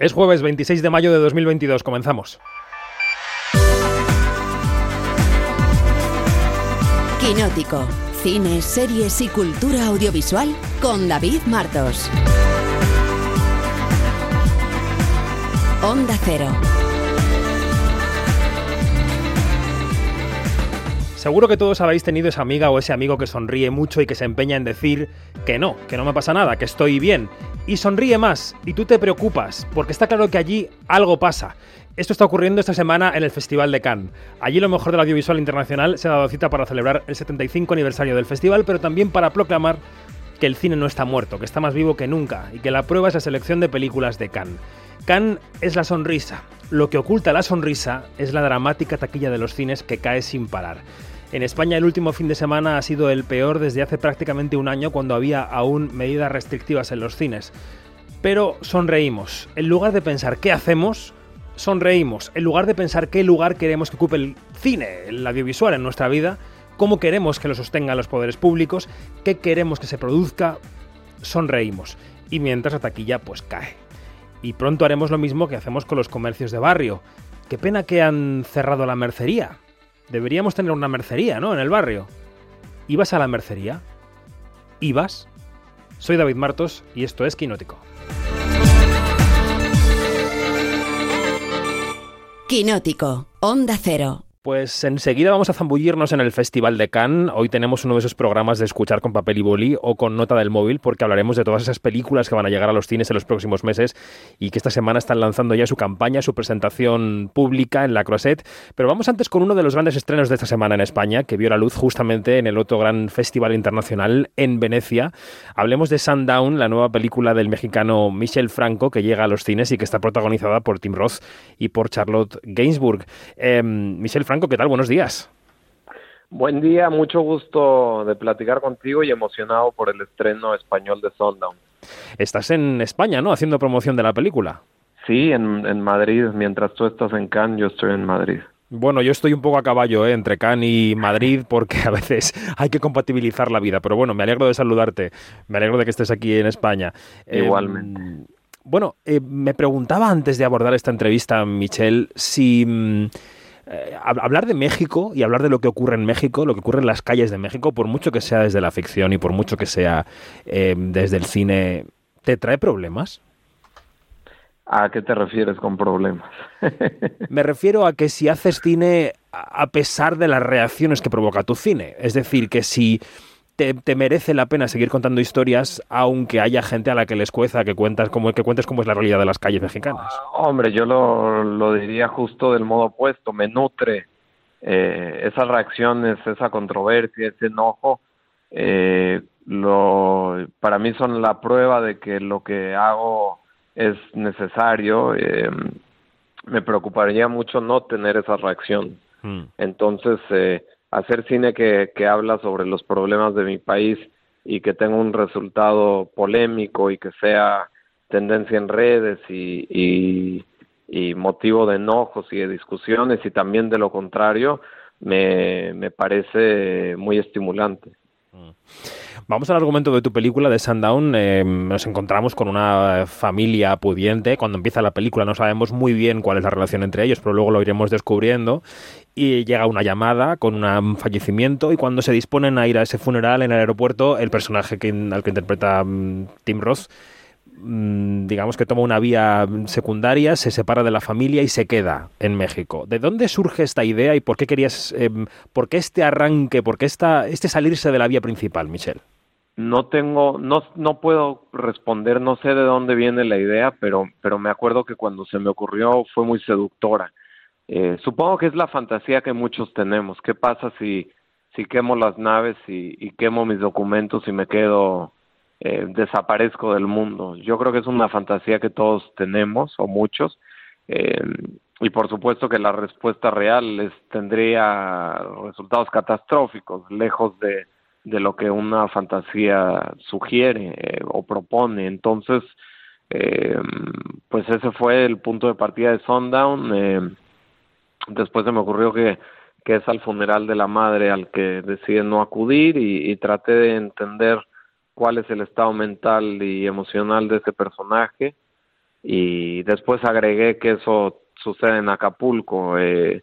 Es jueves 26 de mayo de 2022, comenzamos. Quinótico, cine, series y cultura audiovisual con David Martos. Onda Cero. Seguro que todos habéis tenido esa amiga o ese amigo que sonríe mucho y que se empeña en decir que no, que no me pasa nada, que estoy bien. Y sonríe más, y tú te preocupas, porque está claro que allí algo pasa. Esto está ocurriendo esta semana en el Festival de Cannes. Allí lo mejor del audiovisual internacional se ha dado cita para celebrar el 75 aniversario del festival, pero también para proclamar que el cine no está muerto, que está más vivo que nunca, y que la prueba es la selección de películas de Cannes. Cannes es la sonrisa. Lo que oculta la sonrisa es la dramática taquilla de los cines que cae sin parar. En España el último fin de semana ha sido el peor desde hace prácticamente un año cuando había aún medidas restrictivas en los cines. Pero sonreímos. En lugar de pensar qué hacemos, sonreímos. En lugar de pensar qué lugar queremos que ocupe el cine, el audiovisual en nuestra vida, cómo queremos que lo sostengan los poderes públicos, qué queremos que se produzca, sonreímos. Y mientras la taquilla pues cae. Y pronto haremos lo mismo que hacemos con los comercios de barrio. Qué pena que han cerrado la mercería. Deberíamos tener una mercería, ¿no? En el barrio. ¿Ibas a la mercería? ¿Ibas? Soy David Martos y esto es Quinótico. Quinótico, Onda Cero. Pues enseguida vamos a zambullirnos en el Festival de Cannes. Hoy tenemos uno de esos programas de escuchar con papel y boli o con nota del móvil, porque hablaremos de todas esas películas que van a llegar a los cines en los próximos meses y que esta semana están lanzando ya su campaña, su presentación pública en la Croisette. Pero vamos antes con uno de los grandes estrenos de esta semana en España, que vio la luz justamente en el otro gran festival internacional en Venecia. Hablemos de Sundown, la nueva película del mexicano Michel Franco, que llega a los cines y que está protagonizada por Tim Roth y por Charlotte Gainsbourg. Eh, Michel Franco, ¿qué tal? Buenos días. Buen día, mucho gusto de platicar contigo y emocionado por el estreno español de Sundown. Estás en España, ¿no? Haciendo promoción de la película. Sí, en, en Madrid. Mientras tú estás en Cannes, yo estoy en Madrid. Bueno, yo estoy un poco a caballo ¿eh? entre Cannes y Madrid porque a veces hay que compatibilizar la vida. Pero bueno, me alegro de saludarte. Me alegro de que estés aquí en España. Igualmente. Eh, bueno, eh, me preguntaba antes de abordar esta entrevista, Michelle, si... Eh, hablar de México y hablar de lo que ocurre en México, lo que ocurre en las calles de México, por mucho que sea desde la ficción y por mucho que sea eh, desde el cine, ¿te trae problemas? ¿A qué te refieres con problemas? Me refiero a que si haces cine a pesar de las reacciones que provoca tu cine, es decir, que si te, te, merece la pena seguir contando historias, aunque haya gente a la que les cueza que cuentas como que cuentes cómo es la realidad de las calles mexicanas. Ah, hombre, yo lo, lo, diría justo del modo opuesto, me nutre eh, esas reacciones, esa controversia, ese enojo, eh, lo, para mí son la prueba de que lo que hago es necesario. Eh, me preocuparía mucho no tener esa reacción. Hmm. Entonces, eh, hacer cine que, que habla sobre los problemas de mi país y que tenga un resultado polémico y que sea tendencia en redes y, y, motivo de enojos y de discusiones y también de lo contrario, me, me parece muy estimulante. Vamos al argumento de tu película de Sundown. Eh, nos encontramos con una familia pudiente. Cuando empieza la película no sabemos muy bien cuál es la relación entre ellos, pero luego lo iremos descubriendo. Y llega una llamada con un fallecimiento y cuando se disponen a ir a ese funeral en el aeropuerto, el personaje al que interpreta um, Tim Roth digamos que toma una vía secundaria, se separa de la familia y se queda en México. ¿De dónde surge esta idea y por qué querías, eh, por qué este arranque, por qué esta, este salirse de la vía principal, Michelle? No tengo, no, no puedo responder, no sé de dónde viene la idea, pero, pero me acuerdo que cuando se me ocurrió fue muy seductora. Eh, supongo que es la fantasía que muchos tenemos. ¿Qué pasa si, si quemo las naves y, y quemo mis documentos y me quedo eh, desaparezco del mundo. Yo creo que es una fantasía que todos tenemos, o muchos, eh, y por supuesto que la respuesta real les tendría resultados catastróficos, lejos de, de lo que una fantasía sugiere eh, o propone. Entonces, eh, pues ese fue el punto de partida de Sundown. Eh, después se me ocurrió que, que es al funeral de la madre al que decide no acudir y, traté de entender cuál es el estado mental y emocional de ese personaje y después agregué que eso sucede en Acapulco. Eh,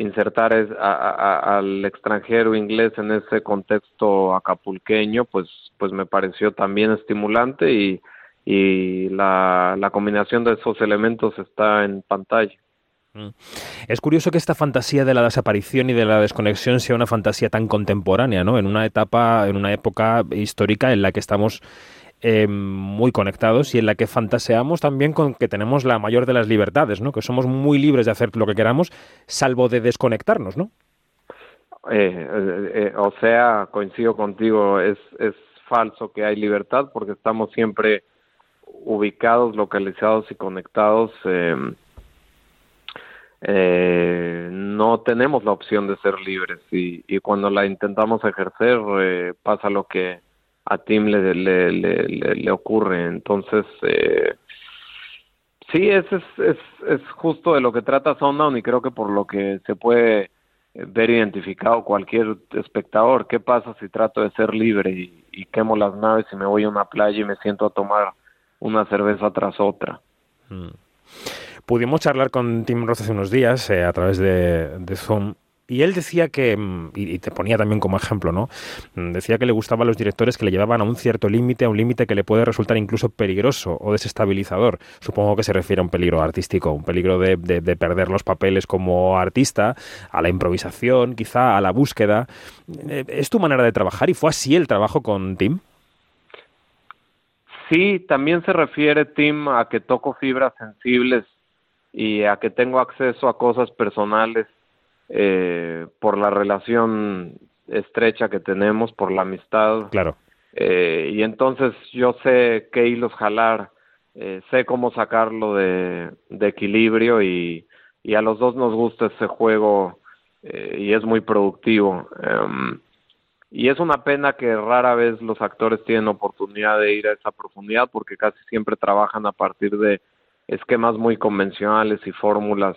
insertar al extranjero inglés en ese contexto acapulqueño, pues, pues me pareció también estimulante y, la combinación de esos elementos está en pantalla. Mm. Es curioso que esta fantasía de la desaparición y de la desconexión sea una fantasía tan contemporánea, ¿no? En una etapa, en una época histórica en la que estamos eh, muy conectados y en la que fantaseamos también con que tenemos la mayor de las libertades, ¿no? Que somos muy libres de hacer lo que queramos, salvo de desconectarnos, ¿no? Eh, eh, o sea, coincido contigo, es, es falso que hay libertad porque estamos siempre ubicados, localizados y conectados. no tenemos la opción de ser libres y, y cuando la intentamos ejercer pasa lo que a Tim le, le, le, ocurre. Entonces, eh, sí, es, es, es, es, justo de lo que trata Sundown y creo que por lo que se puede ver identificado cualquier espectador. ¿Qué pasa si trato de ser libre y, quemo las naves y me voy a una playa y me siento a tomar una cerveza tras otra? Mm. Pudimos charlar con Tim Roth hace unos días eh, a través de, de Zoom y él decía que, mm, y te ponía también como ejemplo, ¿no? Mm, decía que le gustaban los directores que le llevaban a un cierto límite, a un límite que le puede resultar incluso peligroso o desestabilizador. Supongo que se refiere a un peligro artístico, un peligro de, perder los papeles como artista, a la improvisación, quizá a la búsqueda. Eh, ¿Es tu manera de trabajar y fue así el trabajo con Tim? Sí, también se refiere Tim a que toco fibras sensibles y a que tengo acceso a cosas personales eh, por la relación estrecha que tenemos, por la amistad. Claro. Eh, y entonces yo sé qué hilos jalar, eh, sé cómo sacarlo de, de equilibrio y, y, a los dos nos gusta ese juego eh, y es muy productivo. Um, y es una pena que rara vez los actores tienen oportunidad de ir a esa profundidad porque casi siempre trabajan a partir de esquemas muy convencionales y fórmulas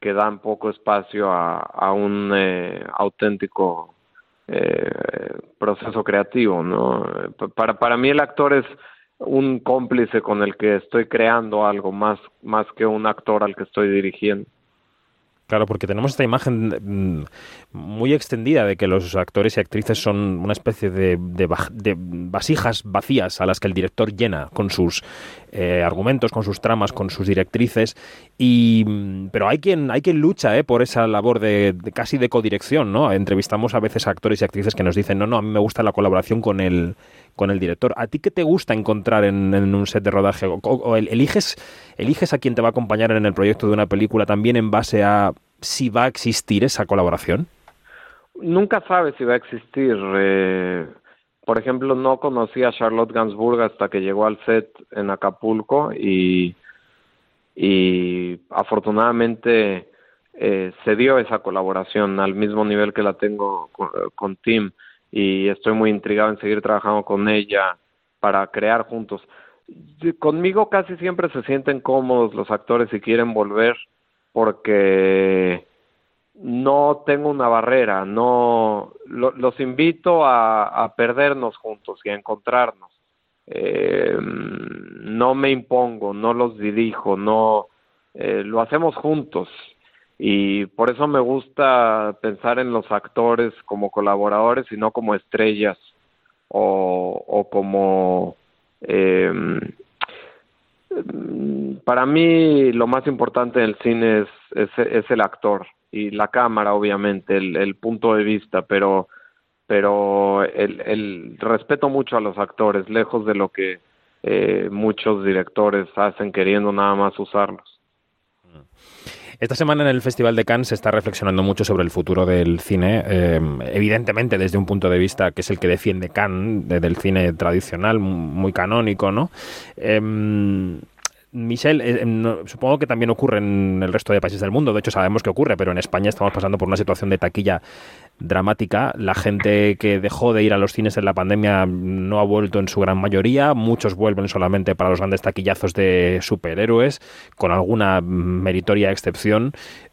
que dan poco espacio a, un eh, auténtico eh, proceso creativo, ¿no? Para, para mí el actor es un cómplice con el que estoy creando algo más, más que un actor al que estoy dirigiendo. Claro, porque tenemos esta imagen mm, muy extendida de que los actores y actrices son una especie de, vasijas vacías a las que el director llena con sus eh, argumentos, con sus tramas, con sus directrices. Y, mm, pero hay quien, hay quien lucha eh, por esa labor de, casi de codirección, ¿no? Entrevistamos a veces a actores y actrices que nos dicen, no, no, a mí me gusta la colaboración con el, con el director. ¿A ti qué te gusta encontrar en, un set de rodaje? o eliges, eliges a quien te va a acompañar en el proyecto de una película también en base a si va a existir esa colaboración? Nunca sabe si va a existir. Eh, por ejemplo, no conocí a Charlotte Gainsbourg hasta que llegó al set en Acapulco y, afortunadamente eh, se dio esa colaboración al mismo nivel que la tengo con Tim y estoy muy intrigado en seguir trabajando con ella para crear juntos. Conmigo casi siempre se sienten cómodos los actores y quieren volver porque no tengo una barrera, no los invito a, perdernos juntos y a encontrarnos. Eh, no me impongo, no los dirijo, no eh, lo hacemos juntos y por eso me gusta pensar en los actores como colaboradores y no como estrellas o, como eh, para mí lo más importante en el cine es, es, el actor y la cámara, obviamente, el, punto de vista, pero, pero el, el, respeto mucho a los actores, lejos de lo que eh, muchos directores hacen queriendo nada más usarlos. Esta semana en el Festival de Cannes se está reflexionando mucho sobre el futuro del cine, eh, evidentemente desde un punto de vista que es el que defiende Cannes, del cine tradicional, muy canónico, ¿no? Em, Michelle, eh, em, supongo que también ocurre en el resto de países del mundo, de hecho sabemos que ocurre, pero en España estamos pasando por una situación de taquilla dramática. La gente que dejó de ir a los cines en la pandemia no ha vuelto en su gran mayoría. Muchos vuelven solamente para los grandes taquillazos de superhéroes, con alguna meritoria excepción.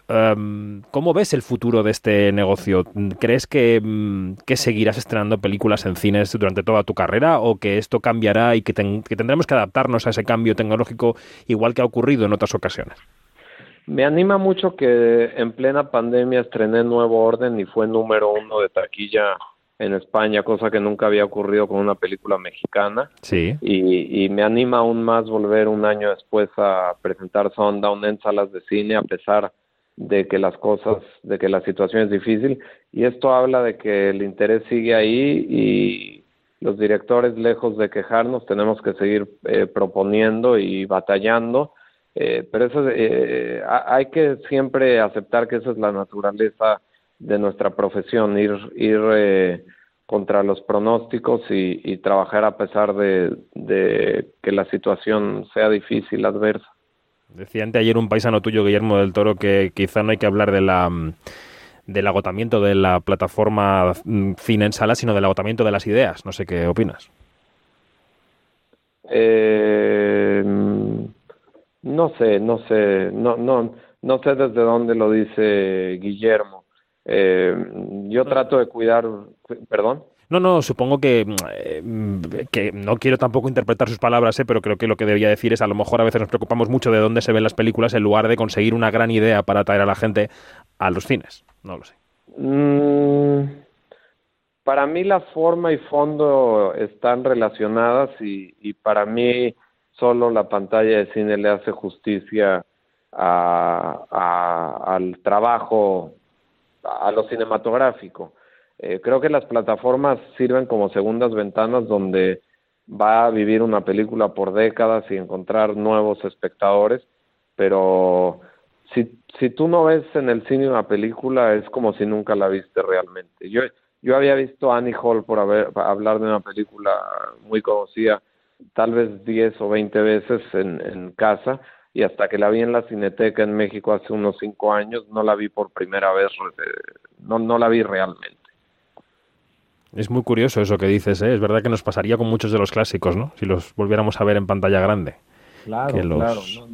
Em, ¿Cómo ves el futuro de este negocio? ¿Crees que, que, seguirás estrenando películas en cines durante toda tu carrera o que esto cambiará y que, que tendremos que adaptarnos a ese cambio tecnológico igual que ha ocurrido en otras ocasiones? Me anima mucho que en plena pandemia estrené Nuevo Orden y fue número uno de taquilla en España, cosa que nunca había ocurrido con una película mexicana. Sí. Y, y me anima aún más volver un año después a presentar Sundown en salas de cine, a pesar de que las cosas, de que la situación es difícil. Y esto habla de que el interés sigue ahí y los directores, lejos de quejarnos, tenemos que seguir eh, proponiendo y batallando eh, pero eso eh, hay que siempre aceptar que esa es la naturaleza de nuestra profesión, ir, ir eh, contra los pronósticos y, trabajar a pesar de, que la situación sea difícil, adversa. Decía ante ayer un paisano tuyo, Guillermo del Toro, que quizá no hay que hablar de la del agotamiento de la plataforma mm, cine en sala, sino del agotamiento de las ideas. No sé qué opinas. Eh, no sé, no sé, no, no, no sé desde dónde lo dice Guillermo. Eh, yo trato de cuidar, perdón. No, no, supongo que, mm, que no quiero tampoco interpretar sus palabras, ¿eh? pero creo que lo que debía decir es a lo mejor a veces nos preocupamos mucho de dónde se ven las películas en lugar de conseguir una gran idea para atraer a la gente a los cines. No lo sé. Mm, para mí la forma y fondo están relacionadas y, y para mí solo la pantalla de cine le hace justicia al trabajo, a lo cinematográfico. Eh, creo que las plataformas sirven como segundas ventanas donde va a vivir una película por décadas y encontrar nuevos espectadores, pero si, si tú no ves en el cine una película es como si nunca la viste realmente. Yo, yo había visto Annie Hall por haber, hablar de una película muy conocida tal vez 10 o 20 veces en, en casa y hasta que la vi en la Cineteca en México hace unos 5 años no la vi por primera vez, no, no la vi realmente. Es muy curioso eso que dices, ¿eh? es verdad que nos pasaría con muchos de los clásicos, ¿no? Si los volviéramos a ver en pantalla grande. Claro, claro. yo,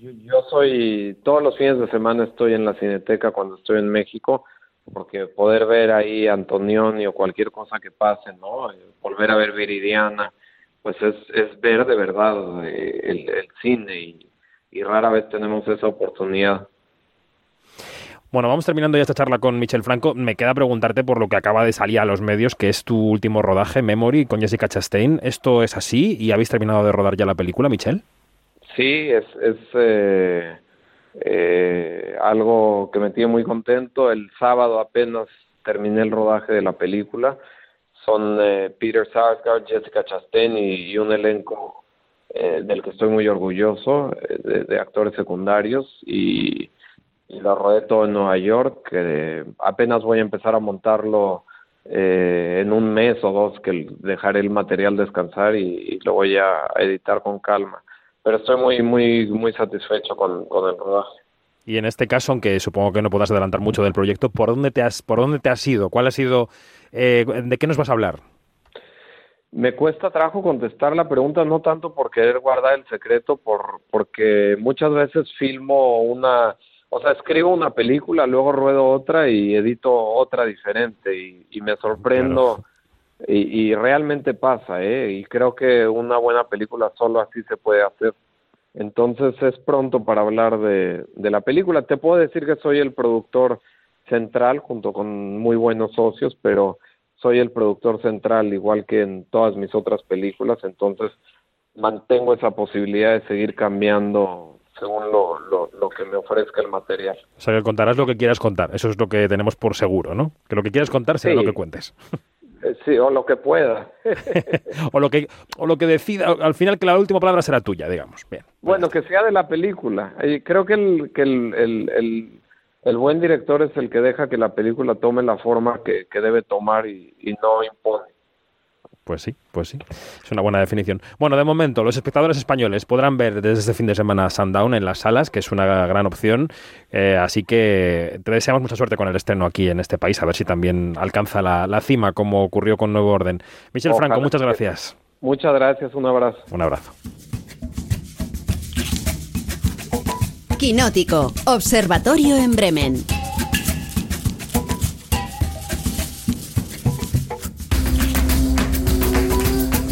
yo, soy, todos los fines de semana estoy en la Cineteca cuando estoy en México, porque poder ver ahí Antonioni o cualquier cosa que pase, ¿no? Volver a ver Viridiana, pues es, es ver de verdad eh, el, cine y, rara vez tenemos esa oportunidad. Bueno, vamos terminando ya esta charla con Michel Franco. Me queda preguntarte por lo que acaba de salir a los medios, que es tu último rodaje, Memory, con Jessica Chastain. ¿Esto es así y habéis terminado de rodar ya la película, Michel? Sí, es, es eh, eh, algo que me tiene muy contento. El sábado apenas terminé el rodaje de la película son eh, Peter Sarsgaard, Jessica Chastain y, un elenco eh, del que estoy muy orgulloso, eh, de, actores secundarios y, lo rodé todo en Nueva York, que apenas voy a empezar a montarlo en un mes o dos que dejaré el material descansar y, lo voy a editar con calma. Pero estoy muy, muy, muy satisfecho con el rodaje. Y en este caso, aunque supongo que no puedas adelantar mucho del proyecto, ¿por dónde te has, por dónde te has ido? ¿Cuál ha sido eh, ¿De qué nos vas a hablar? Me cuesta trabajo contestar la pregunta, no tanto por querer guardar el secreto, por, porque muchas veces filmo una, o sea, escribo una película, luego ruedo otra y edito otra diferente y, me sorprendo y, y, realmente pasa, ¿eh? Y creo que una buena película solo así se puede hacer. Entonces es pronto para hablar de, de la película. Te puedo decir que soy el productor central junto con muy buenos socios, pero soy el productor central igual que en todas mis otras películas, entonces mantengo esa posibilidad de seguir cambiando según lo, lo, que me ofrezca el material. O sea, que contarás lo que quieras contar, eso es lo que tenemos por seguro, ¿no? Que lo que quieras contar sea lo que cuentes. Sí, o lo que pueda. o lo que o lo que decida, al final que la última palabra será tuya, digamos. Bien. Bueno, que sea de la película. Creo que el, que el, el el buen director es el que deja que la película tome la forma que, debe tomar y, no impone. Pues sí, pues sí. Es una buena definición. Bueno, de momento, los espectadores españoles podrán ver desde este fin de semana Sundown en las salas, que es una gran opción. Eh, así que te deseamos mucha suerte con el estreno aquí en este país, a ver si también alcanza la, cima, como ocurrió con Nuevo Orden. Michel Franco, muchas gracias. Muchas gracias, un abrazo. Un abrazo. Quinótico, Observatorio en Bremen.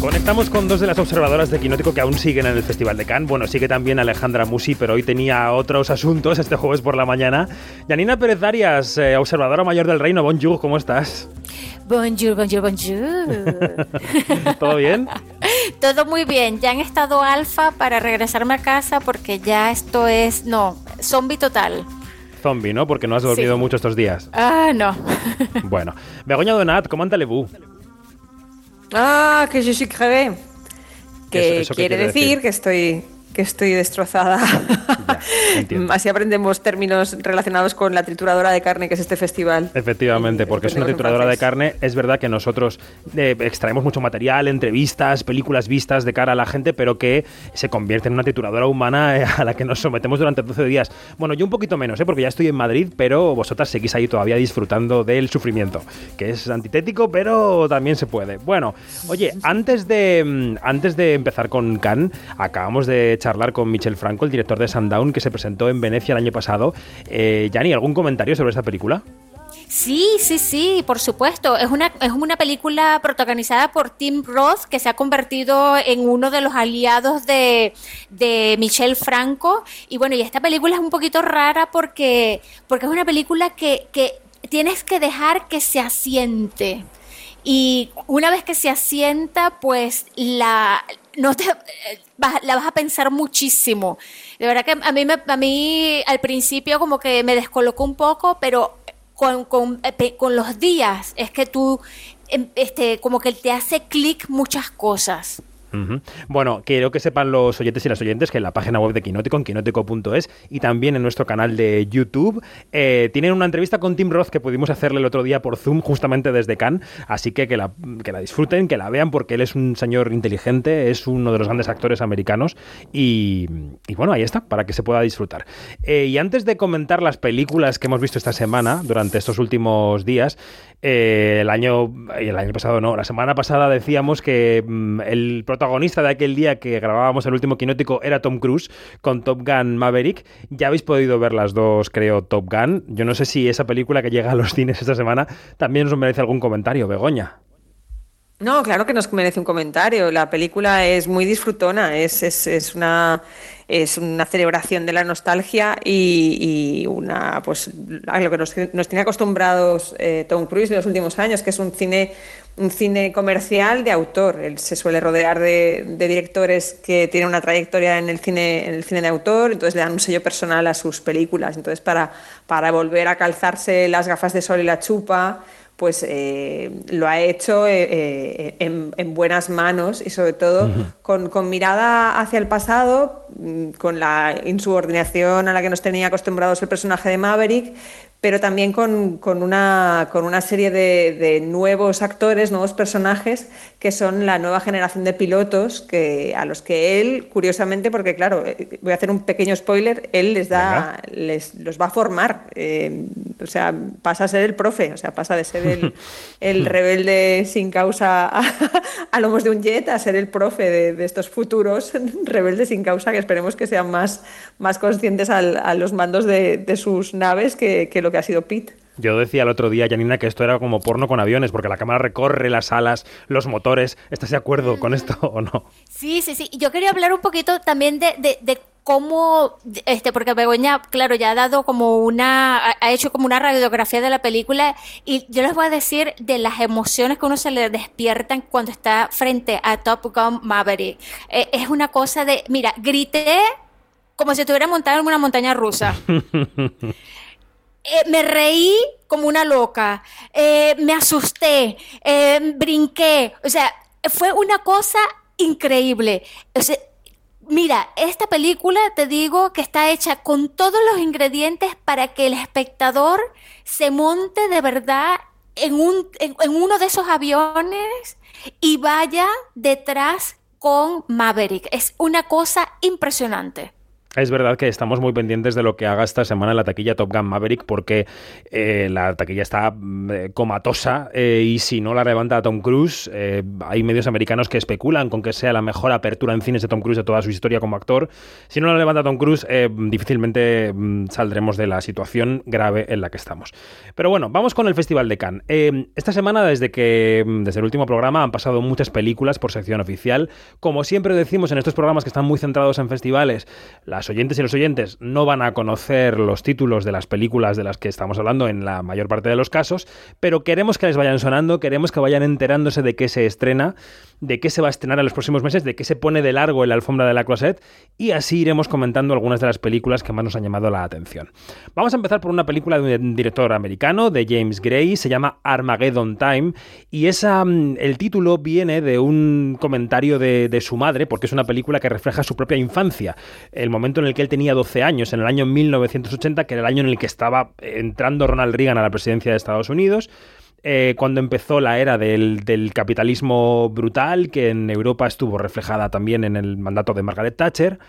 Conectamos con dos de las observadoras de Quinótico que aún siguen en el Festival de Cannes. Bueno, sigue también Alejandra Musi, pero hoy tenía otros asuntos este jueves por la mañana. Yanina Pérez Arias, eh, observadora mayor del Reino. Bonjour, ¿cómo estás? Bonjour, bonjour, bonjour. ¿Todo bien? Todo muy bien. Ya han estado alfa para regresarme a casa porque ya esto es, no, zombie total zombie, ¿no? Porque no has dormido mucho estos días. Ah, no. bueno. Begoña Donat, ¿cómo allez-vous? Ah, que je suis crevé. Que quiere, decir, que estoy que estoy destrozada. Así aprendemos términos relacionados con la trituradora de carne, que es este festival. Efectivamente, porque es una trituradora de carne. Es verdad que nosotros eh, extraemos mucho material, entrevistas, películas vistas de cara a la gente, pero que se convierte en una trituradora humana eh, a la que nos sometemos durante 12 días. Bueno, yo un poquito menos, ¿eh? porque ya estoy en Madrid, pero vosotras seguís ahí todavía disfrutando del sufrimiento, que es antitético, pero también se puede. Bueno, oye, antes de, mm, antes de empezar con Cannes, acabamos de charlar con Michel Franco, el director de Sundown, que se presentó en Venecia el año pasado. Eh, ¿algún comentario sobre esta película? Sí, sí, sí, por supuesto. Es una, es una película protagonizada por Tim Roth, que se ha convertido en uno de los aliados de, de Michel Franco. Y bueno, y esta película es un poquito rara porque, porque es una película que, que tienes que dejar que se asiente. Y una vez que se asienta, pues la, no te, la vas a pensar muchísimo. De verdad que a mí, me, a mí al principio como que me descolocó un poco, pero con, con, eh, con los días es que tú, em, este, como que te hace clic muchas cosas. Bueno, quiero que sepan los oyentes y las oyentes que en la página web de Quinótico, en quinótico.es y también en nuestro canal de YouTube, eh, tienen una entrevista con Tim Roth que pudimos hacerle el otro día por Zoom, justamente desde Cannes. Así que que la, disfruten, que la vean, porque él es un señor inteligente, es uno de los grandes actores americanos. Y, bueno, ahí está, para que se pueda disfrutar. Eh, y antes de comentar las películas que hemos visto esta semana, durante estos últimos días, eh, el año, el año pasado no, la semana pasada decíamos que mm, el protagonista de aquel día que grabábamos el último quinótico era Tom Cruise con Top Gun Maverick. Ya habéis podido ver las dos, creo, Top Gun. Yo no sé si esa película que llega a los cines esta semana también nos merece algún comentario, Begoña. No, claro que nos merece un comentario. La película es muy disfrutona, es, es, una es una celebración de la nostalgia y, una pues a lo que nos, tiene acostumbrados eh, Tom Cruise en los últimos años, que es un cine un cine comercial de autor. Él se suele rodear de, directores que tienen una trayectoria en el cine, en el cine de autor, entonces le dan un sello personal a sus películas. Entonces, para, para volver a calzarse las gafas de sol y la chupa, pues eh, lo ha hecho eh, eh, en, buenas manos y sobre todo con, con, mirada hacia el pasado, mm, con la insubordinación a la que nos tenía acostumbrados el personaje de Maverick, pero también con, con, una, con una serie de, de, nuevos actores, nuevos personajes, que son la nueva generación de pilotos, que, a los que él, curiosamente, porque claro, eh, voy a hacer un pequeño spoiler, él les da, les, los va a formar, eh, o sea, pasa a ser el profe, o sea, pasa de ser el, el rebelde sin causa a, a, lomos de un jet a ser el profe de, de, estos futuros rebeldes sin causa, que esperemos que sean más, más conscientes al, a los mandos de, de sus naves que, que lo que ha sido Pete. Yo decía el otro día, Janina, que esto era como porno con aviones, porque la cámara recorre las alas, los motores. ¿Estás de acuerdo con esto o no? Sí, sí, sí. Yo quería hablar un poquito también de, de, cómo, este, porque Begoña, claro, ya ha dado como una, ha hecho como una radiografía de la película y yo les voy a decir de las emociones que uno se le despiertan cuando está frente a Top Gun Maverick. Eh, es una cosa de, mira, grité como si estuviera montado en una montaña rusa. Eh, me reí como una loca, eh, me asusté, eh, brinqué, o sea, fue una cosa increíble. mira, esta película te digo que está hecha con todos los ingredientes para que el espectador se monte de verdad en, un, en, uno de esos aviones y vaya detrás con Maverick. Es una cosa impresionante. Es verdad que estamos muy pendientes de lo que haga esta semana la taquilla Top Gun Maverick porque eh, la taquilla está mm, eh, comatosa eh, y si no la levanta Tom Cruise, hay medios americanos que especulan con que sea la mejor apertura en cines de Tom Cruise de toda su historia como actor. Si no la levanta Tom Cruise, difícilmente mm, saldremos de la situación grave en la que estamos. Pero bueno, vamos con el Festival de Cannes. esta semana, desde que mm, desde el último programa, han pasado muchas películas por sección oficial. Como siempre decimos en estos programas que están muy centrados en festivales, la las oyentes y los oyentes no van a conocer los títulos de las películas de las que estamos hablando en la mayor parte de los casos, pero queremos que les vayan sonando, queremos que vayan enterándose de qué se estrena, de qué se va a estrenar en los próximos meses, de qué se pone de largo en la alfombra de la closet y así iremos comentando algunas de las películas que más nos han llamado la atención. Vamos a empezar por una película de un director americano, de James Gray, se llama Armageddon Time y esa, mm, el título viene de un comentario de, de su madre, porque es una película que refleja su propia infancia, el momento en el que él tenía 12 años, en el año 1980, que era el año en el que estaba entrando Ronald Reagan a la presidencia de Estados Unidos. Eh, cuando empezó la era del, del, capitalismo brutal, que en Europa estuvo reflejada también en el mandato de Margaret Thatcher.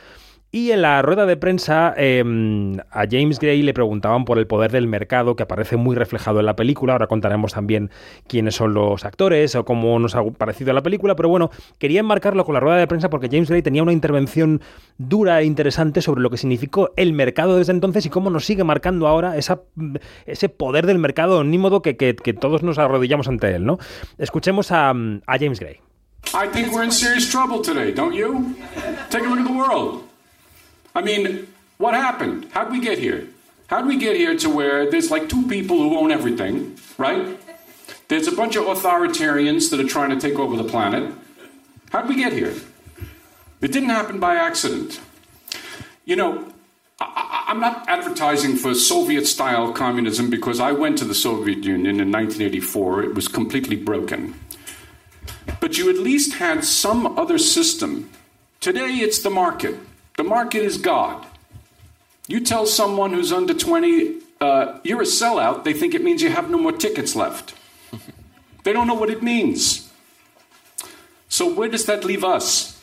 Y en la rueda de prensa em, a James Gray le preguntaban por el poder del mercado que aparece muy reflejado en la película. Ahora contaremos también quiénes son los actores o cómo nos ha parecido la película. Pero bueno, quería enmarcarlo con la rueda de prensa porque James Gray tenía una intervención dura e interesante sobre lo que significó el mercado desde entonces y cómo nos sigue marcando ahora ese poder del mercado, ni modo que, que, que, todos nos arrodillamos ante él. ¿no? Escuchemos a, a James Gray. I think we're in serious trouble today, don't you? Take a look at the world. I mean, what happened? How'd we get here? How'd we get here to where there's like two people who own everything, right? There's a bunch of authoritarians that are trying to take over the planet. How'd we get here? It didn't happen by accident. You know, I, am not advertising for Soviet style communism because I went to the Soviet Union in 1984. It was completely broken. But you at least had some other system. Today it's the market. The market is God. You tell someone who's under 20, uh, you're a sellout, they think it means you have no more tickets left. they don't know what it means. So, where does that leave us?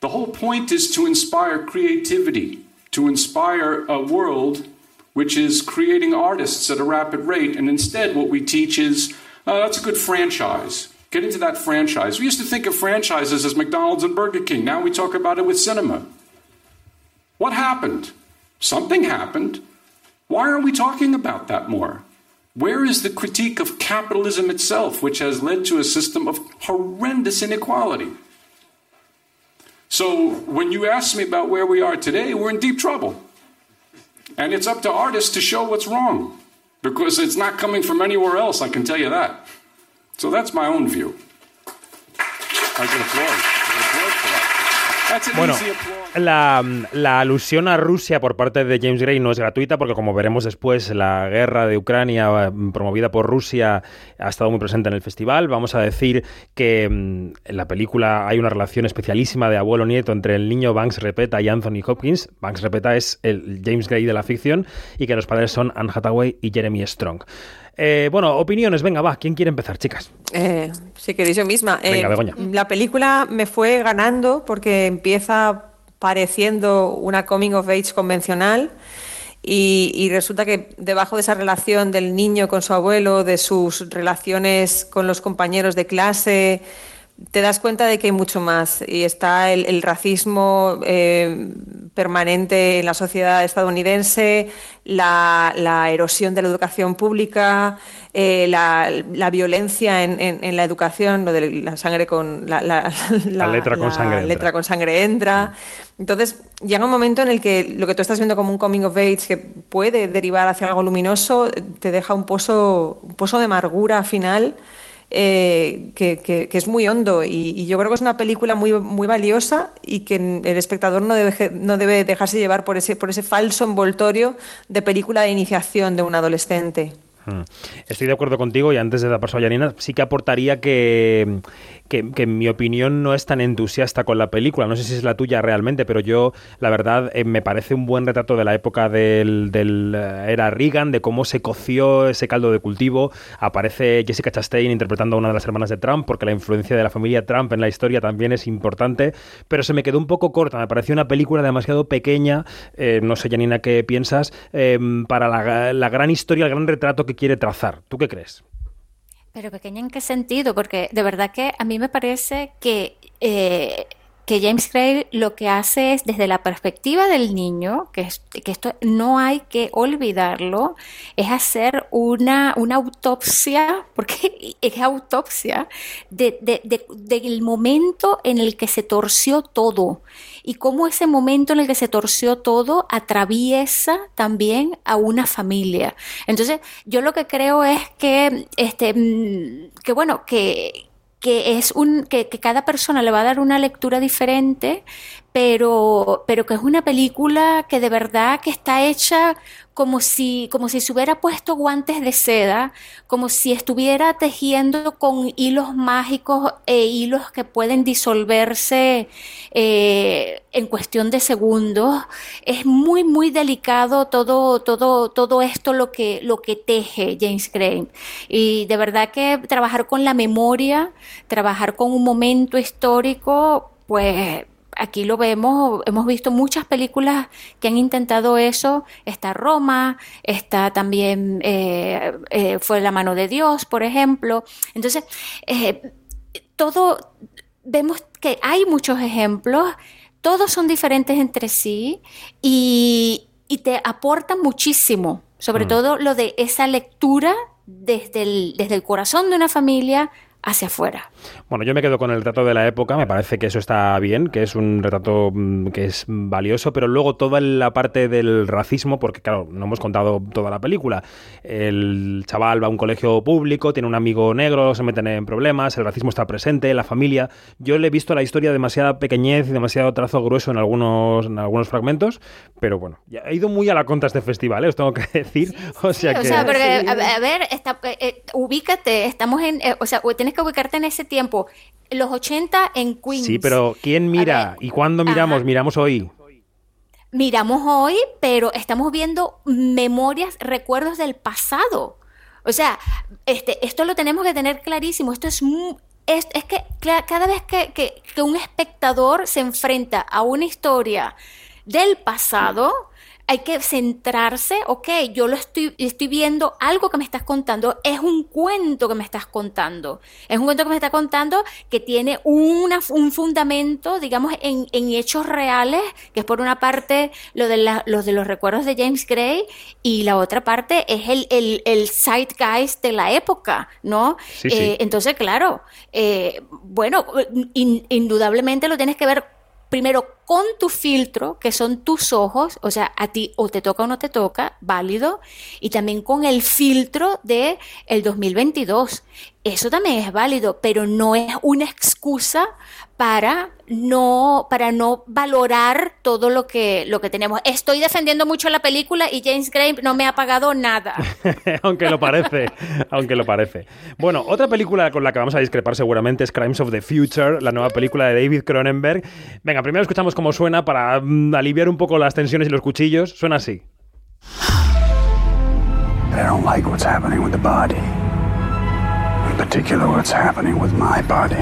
The whole point is to inspire creativity, to inspire a world which is creating artists at a rapid rate. And instead, what we teach is uh, that's a good franchise. Get into that franchise. We used to think of franchises as McDonald's and Burger King. Now we talk about it with cinema. What happened? Something happened. Why aren't we talking about that more? Where is the critique of capitalism itself, which has led to a system of horrendous inequality? So, when you ask me about where we are today, we're in deep trouble. And it's up to artists to show what's wrong, because it's not coming from anywhere else, I can tell you that. So that's my own view. I can applaud. That's an bueno, easy applause. La, alusión a Rusia por parte de James Gray no es gratuita porque, como veremos después, la guerra de Ucrania mm, promovida por Rusia ha estado muy presente en el festival. Vamos a decir que mm, en la película hay una relación especialísima de abuelo-nieto entre el niño Banks Repeta y Anthony Hopkins. Banks Repeta es el James Gray de la ficción y que los padres son Anne Hathaway y Jeremy Strong. Eh, bueno, opiniones, venga, va. ¿Quién quiere empezar, chicas? Eh, si queréis yo misma. Venga, eh, la película me fue ganando porque empieza pareciendo una coming of age convencional. Y, resulta que debajo de esa relación del niño con su abuelo, de sus relaciones con los compañeros de clase, te das cuenta de que hay mucho más. Y está el, racismo eh, permanente en la sociedad estadounidense, la, erosión de la educación pública, eh, la, violencia en, la educación, lo de la sangre con la, letra con sangre letra con sangre entra. Entonces llega un momento en el que lo que tú estás viendo como un coming of age que puede derivar hacia algo luminoso te deja un pozo, un pozo de amargura final eh, que, es muy hondo y, yo creo que es una película muy, muy valiosa y que el espectador no debe, no debe dejarse llevar por ese, por ese falso envoltorio de película de iniciación de un adolescente. Mm. Estoy de acuerdo contigo y antes de dar paso a Janina, sí que aportaría que, que, mi opinión no es tan entusiasta con la película. No sé si es la tuya realmente, pero yo, la verdad, eh, me parece un buen retrato de la época del, eh, era Reagan, de cómo se coció ese caldo de cultivo. Aparece Jessica Chastain interpretando a una de las hermanas de Trump, porque la influencia de la familia Trump en la historia también es importante, pero se me quedó un poco corta. Me pareció una película demasiado pequeña. Eh, no sé, Janina, qué piensas, para la, la gran historia, el gran retrato que quiere trazar. ¿Tú qué crees? Pero pequeña en qué sentido, porque de verdad que a mí me parece que eh, que James Gray lo que hace es desde la perspectiva del niño, que, esto no hay que olvidarlo, es hacer una, una autopsia, porque es autopsia, del de, momento en el que se torció todo y cómo ese momento en el que se torció todo atraviesa también a una familia. Entonces, yo lo que creo es que, este, mm, que bueno, que, que es un que, cada persona le va a dar una lectura diferente pero, pero que es una película que de verdad que está hecha como si, como si se hubiera puesto guantes de seda, como si estuviera tejiendo con hilos mágicos e hilos que pueden disolverse eh, en cuestión de segundos. Es muy, muy delicado todo, todo, todo esto lo que, lo que teje James Gray. Y de verdad que trabajar con la memoria, trabajar con un momento histórico, pues aquí lo vemos, hemos visto muchas películas que han intentado eso. Está Roma, está también eh, eh, Fue la mano de Dios, por ejemplo. Entonces, eh, todo, vemos que hay muchos ejemplos, todos son diferentes entre sí y, te aportan muchísimo, sobre mm. todo lo de esa lectura desde el, desde el corazón de una familia hacia afuera. Bueno, yo me quedo con el retrato de la época, me parece que eso está bien, que es un retrato mm, que es valioso, pero luego toda la parte del racismo, porque claro, no hemos contado toda la película. El chaval va a un colegio público, tiene un amigo negro, se meten en problemas, el racismo está presente, la familia. Yo le he visto la historia demasiada pequeñez y demasiado trazo grueso en algunos, en algunos fragmentos, pero bueno, ya he ido muy a la contra este festival, ¿eh? os tengo que decir. o sea, que... a, ver, eh, eh, ubícate, estamos en, o sea, tienes que ubicarte en ese tiempo. Los 80 en Queens. Sí, pero ¿quién mira? ¿Y cuándo miramos? Miramos hoy. Miramos hoy, pero estamos viendo memorias, recuerdos del pasado. O sea, este, esto lo tenemos que tener clarísimo. Esto es, es, es que cada vez que, que un espectador se enfrenta a una historia del pasado, hay que centrarse, ok, yo lo estoy, estoy viendo algo que me estás contando, es un cuento que me estás contando, es un cuento que me estás contando que tiene una, un fundamento, digamos, en, en, hechos reales, que es por una parte lo de, la, los de los recuerdos de James Gray y la otra parte es el, el, el zeitgeist de la época, ¿no? Eh, entonces, claro, eh, bueno, indudablemente lo tienes que ver primero con tu filtro, que son tus ojos, o sea, a ti o te toca o no te toca, válido, y también con el filtro de el 2022. Eso también es válido, pero no es una excusa para no, para no valorar todo lo que, lo que tenemos. Estoy defendiendo mucho la película y James Gray no me ha pagado nada. aunque lo parece, aunque lo parece. Bueno, otra película con la que vamos a discrepar seguramente es Crimes of the Future, la nueva película de David Cronenberg. Venga, primero escuchamos cómo suena para mm, aliviar un poco las tensiones y los cuchillos. Suena así. I don't like what's happening with the body. In particular, what's happening with my body.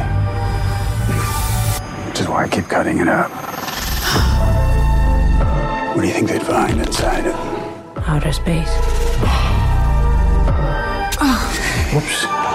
Which is why I keep cutting it up. What do you think they'd find inside it? Outer space. Whoops.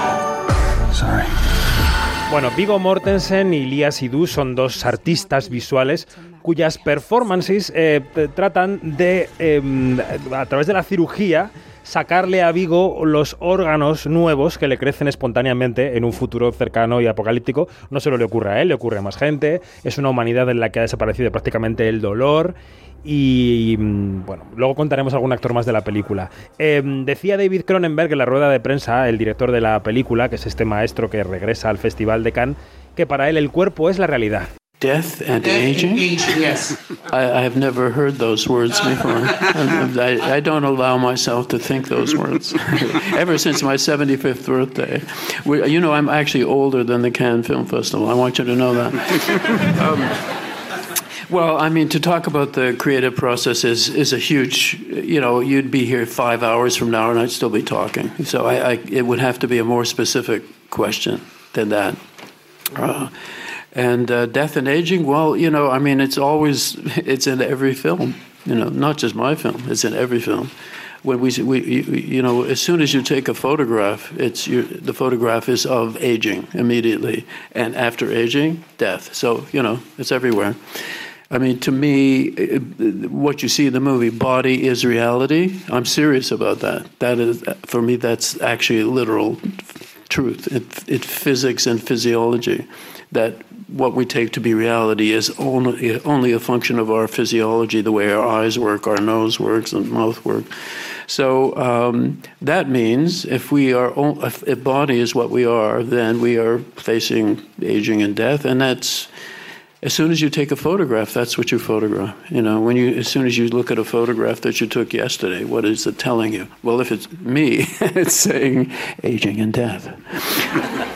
Bueno, Vigo Mortensen y Lia Sidhu son dos artistas visuales cuyas performances eh, tratan de, em, a través de la cirugía, sacarle a Vigo los órganos nuevos que le crecen espontáneamente en un futuro cercano y apocalíptico. No solo le ocurre a él, le ocurre a más gente. Es una humanidad en la que ha desaparecido prácticamente el dolor. Y mm, bueno, luego contaremos algún actor más de la película. Em, decía David Cronenberg en la rueda de prensa, el director de la película, que es este maestro que regresa al Festival de Cannes, que para él el cuerpo es la realidad. Death and aging? yes. I, I have never heard those words before. I, I don't allow myself to think those words. Ever since my 75th birthday. We, you know, I'm actually older than the Cannes Film Festival. I want you to know that. Um, well, I mean, to talk about the creative process is, is a huge, you know, you'd be here five hours from now and I'd still be talking. So I, I it would have to be a more specific question than that. Uh, and uh, death and aging, well, you know, I mean, it's always, it's in every film, you know, not just my film, it's in every film. When we, we you know, as soon as you take a photograph, it's the photograph is of aging immediately, and after aging, death. So you know, it's everywhere. I mean, to me, what you see in the movie, body is reality. I'm serious about that. That is, for me, that's actually literal truth. It, it physics and physiology that what we take to be reality is only, only a function of our physiology, the way our eyes work, our nose works, and mouth work. So um, that means if we are, if body is what we are, then we are facing aging and death, and that's as soon as you take a photograph, that's what you photograph. You know, when you, as soon as you look at a photograph that you took yesterday, what is it telling you? Well, if it's me, it's saying aging and death.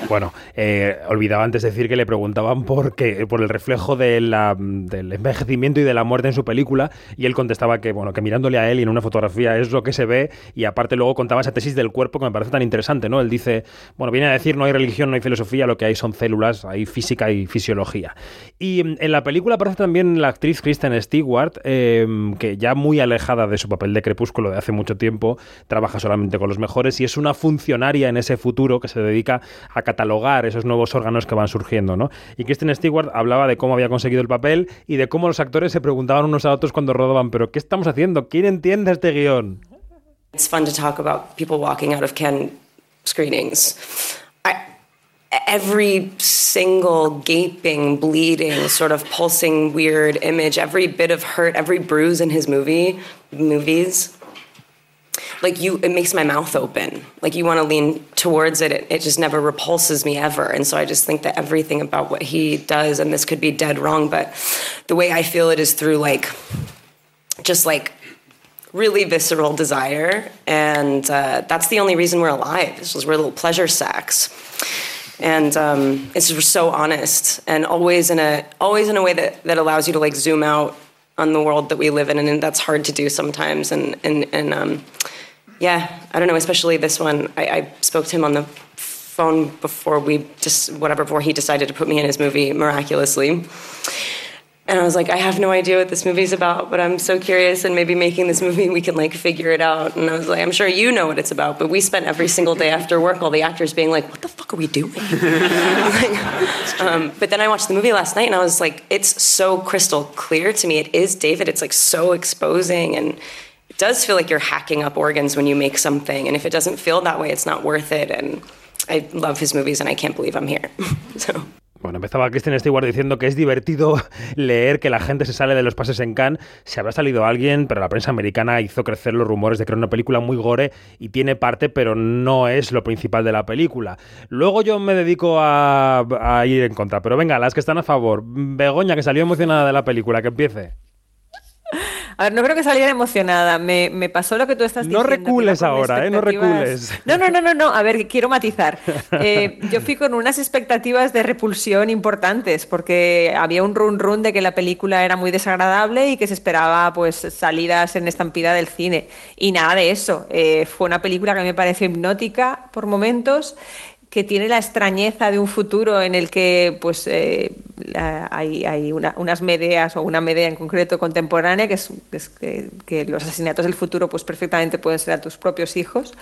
Bueno, eh, olvidaba antes decir que le preguntaban por qué, por el reflejo de la, del envejecimiento y de la muerte en su película, y él contestaba que, bueno, que mirándole a él y en una fotografía es lo que se ve, y aparte luego contaba esa tesis del cuerpo que me parece tan interesante, ¿no? Él dice, bueno, viene a decir no hay religión, no hay filosofía, lo que hay son células, hay física y fisiología. Y en la película aparece también la actriz Kristen Stewart, eh, que ya muy alejada de su papel de crepúsculo de hace mucho tiempo, trabaja solamente con los mejores y es una funcionaria en ese futuro que se dedica a catalogar esos nuevos órganos que van surgiendo, ¿no? Y Kristen Stewart hablaba de cómo había conseguido el papel y de cómo los actores se preguntaban unos a otros cuando rodaban, pero ¿qué estamos haciendo? ¿Quién entiende este guion? It's fun to talk about people walking out of screenings. Every single gaping, bleeding, sort of pulsing, weird image, every bit of hurt, every bruise in his movie movies, like you, it makes my mouth open. Like you want to lean towards it. it. It just never repulses me ever. And so I just think that everything about what he does, and this could be dead wrong, but the way I feel it is through like, just like really visceral desire. And uh, that's the only reason we're alive. This was we're little pleasure sacks and um, it's so honest and always in a always in a way that, that allows you to like zoom out on the world that we live in and that's hard to do sometimes. And and, and um, yeah i don't know especially this one. I, I spoke to him on the phone before we just whatever before he decided to put me in his movie miraculously and I was like, I have no idea what this movie's about, but I'm so curious, and maybe making this movie, we can like figure it out. And I was like, I'm sure you know what it's about, but we spent every single day after work, all the actors being like, What the fuck are we doing? like, um, but then I watched the movie last night, and I was like, It's so crystal clear to me. It is David. It's like so exposing, and it does feel like you're hacking up organs when you make something. And if it doesn't feel that way, it's not worth it. And I love his movies, and I can't believe I'm here. so. Bueno, empezaba Kristen Stewart diciendo que es divertido leer que la gente se sale de los pases en Cannes. Se habrá salido alguien, pero la prensa americana hizo crecer los rumores de que era una película muy gore y tiene parte, pero no es lo principal de la película. Luego yo me dedico a, a ir en contra. Pero venga, las que están a favor. Begoña, que salió emocionada de la película, que empiece. A ver, no creo que saliera emocionada. Me, me pasó lo que tú estás diciendo. No recules ahora, ¿eh? No recules. No, no, no, no, no. A ver, quiero matizar. Eh, yo fui con unas expectativas de repulsión importantes, porque había un run run de que la película era muy desagradable y que se esperaba pues salidas en estampida del cine. Y nada de eso. Eh, fue una película que me pareció hipnótica por momentos que tiene la extrañeza de un futuro en el que pues eh, hay, hay unas Medeas o una Medea en concreto contemporánea que es, que, los asesinatos del futuro pues perfectamente pueden ser a tus propios hijos.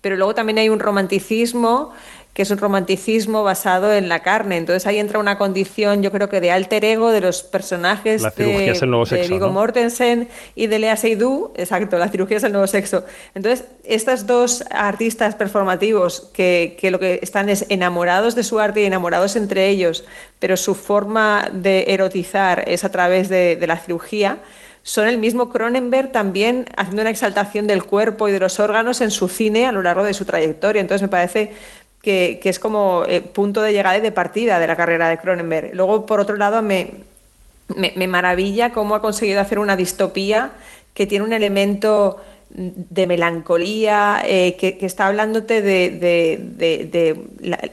Pero luego también hay un romanticismo que es un romanticismo basado en la carne. Entonces ahí entra una condición, yo creo que de alter ego de los personajes de, Viggo Mortensen y de Lea Seydoux. Exacto, la cirugía es el nuevo sexo. Entonces, estos dos artistas performativos que, que lo que están es enamorados de su arte y enamorados entre ellos, pero su forma de erotizar es a través de, de la cirugía son el mismo Cronenberg también haciendo una exaltación del cuerpo y de los órganos en su cine a lo largo de su trayectoria. Entonces me parece que, es como eh, punto de llegada y de partida de la carrera de Cronenberg. Luego, por otro lado, me, me maravilla cómo ha conseguido hacer una distopía que tiene un elemento de melancolía, eh, que, está hablándote de,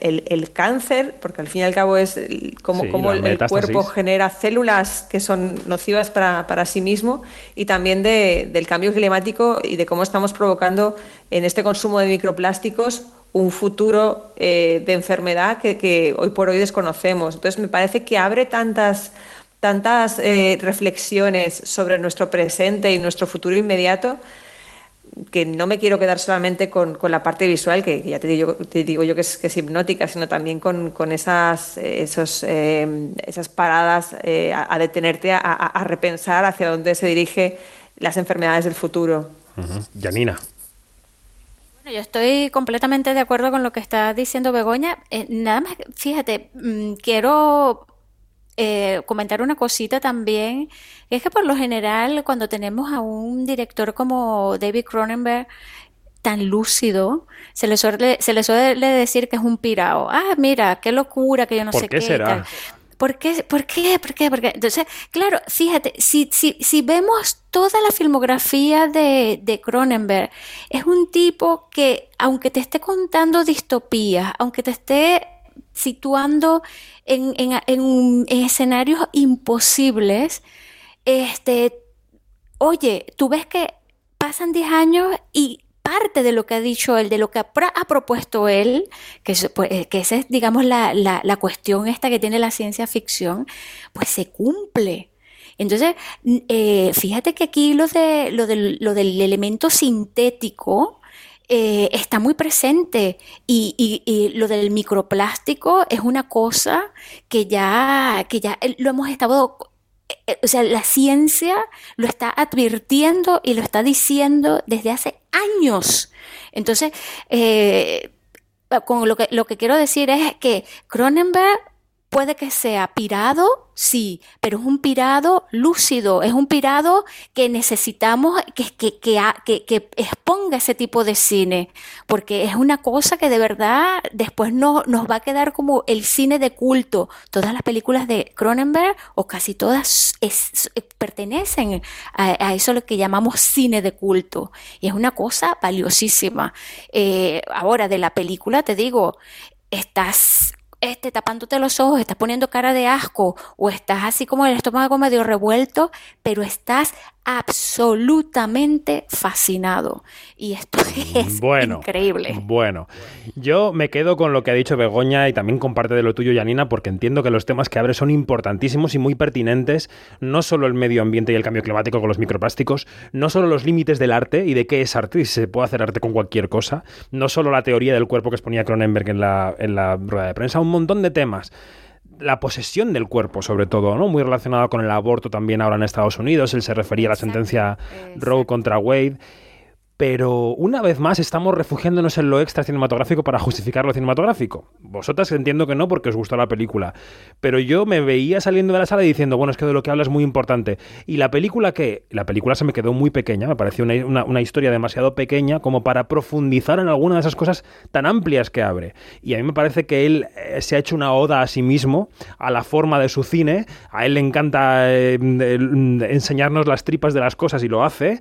el, cáncer, porque al fin y al cabo es como, el, cuerpo genera células que son nocivas para, sí mismo, y también del cambio climático y de cómo estamos provocando en este consumo de microplásticos un futuro eh, de enfermedad que, hoy por hoy desconocemos. Entonces me parece que abre tantas tantas eh, reflexiones sobre nuestro presente y nuestro futuro inmediato que no me quiero quedar solamente con, la parte visual, que, ya te digo, yo que es, que es hipnótica, sino también con, esas, esos, eh, esas paradas a, detenerte, a, repensar hacia dónde se dirigen las enfermedades del futuro. Janina. Yo estoy completamente de acuerdo con lo que está diciendo Begoña. Eh, nada más, fíjate, mm, quiero eh, comentar una cosita también, es que por lo general cuando tenemos a un director como David Cronenberg tan lúcido, se le suele, se le suele decir que es un pirao. Ah, mira, qué locura, que yo no ¿Por sé qué. Será? ¿Por qué? ¿Por qué? ¿Por qué? ¿Por qué? Entonces, claro, fíjate, si, si, si vemos toda la filmografía de, de, Cronenberg, es un tipo que, aunque te esté contando distopías, aunque te esté situando en, en, escenarios imposibles, este, oye, tú ves que pasan 10 años y parte de lo que ha dicho él, de lo que ha, propuesto él, que, pues, eh, esa es, digamos, la, la, cuestión esta que tiene la ciencia ficción, pues se cumple. Entonces, eh, fíjate que aquí lo, de, lo, del, lo del elemento sintético, eh, está muy presente y, lo del microplástico es una cosa que ya, que ya lo hemos estado, o sea, la ciencia lo está advirtiendo y lo está diciendo desde hace años. Entonces, eh, con lo que, lo que quiero decir es que Cronenberg puede que sea pirado, sí, pero es un pirado lúcido, es un pirado que necesitamos que, que, que, exponga ese tipo de cine, porque es una cosa que de verdad después no, nos va a quedar como el cine de culto. Todas las películas de Cronenberg, o casi todas, pertenecen a, a, eso lo que llamamos cine de culto, y es una cosa valiosísima. Eh, ahora, de la película, te digo, estás este, tapándote los ojos, estás poniendo cara de asco o estás así como el estómago medio revuelto, pero estás absolutamente fascinado. Y esto es increíble. Bueno, yo me quedo con lo que ha dicho Begoña y también comparte de lo tuyo, Janina, porque entiendo que los temas que abre son importantísimos y muy pertinentes, no solo el medio ambiente y el cambio climático con los microplásticos, no solo los límites del arte y de qué es arte y se puede hacer arte con cualquier cosa, no solo la teoría del cuerpo que exponía Cronenberg en la, en la rueda de prensa, un montón de temas la posesión del cuerpo, sobre todo, ¿no? Muy relacionado con el aborto también ahora en Estados Unidos. Él se refería a la sentencia Roe contra Wade pero una vez más estamos refugiándonos en lo extra cinematográfico para justificar lo cinematográfico. Vosotras entiendo que no porque os gustó la película, pero yo me veía saliendo de la sala diciendo, bueno, es que de lo que habla es muy importante. Y la película que, la película se me quedó muy pequeña, me pareció una, historia demasiado pequeña como para profundizar en alguna de esas cosas tan amplias que abre. Y a mí me parece que él eh, se ha hecho una oda a sí mismo, a la forma de su cine, a él le encanta eh, enseñarnos las tripas de las cosas y lo hace,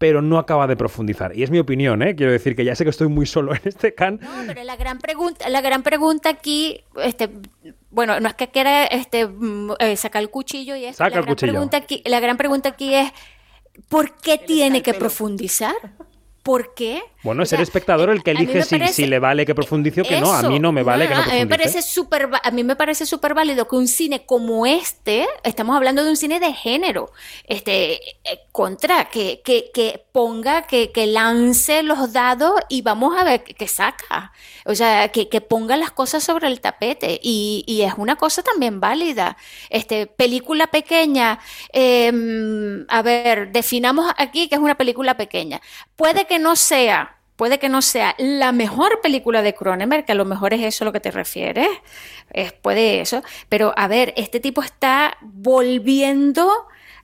pero no acaba de profundizar. Y es mi opinión, ¿eh? Quiero decir que ya sé que estoy muy solo en este can. No, pero la gran pregunta, la gran pregunta aquí, este, bueno, no es que quiera este, mm, eh, sacar el cuchillo y eso. Saca la el cuchillo. Pregunta aquí, la gran pregunta aquí es, ¿por qué tiene que profundizar? ¿Por qué? Bueno, es el espectador el que elige si, le vale que profundice o que no. A mí no me vale que no profundice. A mí me parece súper a mí me parece súper válido que un cine como este, estamos hablando de un cine de género, este eh, contra que, que, que ponga, que, que, lance los dados y vamos a ver qué saca. O sea, que, que ponga las cosas sobre el tapete. Y, y, es una cosa también válida. Este, película pequeña. Em, a ver, definamos aquí que es una película pequeña. Puede que no sea puede que no sea la mejor película de Cronenberg, que a lo mejor es eso a lo que te refieres, es, puede eso, pero a ver, este tipo está volviendo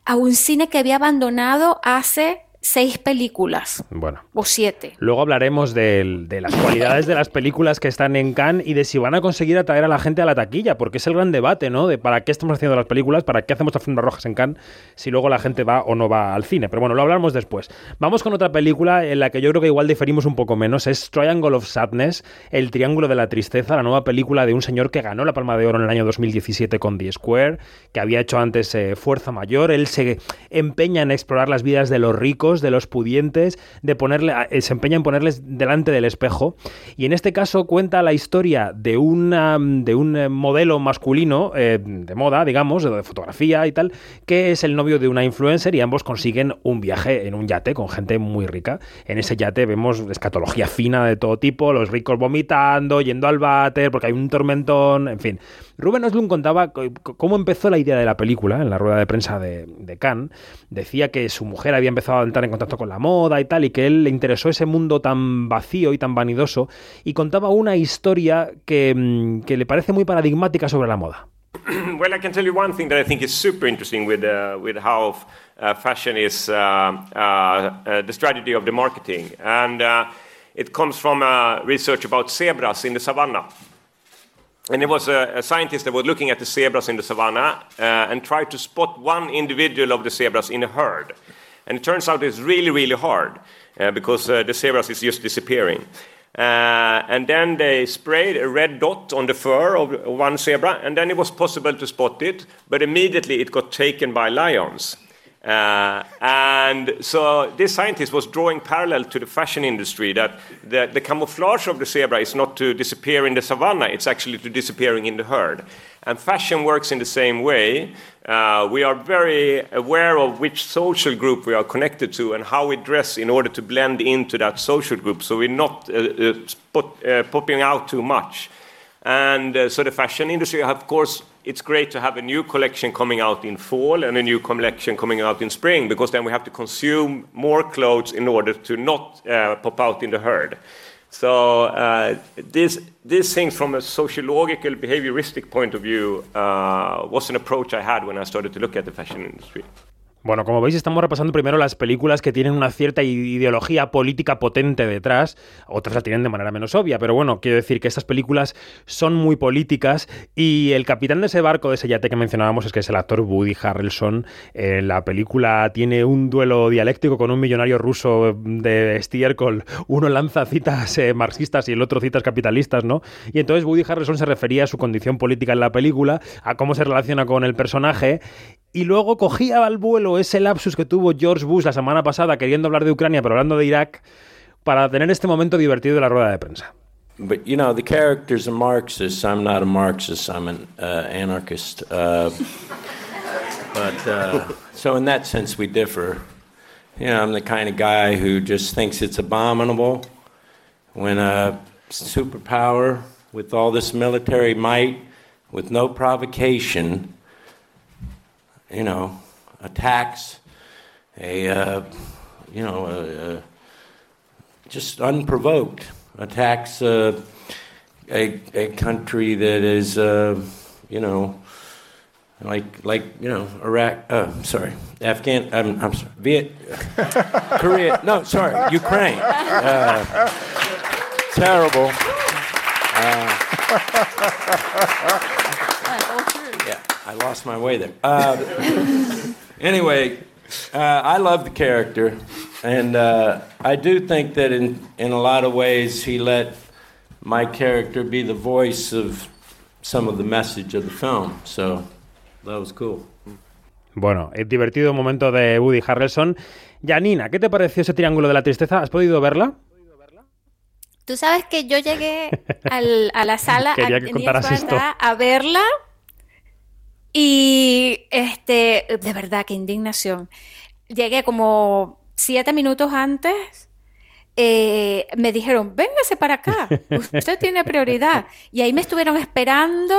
a un cine que había abandonado hace seis películas. Bueno. O siete. Luego hablaremos de, de, las cualidades de las películas que están en Cannes y de si van a conseguir atraer a la gente a la taquilla, porque es el gran debate, ¿no? De para qué estamos haciendo las películas, para qué hacemos las rojas en Cannes, si luego la gente va o no va al cine. Pero bueno, lo hablamos después. Vamos con otra película en la que yo creo que igual diferimos un poco menos. Es Triangle of Sadness, El Triángulo de la Tristeza, la nueva película de un señor que ganó la Palma de Oro en el año 2017 con The Square, que había hecho antes eh, Fuerza Mayor. Él se empeña en explorar las vidas de los ricos, de los pudientes, de ponerle, eh, se empeña en ponerles delante del espejo. Y en este caso cuenta la historia de, una, de un eh, modelo masculino eh, de moda, digamos, de fotografía y tal, que es el novio de una influencer y ambos consiguen un viaje en un yate con gente muy rica. En ese yate vemos escatología fina de todo tipo, los ricos vomitando, yendo al váter, porque hay un tormentón, en fin. Rubén Oslund contaba cómo empezó la idea de la película en la rueda de prensa de, de Cannes. Decía que su mujer había empezado a entrar en contacto con la moda y tal, y que él le interesó ese mundo tan vacío y tan vanidoso, y contaba una historia que, mm, que le parece muy paradigmática sobre la moda. well, I can tell you one thing that I think is super interesting with, uh, with how uh, fashion is uh, uh, uh the strategy of the marketing. And it comes from research about zebras in the savannah. And it was a, a, scientist that was looking at the zebras in the savannah and tried to spot one individual of the zebras in a herd. And it turns out it's really, really hard uh, because uh, the zebras is just disappearing. Uh, and then they sprayed a red dot on the fur of one zebra, and then it was possible to spot it, but immediately it got taken by lions. Uh, and so this scientist was drawing parallel to the fashion industry that the, the, camouflage of the zebra is not to disappear in the savannah, it's actually to disappearing in the herd. And fashion works in the same way. Uh, we are very aware of which social group we are connected to and how we dress in order to blend into that social group so we're not uh, uh uh, popping out too much. And uh, so the fashion industry, of course, it's great to have a new collection coming out in fall and a new collection coming out in spring because then we have to consume more clothes in order to not uh, pop out in the herd. So uh, this, this thing from a sociological, behavioristic point of view uh, was an approach I had when I started to look at the fashion industry. Bueno, como veis, estamos repasando primero las películas que tienen una cierta ideología política potente detrás, otras la tienen de manera menos obvia, pero bueno, quiero decir que estas películas son muy políticas y el capitán de ese barco, de ese yate que mencionábamos, es que es el actor Woody Harrelson. Eh, la película tiene un duelo dialéctico con un millonario ruso de estiércol. Uno lanza citas eh, marxistas y el otro citas capitalistas, ¿no? Y entonces Woody Harrelson se refería a su condición política en la película, a cómo se relaciona con el personaje y luego cogía al vuelo ese lapsus que tuvo George Bush la semana pasada queriendo hablar de Ucrania pero hablando de Irak para tener este momento divertido de la rueda de prensa. But you know, the character's a Marxist. I'm not a Marxist. I'm an uh, anarchist. Uh, but uh, so in that sense, we differ. You know, I'm the kind of guy who just thinks it's abominable when a superpower with all this military might, with no provocation, you know, attacks a, uh, you know, a, a just unprovoked attacks uh, a, a country that is, uh, you know, like like you know Iraq. Uh, sorry, Afghan. I'm, I'm sorry, Viet, Korea. No, sorry, Ukraine. Uh, terrible. I lost my way there. Uh, anyway, uh, I love the character, and uh, I do think that in in a lot of ways he let my character be the voice of some of the message of the film. So that was cool. Bueno, el divertido momento de Woody Harrelson. Janina, ¿qué te pareció ese triángulo de la tristeza? ¿Has podido verla? Tú sabes que yo llegué al, a la sala a, a verla y este, de verdad, qué indignación. Llegué como siete minutos antes. Eh, me dijeron, véngase para acá, usted tiene prioridad. Y ahí me estuvieron esperando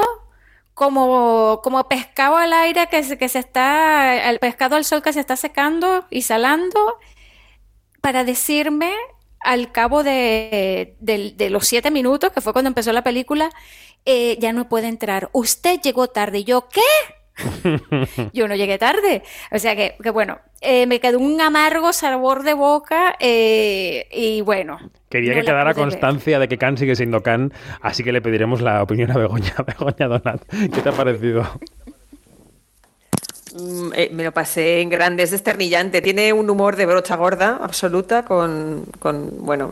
como, como pescado al aire que se, que se está, el pescado al sol que se está secando y salando, para decirme al cabo de, de, los siete minutos, que fue cuando empezó la película, eh, ya no puede entrar. Usted llegó tarde. Y yo, ¿qué? Yo no llegué tarde. O sea que, que bueno, eh, me quedó un amargo sabor de boca eh, y bueno. Quería no que quedara ver. constancia de que Khan sigue siendo Khan, así que le pediremos la opinión a Begoña. Begoña Donat, ¿qué te ha parecido? Mm, eh, me lo pasé en grande, es desternillante. Tiene un humor de brocha gorda, absoluta, con, con, bueno,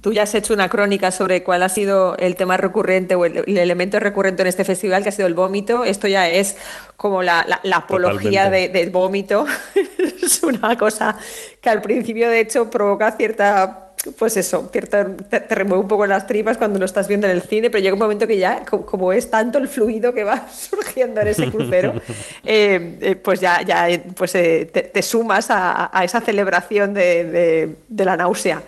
tú ya has hecho una crónica sobre cuál ha sido el tema recurrente o el, el elemento recurrente en este festival, que ha sido el vómito. Esto ya es como la, la- la apología de, del vómito. es una cosa que al principio, de hecho, provoca cierta pues eso, te, te remueve un poco las tripas cuando lo estás viendo en el cine, pero llega un momento que ya, co- como, es tanto el fluido que va surgiendo en ese crucero, eh, eh, pues ya, ya eh, pues, eh, te, te sumas a, a esa celebración de, de- de la náusea.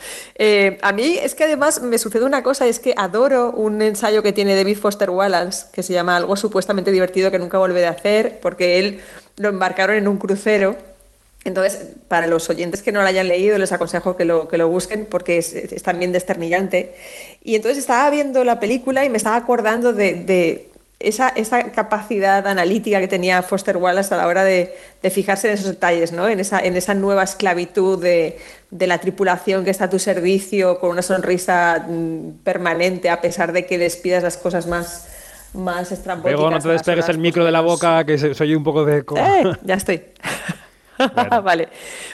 A mí es que además me sucede una cosa, es que adoro un ensayo que tiene David Foster Wallace, que se llama Algo supuestamente divertido que nunca volveré a hacer, porque él lo embarcaron en un crucero entonces, para los oyentes que no lo hayan leído, les aconsejo que lo, que lo busquen porque es, es también desternillante. Y entonces estaba viendo la película y me estaba acordando de, de esa, esa capacidad analítica que tenía Foster Wallace a la hora de, de fijarse en esos detalles, ¿no? en, esa, en esa nueva esclavitud de, de la tripulación que está a tu servicio con una sonrisa mm, permanente a pesar de que despidas las cosas más, más estrambóticas. Bego, no te despegues el micro de la boca, que oye un poco de. ¡Eh! Ya estoy. vale.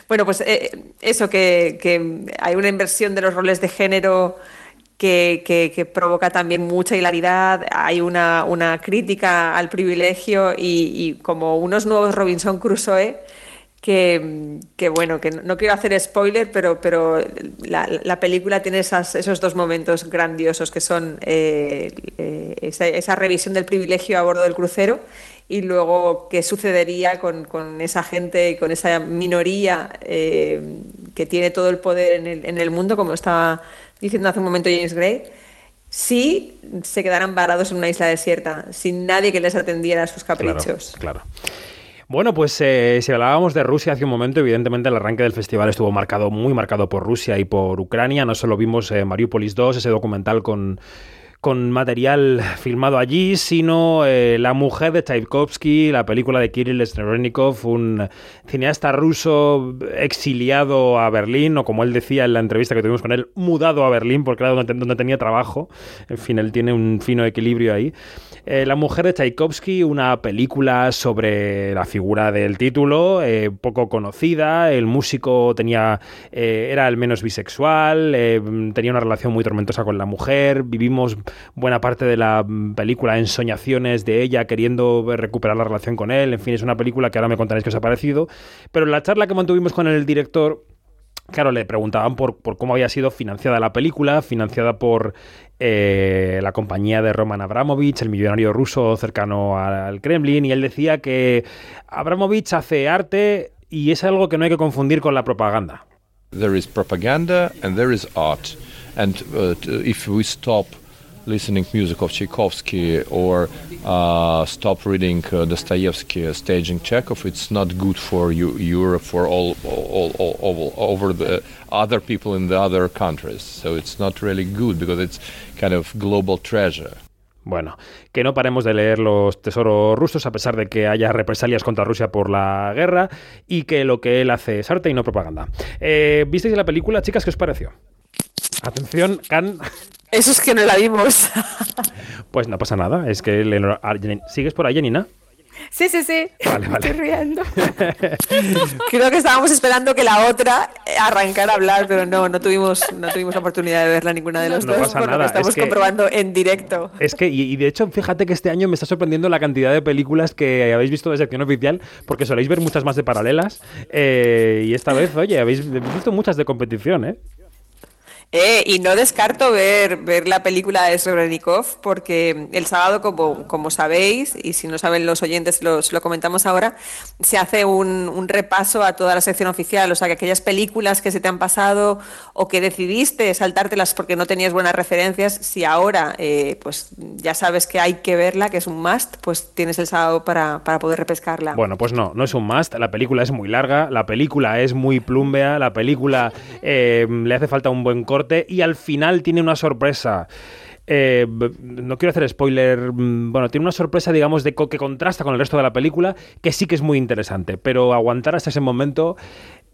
Bueno, pues eh, eso, que, que hay una inversión de los roles de género que, que- que provoca también mucha hilaridad, hay una, una crítica al privilegio y, como unos nuevos Robinson Crusoe. Que, que, bueno, que no, quiero hacer spoiler, pero, pero la, la película tiene esas- esos dos momentos grandiosos que son eh, eh, esa, esa revisión del privilegio a bordo del crucero y luego qué sucedería con, con esa gente y con esa minoría eh, que tiene todo el poder en el, en el mundo, como estaba diciendo hace un momento James Gray, si se quedaran varados en una isla desierta, sin nadie que les atendiera a sus caprichos. Claro. Bueno, pues eh, si hablábamos de Rusia hace un momento, evidentemente el arranque del festival estuvo marcado, muy marcado por Rusia y por Ucrania. No solo vimos eh, Mariupolis 2, ese documental con, con material filmado allí, sino eh, La mujer de Tchaikovsky, la película de Kirill Srebrenikov, un cineasta ruso exiliado a Berlín, o como él decía en la entrevista que tuvimos con él, mudado a Berlín porque era donde, tenía trabajo. En fin, él tiene un fino equilibrio ahí. Eh, la mujer de Tchaikovsky, una película sobre la figura del título, eh, poco conocida. El músico tenía, era al menos bisexual, tenía una relación muy tormentosa con la mujer. Vivimos buena parte de la mm, película en soñaciones de ella queriendo recuperar la relación con él. En fin, es una película que ahora me contaréis qué os ha parecido. Pero en la charla que mantuvimos con el director, Claro, le preguntaban por, por cómo había sido financiada la película, financiada por eh, la compañía de Roman Abramovich, el millonario ruso cercano al Kremlin, y él decía que Abramovich hace arte y es algo que no hay que confundir con la propaganda. There propaganda and there is art. And uh, listening music of Tchaikovsky or uh, stop reading uh, Dostoevsky, uh, staging Chekhov, it's not good for you, Europe, for all, all, all, all over the other people in the other countries. So it's not really good because it's kind of global treasure. Bueno, que no paremos de leer los tesoros rusos a pesar de que haya represalias contra Rusia por la guerra y que lo que él hace es arte y no propaganda. Eh, ¿Visteis la película, chicas? ¿Qué os pareció? Atención, Can. Eso es que no la vimos. Pues no pasa nada, es que... le- a- Jenny- ¿Sigues por ahí, Janina? Sí, sí, sí. Vale, vale. Estoy riendo. Creo que estábamos esperando que la otra arrancara a hablar, pero no, no tuvimos, no tuvimos la oportunidad de verla ninguna de los No dos, pasa por lo nada, que estamos es que- comprobando en directo. Es que, y, y de hecho, fíjate que este año me está sorprendiendo la cantidad de películas que habéis visto de sección oficial, porque soléis ver muchas más de paralelas. eh, y esta vez, oye, habéis visto muchas de competición, ¿eh? Eh, y no descarto ver, ver la película de Srebrenikov porque el sábado, como, como sabéis, y si no saben los oyentes, los, lo comentamos ahora, se hace un, un repaso a toda la sección oficial. O sea, que aquellas películas que se te han pasado o que decidiste saltártelas porque no tenías buenas referencias, si ahora eh, pues ya sabes que hay que verla, que es un must, pues tienes el sábado para, para poder repescarla. Bueno, pues no, no es un must. La película es muy larga, la película es muy plumbea, la película eh, le hace falta un buen corte y al final tiene una sorpresa. Eh, no quiero hacer spoiler. mm, Bueno, tiene una sorpresa, digamos, de que contrasta con el resto de la película, que sí que es muy interesante. Pero aguantar hasta ese momento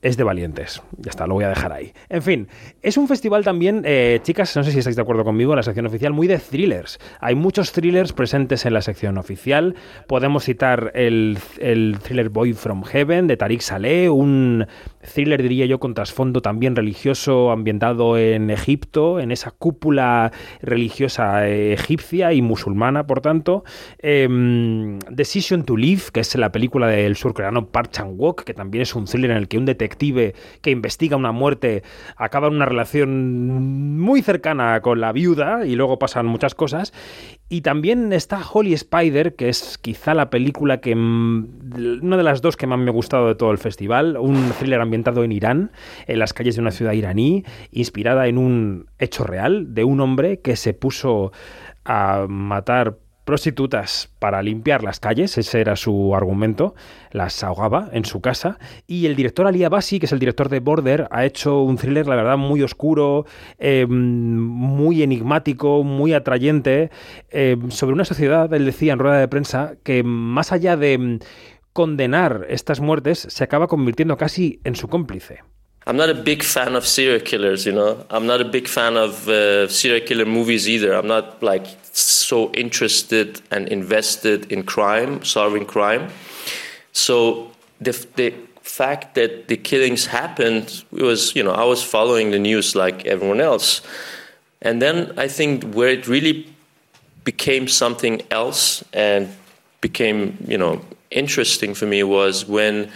es de valientes. Ya está, lo voy a dejar ahí. En fin, es un festival también, eh, chicas, no sé si estáis de acuerdo conmigo, en la sección oficial, muy de thrillers. Hay muchos thrillers presentes en la sección oficial. Podemos citar el, el thriller Boy from Heaven de Tariq Saleh, un thriller, diría yo, con trasfondo también religioso ambientado en Egipto, en esa cúpula religiosa eh, egipcia y musulmana, por tanto. Em, Decision to Live, que es la película del surcoreano Park Chan-wook, que también es un thriller en el que un detective que investiga una muerte acaba en una relación muy cercana con la viuda y luego pasan muchas cosas. Y también está Holy Spider, que es quizá la película que una de las dos que más me ha gustado de todo el festival, un thriller ambientado en Irán, en las calles de una ciudad iraní, inspirada en un hecho real de un hombre que se puso a matar prostitutas para limpiar las calles, ese era su argumento, las ahogaba en su casa y el director Ali Abasi, que es el director de Border, ha hecho un thriller, la verdad, muy oscuro, eh, muy enigmático, muy atrayente, eh, sobre una sociedad, él decía en rueda de prensa, que más allá de condenar estas muertes, se acaba convirtiendo casi en su cómplice. I'm not a big fan of serial killers, you know. I'm not a big fan of uh, serial killer movies either. I'm not like so interested and invested in crime, solving crime. So the the fact that the killings happened was, you know, I was following the news like everyone else. And then I think where it really became something else and became, you know, interesting for me was when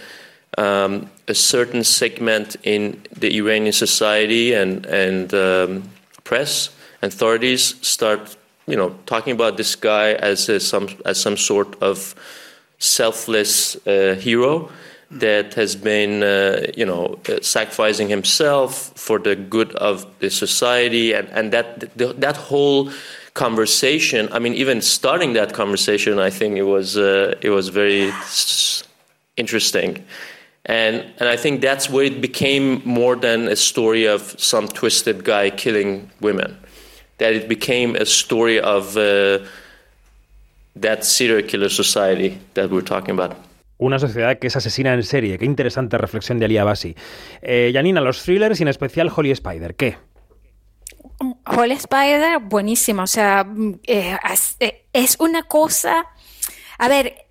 um, a certain segment in the Iranian society and and um, press authorities start, you know, talking about this guy as a, some as some sort of selfless uh, hero that has been, uh, you know, uh, sacrificing himself for the good of the society, and and that that whole conversation. I mean, even starting that conversation, I think it was uh, it was very interesting. And, and I think that's where it became more than a story of some twisted guy killing women. That it became a story of uh, that serial killer society that we're talking about. Una sociedad que es asesina en serie. Qué interesante reflexión de Ali Abasi. Eh, Janina, los thrillers y en especial Holy Spider. ¿Qué? Holy Spider, buenísimo. O sea, mm, eh, eh, es una cosa. A ver,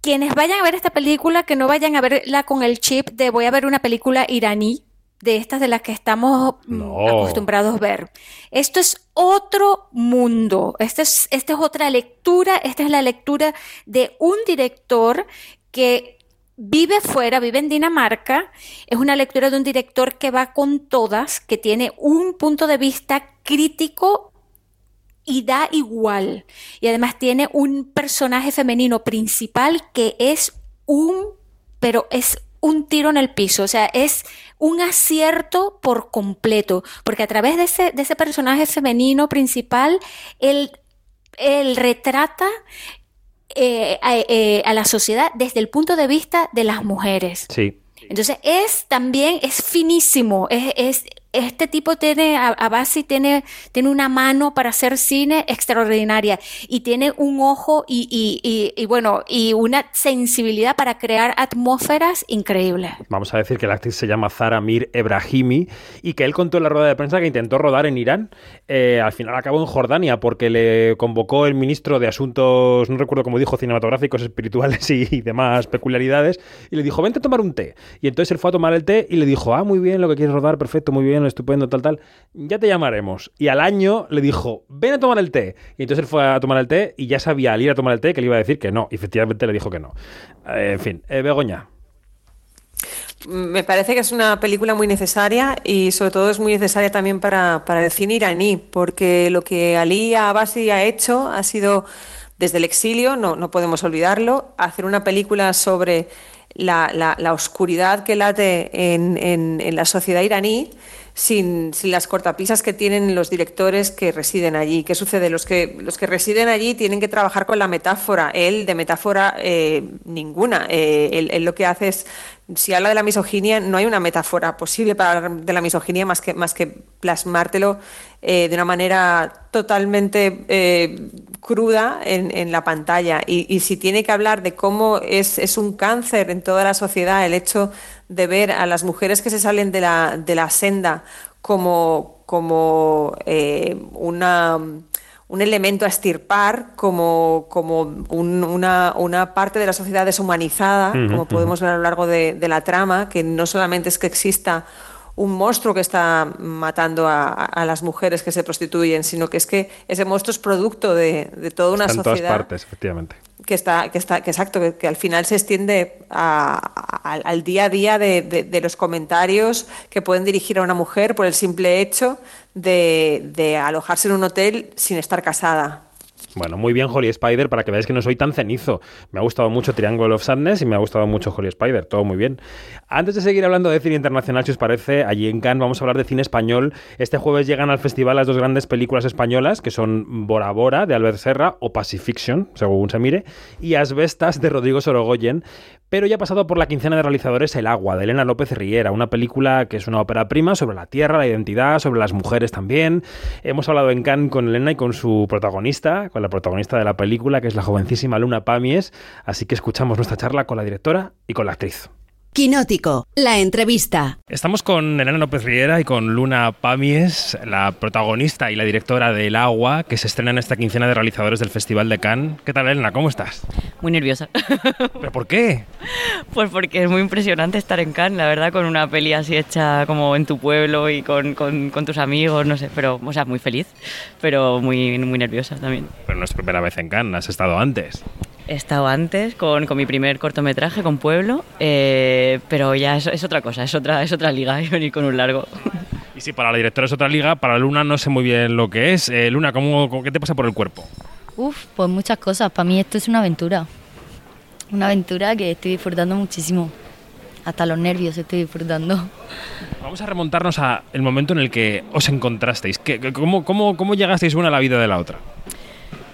quienes vayan a ver esta película, que no vayan a verla con el chip de voy a ver una película iraní, de estas de las que estamos mm, acostumbrados a ver. Esto es otro mundo. Esta es, esta es otra lectura. Esta es la lectura de un director que vive fuera, vive en Dinamarca. Es una lectura de un director que va con todas, que tiene un punto de vista crítico y da igual. Y además tiene un personaje femenino principal que es un, pero es un tiro en el piso, o sea, es un acierto por completo, porque a través de ese, de ese personaje femenino principal, él, él retrata eh, a, eh, a la sociedad desde el punto de vista de las mujeres. Sí. Entonces es también, es finísimo, es, es- este tipo tiene, a, a Bassi tiene, tiene una mano para hacer cine extraordinaria y tiene un ojo y, y- y- bueno, y una sensibilidad para crear atmósferas increíbles. Vamos a decir que la actriz se llama Zara Mir Ebrahimi y que él contó en la rueda de prensa que intentó rodar en Irán. Eh, al final acabó en Jordania porque le convocó el ministro de Asuntos, no recuerdo cómo dijo, cinematográficos, espirituales y demás peculiaridades, y le dijo, vente a tomar un té. Y entonces él fue a tomar el té y le dijo, ah, muy bien, lo que quieres rodar, perfecto, muy bien, estupendo, tal, tal, ya te llamaremos. Y al año le dijo, ven a tomar el té. Y entonces él fue a tomar el té y ya sabía al ir a tomar el té que le iba a decir que no. Y efectivamente le dijo que no. Eh, en fin, eh, Begoña. Me parece que es una película muy necesaria y sobre todo es muy necesaria también para, para el cine iraní, porque lo que Ali Abasi ha hecho ha sido desde el exilio, no, no podemos olvidarlo, hacer una película sobre la, la- la oscuridad que late en- en la sociedad iraní sin, sin, las cortapisas que tienen los directores que residen allí. ¿Qué sucede? Los que, los que residen allí tienen que trabajar con la metáfora. Él, de metáfora, eh, ninguna. Eh, él, él, lo que hace es, si habla de la misoginia, no hay una metáfora posible para hablar de la misoginia más que, más que plasmártelo eh, de una manera totalmente eh, cruda en, en, la pantalla. Y, y, si tiene que hablar de cómo es, es un cáncer en toda la sociedad el hecho de ver a las mujeres que se salen de la, de la senda como, como eh, una, un elemento a estirpar, como, como un, una, una, parte de la sociedad deshumanizada, uh -huh, como podemos ver a lo largo de, de, la trama, que no solamente es que exista un monstruo que está matando a, a, las mujeres que se prostituyen, sino que es que ese monstruo es producto de, de toda una está sociedad. En todas partes, efectivamente que está, que está, que exacto, que, que al final se extiende a, a, al día a día de, de, de, los comentarios que pueden dirigir a una mujer por el simple hecho de alojarse en un hotel sin estar casada. Bueno, muy bien Holy Spider, para que veáis que no soy tan cenizo. Me ha gustado mucho Triangle of Sadness y me ha gustado mucho Holy Spider, todo muy bien. Antes de seguir hablando de cine internacional, si os parece, allí en Cannes vamos a hablar de cine español. Este jueves llegan al festival las dos grandes películas españolas, que son Bora Bora, de Albert Serra, o Pacifiction, según se mire, y Asbestas, de Rodrigo Sorogoyen. Pero ya ha pasado por la quincena de realizadores El agua, de Elena López Riera, una película que es una ópera prima sobre la tierra, la identidad, sobre las mujeres también. Hemos hablado en Cannes con Elena y con su protagonista, con la protagonista de la película, que es la jovencísima Luna Pamies, así que escuchamos nuestra charla con la directora y con la actriz. Quinótico, la entrevista. Estamos con Elena López Riera y con Luna Pamies, la protagonista y la directora de El Agua, que se estrena en esta quincena de realizadores del Festival de Cannes. ¿Qué tal, Elena? ¿Cómo estás? Muy nerviosa. ¿Pero por qué? Pues porque es muy impresionante estar en Cannes, la verdad, con una peli así hecha como en tu pueblo y con, con, con tus amigos, no sé, pero, o sea, muy feliz, pero muy, muy nerviosa también. Pero no es primera vez en Cannes, has estado antes. He estado antes con, con mi primer cortometraje, con Pueblo, eh, pero ya es, es, otra cosa, es otra, es otra liga venir con un largo. Y si para la directora es otra liga, para Luna no sé muy bien lo que es. Eh, Luna, ¿cómo, ¿qué te pasa por el cuerpo? Uf, pues muchas cosas. Para mí esto es una aventura. Una aventura que estoy disfrutando muchísimo. Hasta los nervios estoy disfrutando. Vamos a remontarnos al momento en el que os encontrasteis. ¿Qué, cómo, cómo, ¿Cómo llegasteis una a la vida de la otra?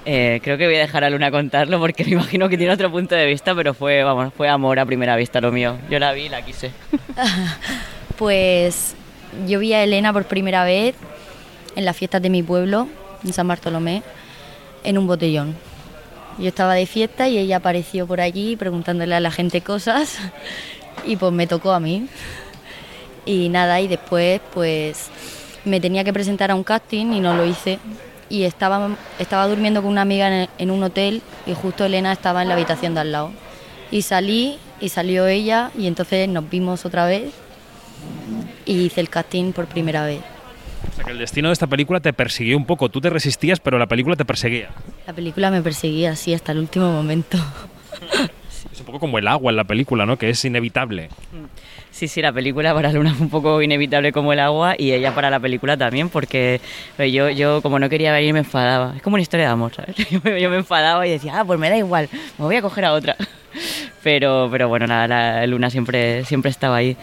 Eh, creo que voy a dejar a Luna contarlo porque me imagino que tiene otro punto de vista, pero fue, vamos, fue amor a primera vista lo mío. Yo la vi y la quise. pues yo vi a Elena por primera vez en las fiestas de mi pueblo, en San Bartolomé, en un botellón. Yo estaba de fiesta y ella apareció por allí preguntándole a la gente cosas y pues me tocó a mí. Y nada, y después pues me tenía que presentar a un casting y no lo hice y estaba, estaba durmiendo con una amiga en, en, un hotel y justo Elena estaba en la habitación de al lado. Y salí y salió ella y entonces nos vimos otra vez y hice el casting por primera vez. O sea que el destino de esta película te persiguió un poco, tú te resistías pero la película te perseguía. La película me perseguía así hasta el último momento. Es un poco como el agua en la película, ¿no? Que es inevitable. Sí, sí, la película para Luna fue un poco inevitable como el agua y ella para la película también, porque yo, yo como no quería venir me enfadaba. Es como una historia de amor, ¿sabes? Yo, yo me enfadaba y decía, ah, pues me da igual, me voy a coger a otra. Pero, pero bueno, la, Luna siempre, siempre estaba ahí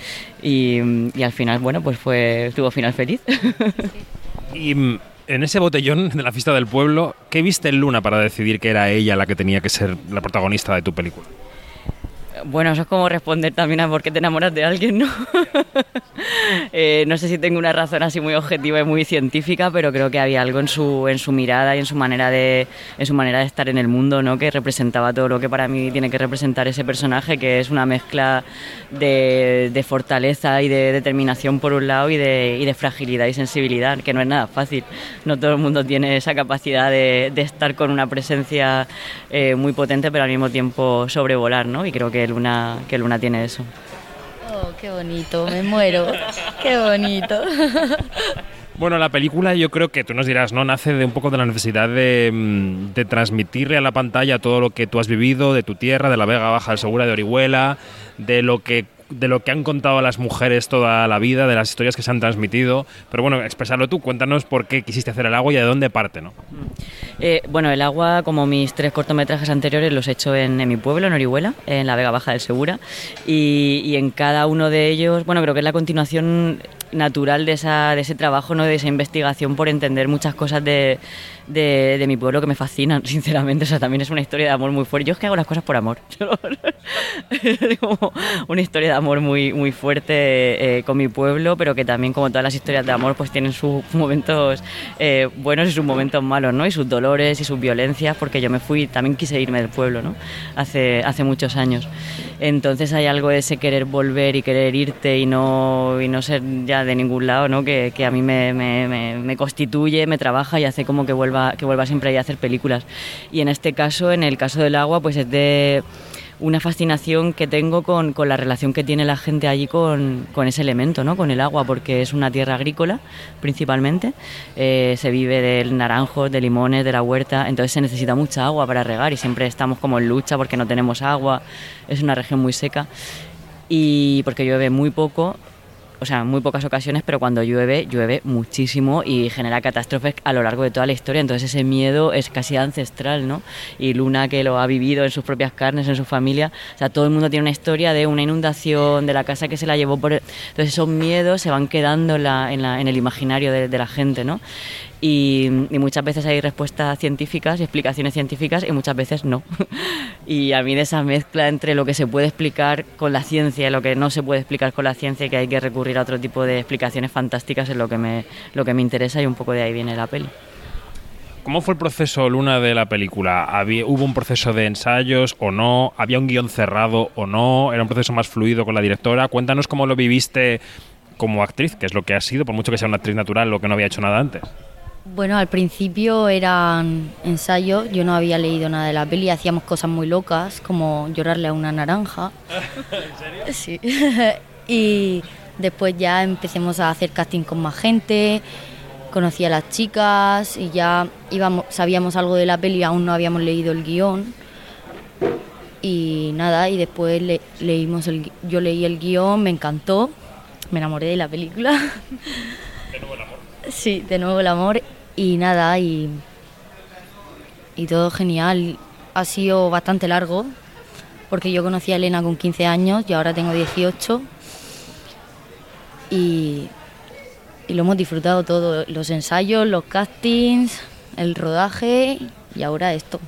y, y, al final, bueno, pues fue, tuvo final feliz. Y en ese botellón de la fiesta del pueblo, ¿qué viste en Luna para decidir que era ella la que tenía que ser la protagonista de tu película? Bueno, eso es como responder también a por qué te enamoras de alguien, ¿no? eh, no sé si tengo una razón así muy objetiva y muy científica, pero creo que había algo en su, en su mirada y en su manera de, en su manera de estar en el mundo, ¿no? Que representaba todo lo que para mí tiene que representar ese personaje, que es una mezcla de, de fortaleza y de determinación por un lado y de, y de, fragilidad y sensibilidad, que no es nada fácil. No todo el mundo tiene esa capacidad de, de estar con una presencia eh, muy potente, pero al mismo tiempo sobrevolar, ¿no? Y creo que Luna, que Luna tiene eso. Oh, qué bonito, me muero. qué bonito. Bueno, la película yo creo que tú nos dirás, ¿no? Nace de un poco de la necesidad de, de, transmitirle a la pantalla todo lo que tú has vivido, de tu tierra, de la Vega Baja del Segura, de Orihuela, de lo que de lo que han contado las mujeres toda la vida, de las historias que se han transmitido. Pero bueno, expresarlo tú, cuéntanos por qué quisiste hacer el agua y de dónde parte, ¿no? Eh, bueno, el agua, como mis tres cortometrajes anteriores, los he hecho en, mi pueblo, en Orihuela, en la Vega Baja del Segura. Y, y, en cada uno de ellos, bueno, creo que es la continuación natural de, esa, de ese trabajo, ¿no? de esa investigación por entender muchas cosas de, de, de mi pueblo que me fascinan, sinceramente. O sea, también es una historia de amor muy fuerte. Yo es que hago las cosas por amor. como una historia de amor muy, muy fuerte eh, con mi pueblo, pero que también, como todas las historias de amor, pues tienen sus momentos eh, buenos y sus momentos malos, ¿no? Y sus dolores y sus violencias, porque yo me fui, también quise irme del pueblo, ¿no? Hace, hace muchos años. Entonces hay algo de ese querer volver y querer irte y no, y no ser ya de ningún lado, ¿no? Que, que a mí me, me, me, me constituye, me trabaja y hace como que vuelva, que vuelva siempre a hacer películas. Y en este caso, en el caso del agua, pues es de una fascinación que tengo con, con, la relación que tiene la gente allí con, con, ese elemento, ¿no? con el agua, porque es una tierra agrícola principalmente, eh, se vive del naranjo, de limones, de la huerta, entonces se necesita mucha agua para regar y siempre estamos como en lucha porque no tenemos agua, es una región muy seca y porque llueve muy poco, o sea, en muy pocas ocasiones, pero cuando llueve, llueve muchísimo y genera catástrofes a lo largo de toda la historia. Entonces ese miedo es casi ancestral, ¿no? Y Luna, que lo ha vivido en sus propias carnes, en su familia, o sea, todo el mundo tiene una historia de una inundación, de la casa que se la llevó por... Entonces esos miedos se van quedando en, la, en, la, en el imaginario de, de la gente, ¿no? Y, y, muchas veces hay respuestas científicas y explicaciones científicas y muchas veces no. y a mí de esa mezcla entre lo que se puede explicar con la ciencia y lo que no se puede explicar con la ciencia y que hay que recurrir a otro tipo de explicaciones fantásticas es lo que me, lo que me interesa y un poco de ahí viene la peli. ¿Cómo fue el proceso, Luna, de la película? ¿Había, ¿Hubo un proceso de ensayos o no? ¿Había un guion cerrado o no? ¿Era un proceso más fluido con la directora? Cuéntanos cómo lo viviste como actriz, que es lo que ha sido, por mucho que sea una actriz natural, lo que no había hecho nada antes. Bueno, al principio eran ensayos, yo no había leído nada de la peli, hacíamos cosas muy locas, como llorarle a una naranja. ¿En serio? Sí. y después ya empecemos a hacer casting con más gente, conocí a las chicas y ya íbamos, sabíamos algo de la peli, aún no habíamos leído el guion. Y nada, y después le, leímos el, yo leí el guion, me encantó, me enamoré de la película. Sí, de nuevo el amor y nada, y, y todo genial. Ha sido bastante largo, porque yo conocí a Elena con 15 años y ahora tengo 18. Y, y lo hemos disfrutado todo, los ensayos, los castings, el rodaje y ahora esto.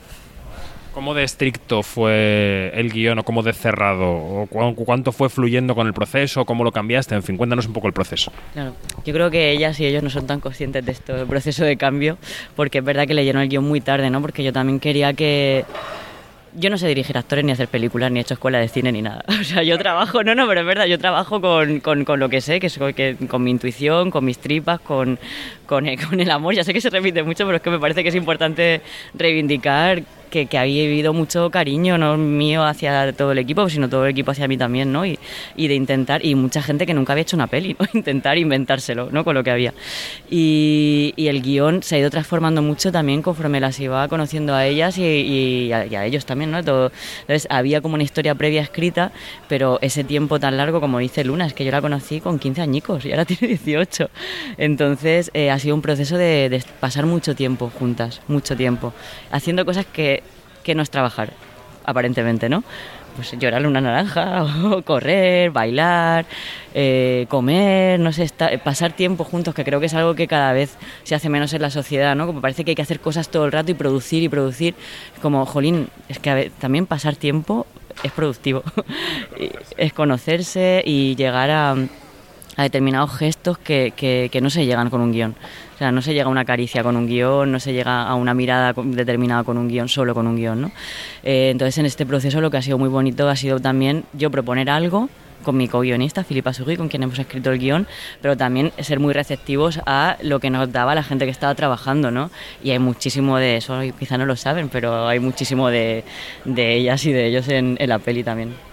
¿Cómo de estricto fue el guion o cómo de cerrado? ¿O cuánto fue fluyendo con el proceso? ¿Cómo lo cambiaste? En fin, cuéntanos un poco el proceso. Claro, yo creo que ellas y ellos no son tan conscientes de esto, del proceso de cambio, porque es verdad que leyeron el guion muy tarde, ¿no? Porque yo también quería que yo no sé dirigir actores, ni hacer películas, ni he hecho escuela de cine, ni nada. O sea, yo trabajo, no, no, pero es verdad, yo trabajo con, con, con lo que sé, que, soy, que con mi intuición, con mis tripas, con, con, con el amor. Ya sé que se repite mucho, pero es que me parece que es importante reivindicar que, que había vivido mucho cariño, no mío hacia todo el equipo, sino todo el equipo hacia mí también, ¿no? Y, y de intentar, y mucha gente que nunca había hecho una peli, ¿no? Intentar inventárselo, ¿no? Con lo que había. Y, y el guion se ha ido transformando mucho también conforme las iba conociendo a ellas y, y, a, y a, ellos también, ¿no? Todo, entonces había como una historia previa escrita, pero ese tiempo tan largo, como dice Luna, es que yo la conocí con 15 añicos y ahora tiene 18. Entonces eh, ha sido un proceso de, de pasar mucho tiempo juntas, mucho tiempo, haciendo cosas que que no es trabajar, aparentemente, ¿no? Pues llorarle una naranja, correr, bailar, eh, comer, no sé, estar, pasar tiempo juntos, que creo que es algo que cada vez se hace menos en la sociedad, ¿no? Como parece que hay que hacer cosas todo el rato y producir y producir. Como, jolín, es que ver, también pasar tiempo es productivo. es conocerse y llegar a, a determinados gestos que, que, que no se llegan con un guion. No se llega a una caricia con un guion, no se llega a una mirada determinada con un guion, solo con un guion, ¿no? Eh, entonces, en este proceso lo que ha sido muy bonito ha sido también yo proponer algo con mi co-guionista, Filipa Sugui, con quien hemos escrito el guion, pero también ser muy receptivos a lo que nos daba la gente que estaba trabajando, ¿no? Y hay muchísimo de eso, quizá no lo saben, pero hay muchísimo de, de ellas y de ellos en, en la peli también.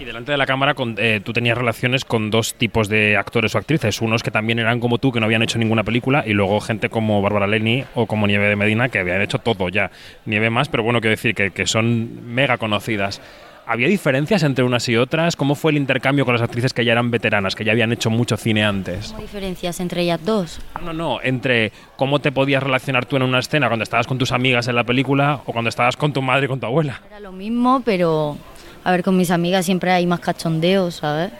Y delante de la cámara con, eh, tú tenías relaciones con dos tipos de actores o actrices, unos que también eran como tú, que no habían hecho ninguna película, y luego gente como Bárbara Leni o como Nieve de Medina, que habían hecho todo ya. Nieve más, pero bueno, quiero decir que, que son mega conocidas. ¿Había diferencias entre unas y otras? ¿Cómo fue el intercambio con las actrices que ya eran veteranas, que ya habían hecho mucho cine antes? ¿Hay diferencias entre ellas dos? No, no, entre cómo te podías relacionar tú en una escena cuando estabas con tus amigas en la película o cuando estabas con tu madre y con tu abuela. Era lo mismo, pero a ver, con mis amigas siempre hay más cachondeo, ¿sabes?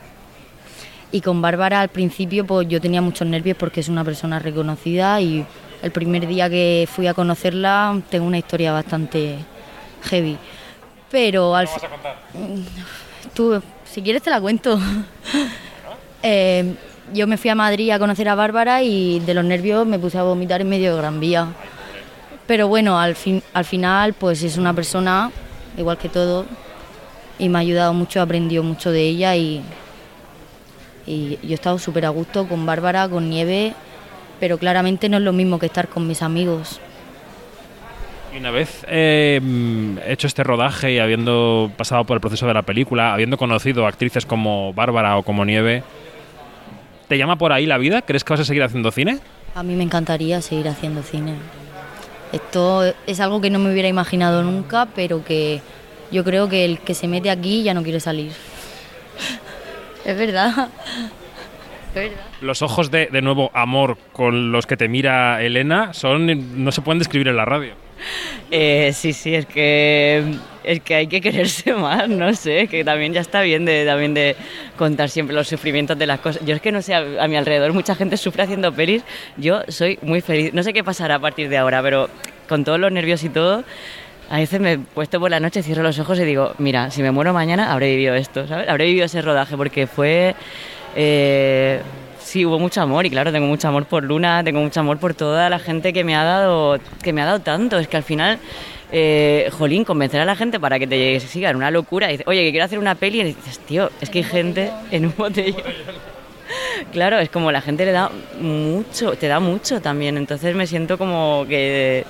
Y con Bárbara al principio pues yo tenía muchos nervios porque es una persona reconocida y el primer día que fui a conocerla tengo una historia bastante heavy. Pero al fin... Tú, si quieres te la cuento. Eh, yo me fui a Madrid a conocer a Bárbara y de los nervios me puse a vomitar en medio de Gran Vía. Pero bueno, al, fin, al final pues es una persona igual que todo y me ha ayudado mucho, he aprendido mucho de ella y, y yo he estado súper a gusto con Bárbara, con Nieve, pero claramente no es lo mismo que estar con mis amigos. Y una vez eh, hecho este rodaje y habiendo pasado por el proceso de la película, habiendo conocido actrices como Bárbara o como Nieve, ¿te llama por ahí la vida? ¿Crees que vas a seguir haciendo cine? A mí me encantaría seguir haciendo cine. Esto es algo que no me hubiera imaginado nunca, pero que yo creo que el que se mete aquí ya no quiere salir. es verdad. Es verdad. Los ojos de, de nuevo amor con los que te mira Elena son no se pueden describir en la radio. Eh, sí, sí, es que es que hay que quererse más, no sé, que también ya está bien de también de contar siempre los sufrimientos de las cosas. Yo es que no sé, a, a mi alrededor mucha gente sufre haciendo pelis, yo soy muy feliz. No sé qué pasará a partir de ahora, pero con todos los nervios y todo, a veces me puesto por la noche, cierro los ojos y digo, mira, si me muero mañana habré vivido esto, ¿sabes? Habré vivido ese rodaje porque fue eh, sí, hubo mucho amor y claro, tengo mucho amor por Luna, tengo mucho amor por toda la gente que me ha dado, que me ha dado tanto. Es que al final, eh, jolín, convencer a la gente para que te sigan una locura. Y dices, oye, que quiero hacer una peli y dices, tío, es que hay gente en un botellón. Claro, es como la gente le da mucho, te da mucho también. Entonces me siento como que,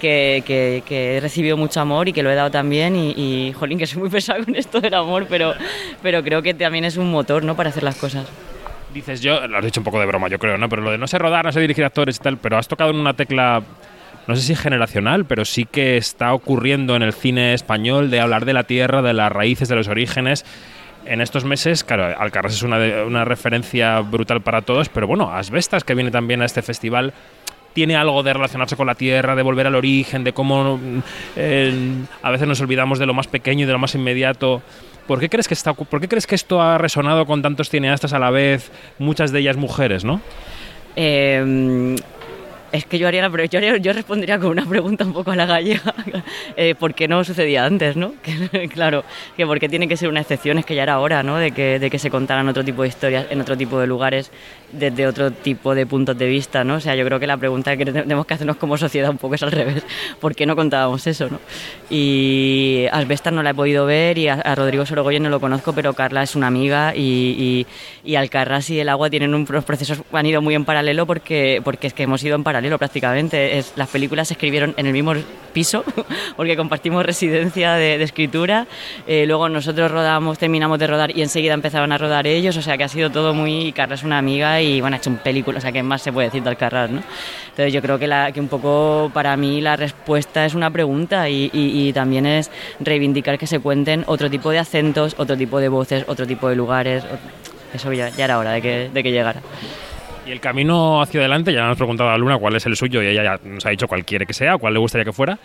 que, que- he recibido mucho amor y que lo he dado también. Y, y, jolín, que soy muy pesado con esto del amor, pero, pero creo que también es un motor ¿no? para hacer las cosas. Dices yo, lo has dicho un poco de broma, yo creo, ¿no? Pero lo de no sé rodar, no sé dirigir actores y tal, pero has tocado en una tecla, no sé si generacional, pero sí que está ocurriendo en el cine español de hablar de la tierra, de las raíces, de los orígenes. En estos meses, claro, Alcarrás es una, referencia brutal para todos, pero bueno, Asbestas, que viene también a este festival, tiene algo de relacionarse con la tierra, de volver al origen, de cómo mm, a veces nos olvidamos de lo más pequeño y de lo más inmediato. ¿Por qué crees que por qué crees que esto ha resonado con tantos cineastas a la vez, muchas de ellas mujeres, no? Eh, es que yo haría la yo, yo respondería con una pregunta un poco a la gallega. Eh, ¿Por qué no sucedía antes, no? Claro, que por qué tiene que ser una excepción, es que ya era hora, ¿no? De que, de que se contaran otro tipo de historias en otro tipo de lugares, desde otro tipo de puntos de vista, ¿no? O sea, yo creo que la pregunta que tenemos que hacernos como sociedad un poco es al revés. ¿Por qué no contábamos eso, no? Y Asbestas no la he podido ver y a, a Rodrigo Sorogoyen no lo conozco, pero Carla es una amiga y, y, y Alcarrás y el agua tienen un- unos procesos, han ido muy en paralelo porque, porque es que hemos ido en paralelo prácticamente. Es, las películas se escribieron en el mismo piso porque compartimos residencia de, de escritura. Eh, luego nosotros rodamos, terminamos de rodar y enseguida empezaban a rodar ellos, o sea que ha sido todo muy... Carla es una amiga y bueno, ha hecho un película, o sea que más se puede decir de Alcarrás, ¿no? Entonces yo creo que, la, que un poco para mí la respuesta es una pregunta y, y- y también es reivindicar que se cuenten otro tipo de acentos, otro tipo de voces, otro tipo de lugares. Eso ya, ya era hora de que, de que llegara. Y el camino hacia adelante, ya nos preguntado a Luna cuál es el suyo y ella ya nos ha dicho cuál quiere que sea, cuál le gustaría que fuera.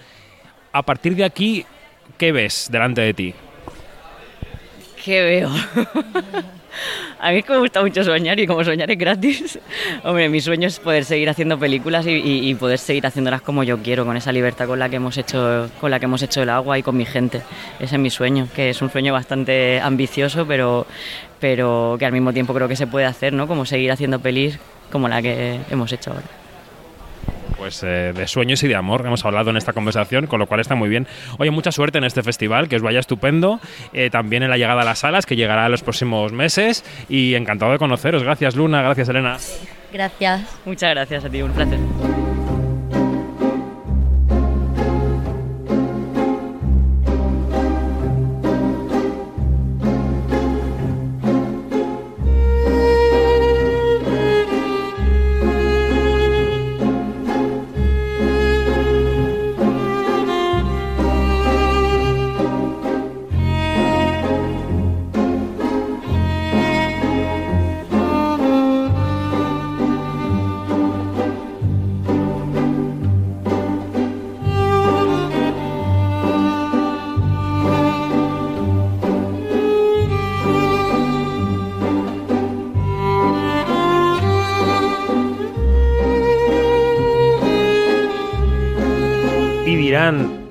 A partir de aquí, ¿qué ves delante de ti? ¿Qué veo? A mí es que me gusta mucho soñar y como soñar es gratis, hombre, mi sueño es poder seguir haciendo películas y, poder seguir haciéndolas como yo quiero, con esa libertad con la que hemos hecho, con la que hemos hecho el agua y con mi gente. Ese es mi sueño, que es un sueño bastante ambicioso, pero, pero que al mismo tiempo creo que se puede hacer, ¿no? Como seguir haciendo pelis como la que hemos hecho ahora. Pues eh, de sueños y de amor hemos hablado en esta conversación, con lo cual está muy bien. Oye, mucha suerte en este festival, que os vaya estupendo. Eh, también en la llegada a las salas, que llegará en los próximos meses. Y encantado de conoceros. Gracias, Luna. Gracias, Elena. Gracias. Muchas gracias a ti, un placer.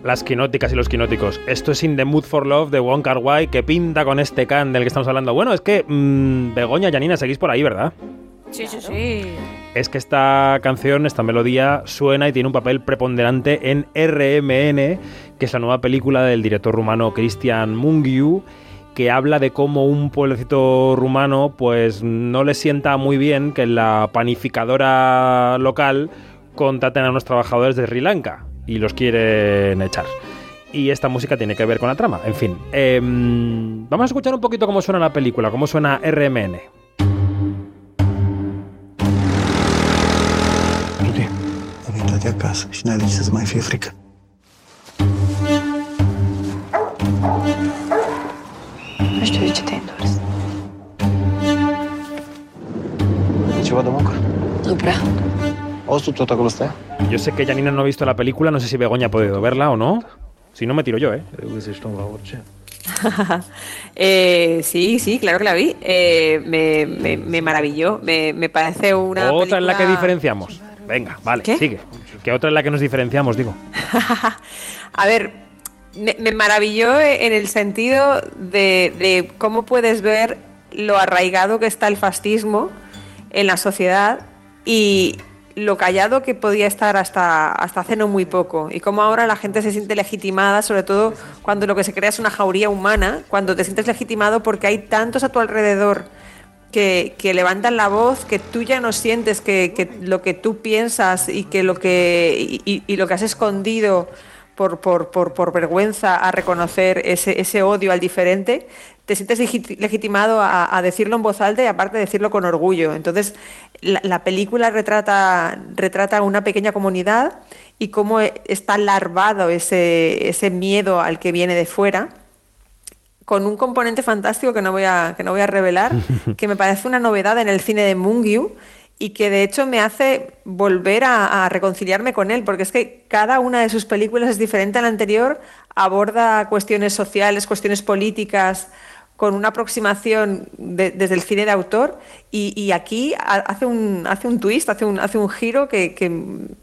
Las quinóticas y los quinóticos, esto es In the Mood for Love de Wong Kar Wai que pinta con este can del que estamos hablando. Bueno, es que mm, Begoña, Janina, seguís por ahí, ¿verdad? Sí, sí, sí. Es que esta canción, esta melodía, suena y tiene un papel preponderante en RMN, que es la nueva película del director rumano Christian Mungiu, que habla de cómo un pueblecito rumano pues no le sienta muy bien que la panificadora local contraten a unos trabajadores de Sri Lanka y los quieren echar. Y esta música tiene que ver con la trama. En fin, em, vamos a escuchar un poquito cómo suena la película, cómo suena RMN. Ceva de muncă? Nu prea. Yo sé que Janina no ha visto la película, no sé si Begoña ha podido verla o no. Si no, me tiro yo, ¿eh? Eh, sí, sí, claro que la vi. Eh, me, me- me maravilló. Me, me parece una. Otra en la que película- diferenciamos. Venga, vale, ¿Qué? sigue. Que otra en la que nos diferenciamos, digo. A ver, me, me maravilló en el sentido de, de cómo puedes ver lo arraigado que está el fascismo en la sociedad y lo callado que podía estar hasta, hasta hace no muy poco. Y cómo ahora la gente se siente legitimada, sobre todo cuando lo que se crea es una jauría humana, cuando te sientes legitimado porque hay tantos a tu alrededor que, que levantan la voz, que tú ya no sientes que, que lo que tú piensas y que lo que y, lo que has escondido por, por, por, por vergüenza a reconocer ese, ese odio al diferente, te sientes legi- legitimado a, a decirlo en voz alta y aparte decirlo con orgullo. Entonces, la, la película retrata, retrata una pequeña comunidad y cómo está larvado ese, ese miedo al que viene de fuera con un componente fantástico que no voy a, que no voy a revelar, que me parece una novedad en el cine de Mungiu y que de hecho me hace volver a, a reconciliarme con él, porque es que cada una de sus películas es diferente a la anterior, aborda cuestiones sociales, cuestiones políticas, con una aproximación de- desde el cine de autor y, y aquí ha- hace un, hace un twist, hace un, hace un giro que, que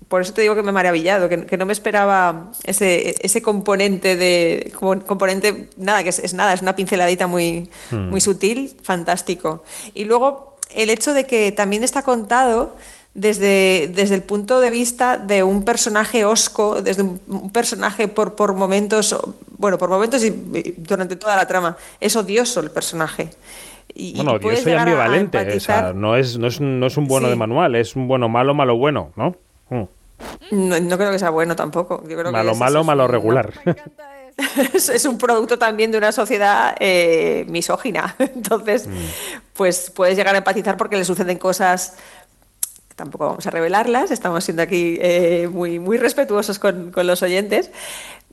por eso te digo que me ha maravillado, que, que no me esperaba ese, ese componente de componente, nada, que es, es nada, es una pinceladita muy, Hmm. muy sutil, fantástico. Y luego el hecho de que también está contado desde, desde el punto de vista de un personaje osco, desde un, un personaje por, por momentos, bueno, por momentos y, y durante toda la trama, es odioso el personaje. Y, y Bueno, a- a ambivalente. o sea, no es, no, es, no es un bueno Sí. de manual, es un bueno malo, malo bueno, ¿no? Mm. No, no creo que sea bueno tampoco. Yo creo que Malo es- malo, es- malo regular. es, es un producto también de una sociedad eh, misógina. Entonces, pues puedes llegar a empatizar porque le suceden cosas. Tampoco vamos a revelarlas, estamos siendo aquí eh, muy, muy respetuosos con, con los oyentes.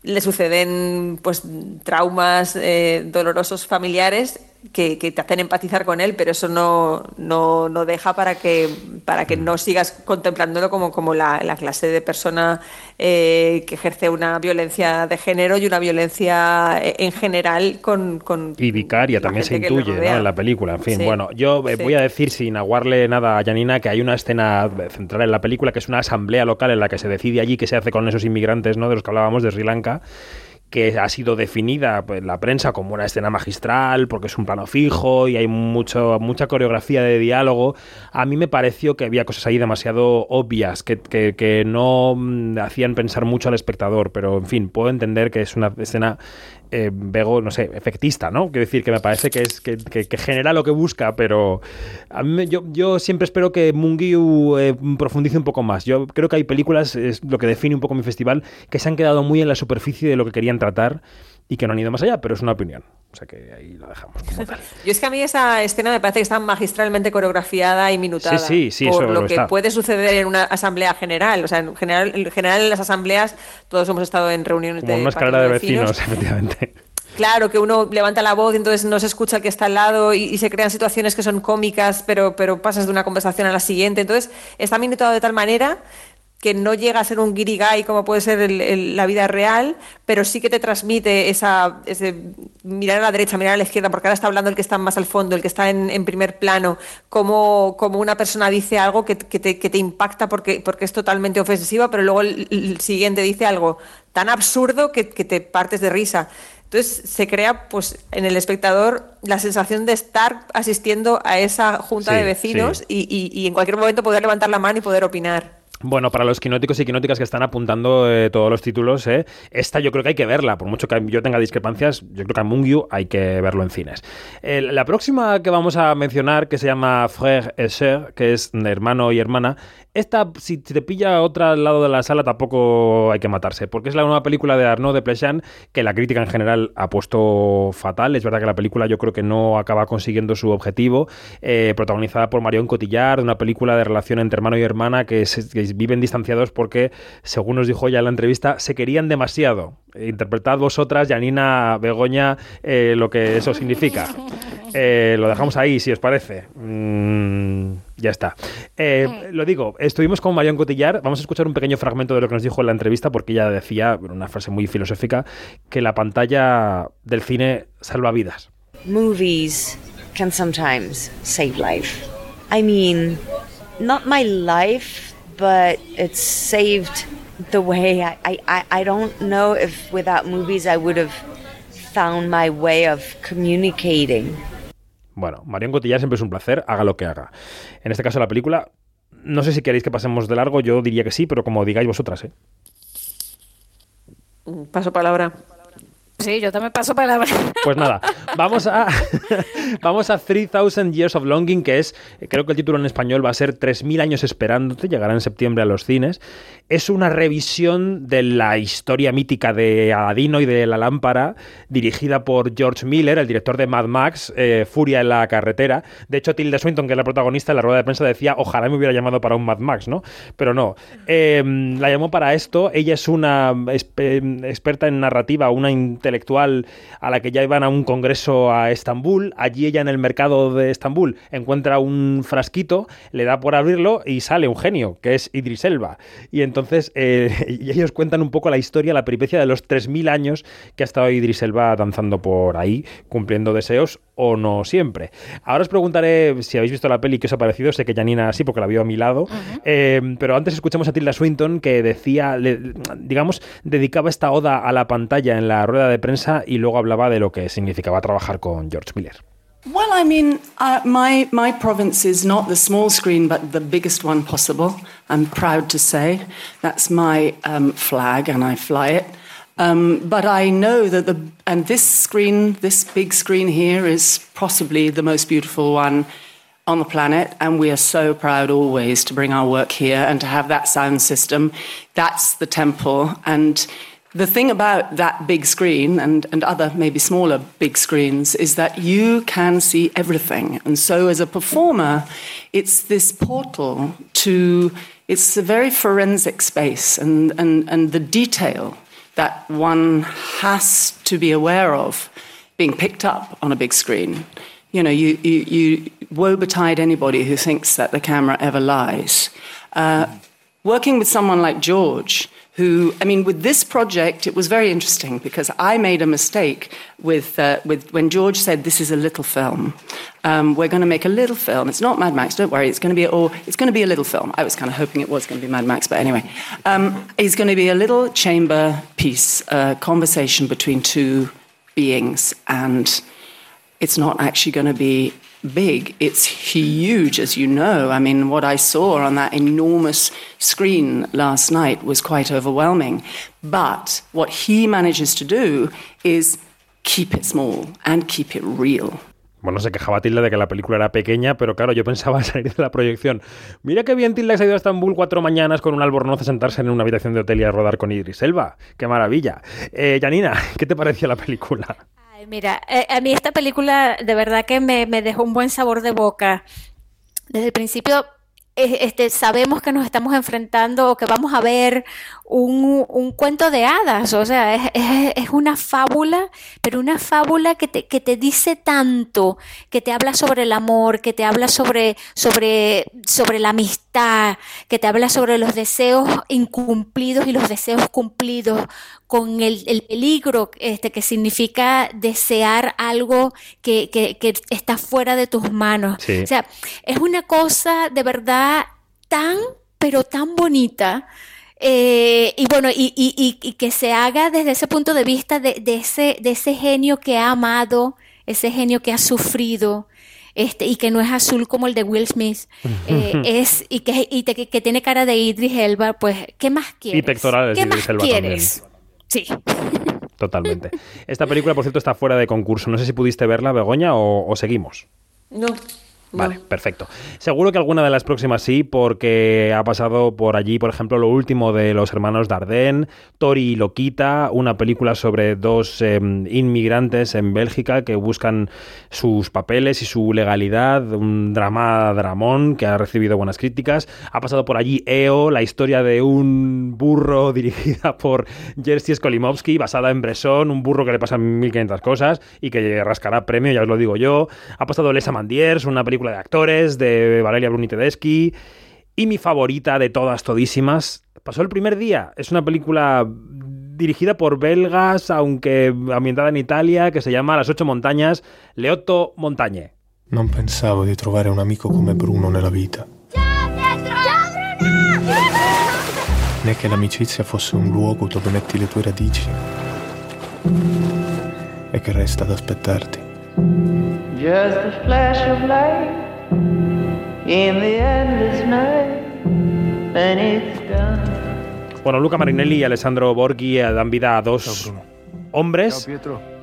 Le suceden pues traumas eh, dolorosos familiares que, que te hacen empatizar con él, pero eso no, no, no deja para que, para que no sigas contemplándolo como, como la, la clase de persona eh, que ejerce una violencia de género y una violencia eh, en general con, con Y vicaria también se intuye en la película. En fin, Sí, bueno, yo eh, sí. voy a decir sin aguarle nada a Janina que hay una escena central en la película que es una asamblea local en la que se decide allí qué se hace con esos inmigrantes ¿no? de los que hablábamos de Sri Lanka que ha sido definida pues, la prensa como una escena magistral porque es un plano fijo y hay mucho, mucha coreografía de diálogo. A mí me pareció que había cosas ahí demasiado obvias que, que- que no mm, hacían pensar mucho al espectador, pero en fin, puedo entender que es una escena eh, vego, no sé, efectista, ¿no? Quiero decir que me parece que es que, que- genera lo que busca, pero a mí yo, yo siempre espero que Mungiu eh, profundice un poco más. Yo creo que hay películas, es lo que define un poco mi festival, que se han quedado muy en la superficie de lo que querían tratar y que no han ido más allá, pero es una opinión. O sea que ahí lo dejamos como tal. Yo es que a mí esa escena me parece que está magistralmente coreografiada y minutada. Sí, sí, sí, por eso lo lo que está. puede suceder en una asamblea general. O sea, en general, en general en las asambleas todos hemos estado en reuniones Como de una escalera de vecinos, efectivamente. Claro, que uno levanta la voz y entonces no se escucha el que está al lado y, y se crean situaciones que son cómicas, pero, pero pasas de una conversación a la siguiente. Entonces está minutado de tal manera que no llega a ser un guirigay como puede ser el- el- la vida real, pero sí que te transmite esa, ese mirar a la derecha, mirar a la izquierda, porque ahora está hablando el que está más al fondo, el que está en, en primer plano, como, como una persona dice algo que, que te, que te impacta porque, porque es totalmente ofensiva, pero luego el, el siguiente dice algo tan absurdo que, que te partes de risa. Entonces se crea pues en el espectador la sensación de estar asistiendo a esa junta Sí, de vecinos sí. y, y- y en cualquier momento poder levantar la mano y poder opinar. Bueno, para los quinóticos y quinóticas que están apuntando eh, todos los títulos, eh, esta yo creo que hay que verla. Por mucho que yo tenga discrepancias, yo creo que a Mungyu hay que verlo en cines. La próxima que vamos a mencionar, que se llama Frère et Sœur, que es hermano y hermana, esta, si te pilla otra al lado de la sala, tampoco hay que matarse, porque es la nueva película de Arnaud de Plechán, que la crítica en general ha puesto fatal. Es verdad que la película yo creo que no acaba consiguiendo su objetivo, eh, protagonizada por Marion Cotillard, una película de relación entre hermano y hermana que, se- que viven distanciados porque, según nos dijo ella en la entrevista, se querían demasiado. Interpretad vosotras, Janina, Begoña, eh, lo que eso significa. Eh, lo dejamos ahí, si os parece. Mm, ya está. Eh, lo digo, estuvimos con Marion Cotillard. Vamos a escuchar un pequeño fragmento de lo que nos dijo en la entrevista, porque ella decía, una frase muy filosófica, que la pantalla del cine salva vidas. movies can sometimes save life. I mean, not my life, but it's saved the way I, I, I- I don't know if without movies I would have found my way of communicating. Bueno, Marion Cotillard siempre es un placer, haga lo que haga. En este caso, la película, no sé si queréis que pasemos de largo, yo diría que sí, pero como digáis vosotras, ¿eh? Paso palabra. Sí, yo también paso palabra. Pues nada, vamos a vamos a 3000 Years of Longing, que es, creo que el título en español va a ser 3000 años esperándote, llegará en septiembre a los cines. Es una revisión de la historia mítica de Aladino y de la lámpara, dirigida por George Miller, el director de Mad Max, eh, Furia en la carretera. De hecho, Tilda Swinton, que es la protagonista en la rueda de prensa, decía, ojalá me hubiera llamado para un Mad Max, ¿no? Pero no. Eh, la llamó para esto. Ella es una espe- experta en narrativa, una intelectual a la que ya iban a un congreso a Estambul. Allí ella en el mercado de Estambul encuentra un frasquito, le da por abrirlo y sale un genio, que es Idris Elba. Y entonces eh, y ellos cuentan un poco la historia, la peripecia de los 3.000 años que ha estado Idris Elba danzando por ahí, cumpliendo deseos o no siempre. Ahora os preguntaré si habéis visto la peli, qué os ha parecido. Sé que Janina sí, porque la vio a mi lado. Eh, pero antes escuchamos a Tilda Swinton que decía, le- digamos, dedicaba esta oda a la pantalla en la rueda de prensa y luego hablaba de lo que significaba trabajar con George Miller. Well, I mean, uh, my my province is not the small screen, but the biggest one possible. I'm proud to say that's my um, flag, and I fly it. Um, but I know that the and this screen, this big screen here, is possibly the most beautiful one on the planet, and we are so proud always to bring our work here and to have that sound system. That's the temple, and the thing about that big screen and, and other maybe smaller big screens is that you can see everything. And so, as a performer, it's this portal to, it's a very forensic space, and, and, and the detail that one has to be aware of being picked up on a big screen. You know, you, you, you woe betide anybody who thinks that the camera ever lies. Uh, working with someone like George, who, I mean, with this project, it was very interesting because I made a mistake with, uh, with when George said, "This is a little film. Um, we're going to make a little film. It's not Mad Max. Don't worry. It's going to be, or it's going to be a little film." I was kind of hoping it was going to be Mad Max, but anyway, um, it's going to be a little chamber piece, a conversation between two beings, and it's not actually going to be big. It's huge, as you know. I mean, what I saw on that enormous screen last night was quite overwhelming. But what he manages to do is keep it small and keep it real. Bueno, se quejaba Tilda de que la película era pequeña, pero claro, yo pensaba al salir de la proyección. Mira qué bien Tilda ha ido a Estambul cuatro mañanas con un albornoz a sentarse en una habitación de hotel y a rodar con Idris Elba. ¡Qué maravilla! Eh, Janina, ¿qué te pareció la película? Mira, eh, a mí esta película de verdad que me, dejó un buen sabor de boca. Desde el principio este, sabemos que nos estamos enfrentando o que vamos a ver un, un cuento de hadas, o sea, es, una fábula, pero una fábula que te, que te dice tanto, que te habla sobre el amor, que te habla sobre, sobre, sobre la amistad, que te habla sobre los deseos incumplidos y los deseos cumplidos, con el, el peligro este, que significa desear algo que, que, que está fuera de tus manos. Sí. O sea, es una cosa de verdad tan, pero tan bonita. Eh, y bueno, y, y, y, y, que se haga desde ese punto de vista de, de, ese, de ese genio que ha amado, ese genio que ha sufrido, este, y que no es azul como el de Will Smith, eh, es, y, que, y te, que, tiene cara de Idris Elba, pues, ¿qué más quieres? Y pectorales ¿Qué de Idris más Elba quieres? también. Sí. Totalmente. Esta película, por cierto, está fuera de concurso. No sé si pudiste verla, Begoña, o, o seguimos. No. Vale, No. perfecto. Seguro que alguna de las próximas sí, porque ha pasado por allí, por ejemplo, lo último de los hermanos Dardenne, Tori y Loquita, una película sobre dos eh, inmigrantes en Bélgica que buscan sus papeles y su legalidad, un drama dramón que ha recibido buenas críticas. Ha pasado por allí EO, la historia de un burro dirigida por Jerzy Skolimowski, basada en Bresson, un burro que le pasan 1500 cosas y que rascará premio, ya os lo digo yo. Ha pasado Les Amandiers, una película de actores de Valeria Bruni Tedeschi. Y mi favorita de todas, todísimas, pasó el primer día. Es una película dirigida por belgas, aunque ambientada en Italia, que se llama Las ocho montañas, Leotto Montagne. Non pensavo di trovare un amico come Bruno nella vita. Né che l'amicizia fosse un luogo dove metti le tue radici e che resta ad aspettarti. Just a flash of light in the endless night, and it's done. Bueno, Luca Marinelli y Alessandro Borghi dan vida a dos hombres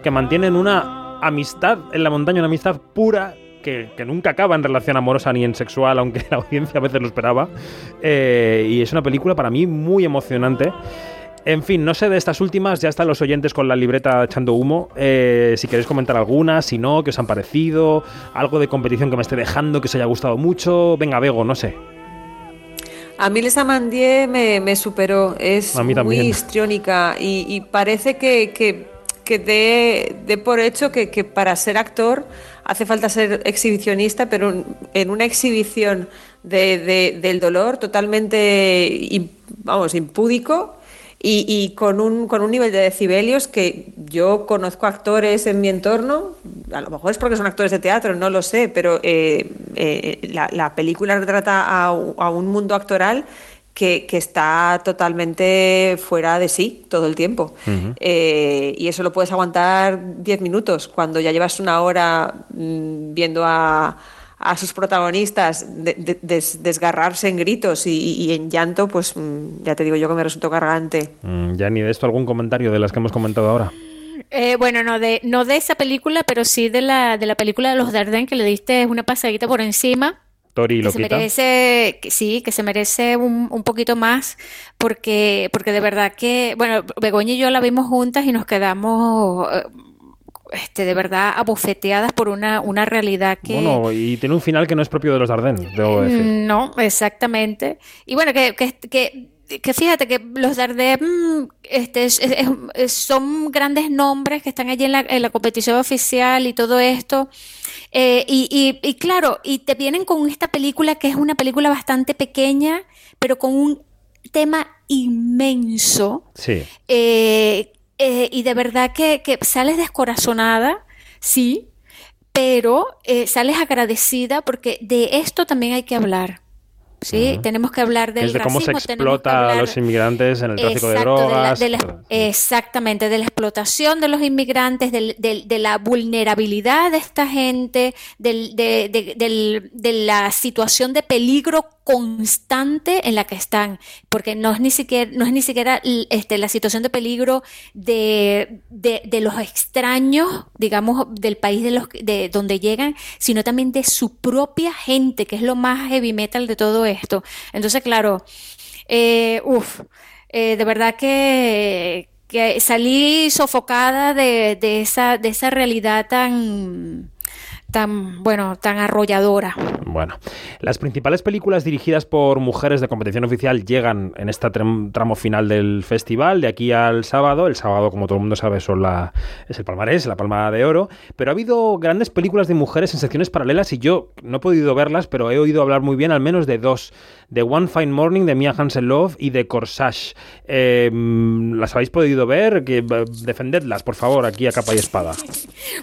que mantienen una amistad en la montaña, una amistad pura que, que, nunca acaba en relación amorosa ni en sexual, aunque la audiencia a veces lo esperaba. Eh, y es una película para mí muy emocionante. En fin, no sé de estas últimas, ya están los oyentes con la libreta echando humo. Eh, si queréis comentar alguna, si no, qué os han parecido, algo de competición que me esté dejando, que os haya gustado mucho. Venga, Bego, no sé. A mí Les Amandier me, me superó, es muy histriónica y, y parece que, que, que dé, dé por hecho que, que para ser actor hace falta ser exhibicionista, pero en- una exhibición de, de- del dolor totalmente, vamos, impúdico y, y con, un, con un nivel de decibelios que yo conozco actores en mi entorno, a lo mejor es porque son actores de teatro, no lo sé, pero eh, eh, la, la película retrata a, un mundo actoral que, que está totalmente fuera de sí todo el tiempo. Eh, y eso lo puedes aguantar 10 minutos. Cuando ya llevas una hora mm, viendo a, a sus protagonistas de- de- des- desgarrarse en gritos y, y en llanto, pues mm, ya te digo yo que me resultó cargante. Mm, ya ni de esto algún comentario de las que hemos comentado ahora. Eh, bueno, no de, no de esa película, pero sí de la, de la película de los Darden que le diste una pasadita por encima. Tori y que se merece, que sí, que se merece un, un poquito más, porque, porque de verdad que, bueno, Begoña y yo la vimos juntas y nos quedamos, eh, este, de verdad abofeteadas por una, una realidad que... Bueno, y tiene un final que no es propio de los Dardenne, debo decir. Mm, No, exactamente. Y bueno, que, que, que, que fíjate que los Dardenne este, es- es- es- son grandes nombres que están allí en la, en la competición oficial y todo esto. Eh, y, y- y claro, y te vienen con esta película que es una película bastante pequeña, pero con un tema inmenso. Sí. Eh, eh, y de verdad que, que sales descorazonada, sí, pero eh, sales agradecida porque de esto también hay que hablar. Sí, tenemos que hablar del de cómo se racismo, tenemos que explota a los inmigrantes en el tráfico de de la- drogas. de la- exactamente, de la explotación de los inmigrantes, de la vulnerabilidad de esta gente, de, de- del- de la situación de peligro constante en la que están, porque no es ni siquiera, no es ni siquiera este, la situación de peligro de, de- de los extraños, digamos, del país de los de donde llegan, sino también de su propia gente, que es lo más heavy metal de todo esto. Entonces, claro, eh, uf, eh, de verdad que, que salí sofocada de, de esa, de esa realidad tan, tan, bueno, tan arrolladora. Bueno, las principales películas dirigidas por mujeres de competición oficial llegan en este tram- tramo final del festival, de aquí al sábado. El sábado, como todo el mundo sabe, son la, es el palmarés, la palma de oro. Pero ha habido grandes películas de mujeres en secciones paralelas y yo no he podido verlas, pero he oído hablar muy bien al menos de dos. De One Fine Morning de Mia Hansen Love y de Corsage. Eh, mm, ¿Las habéis podido ver? Que, eh, defendedlas, por favor, aquí a capa y espada.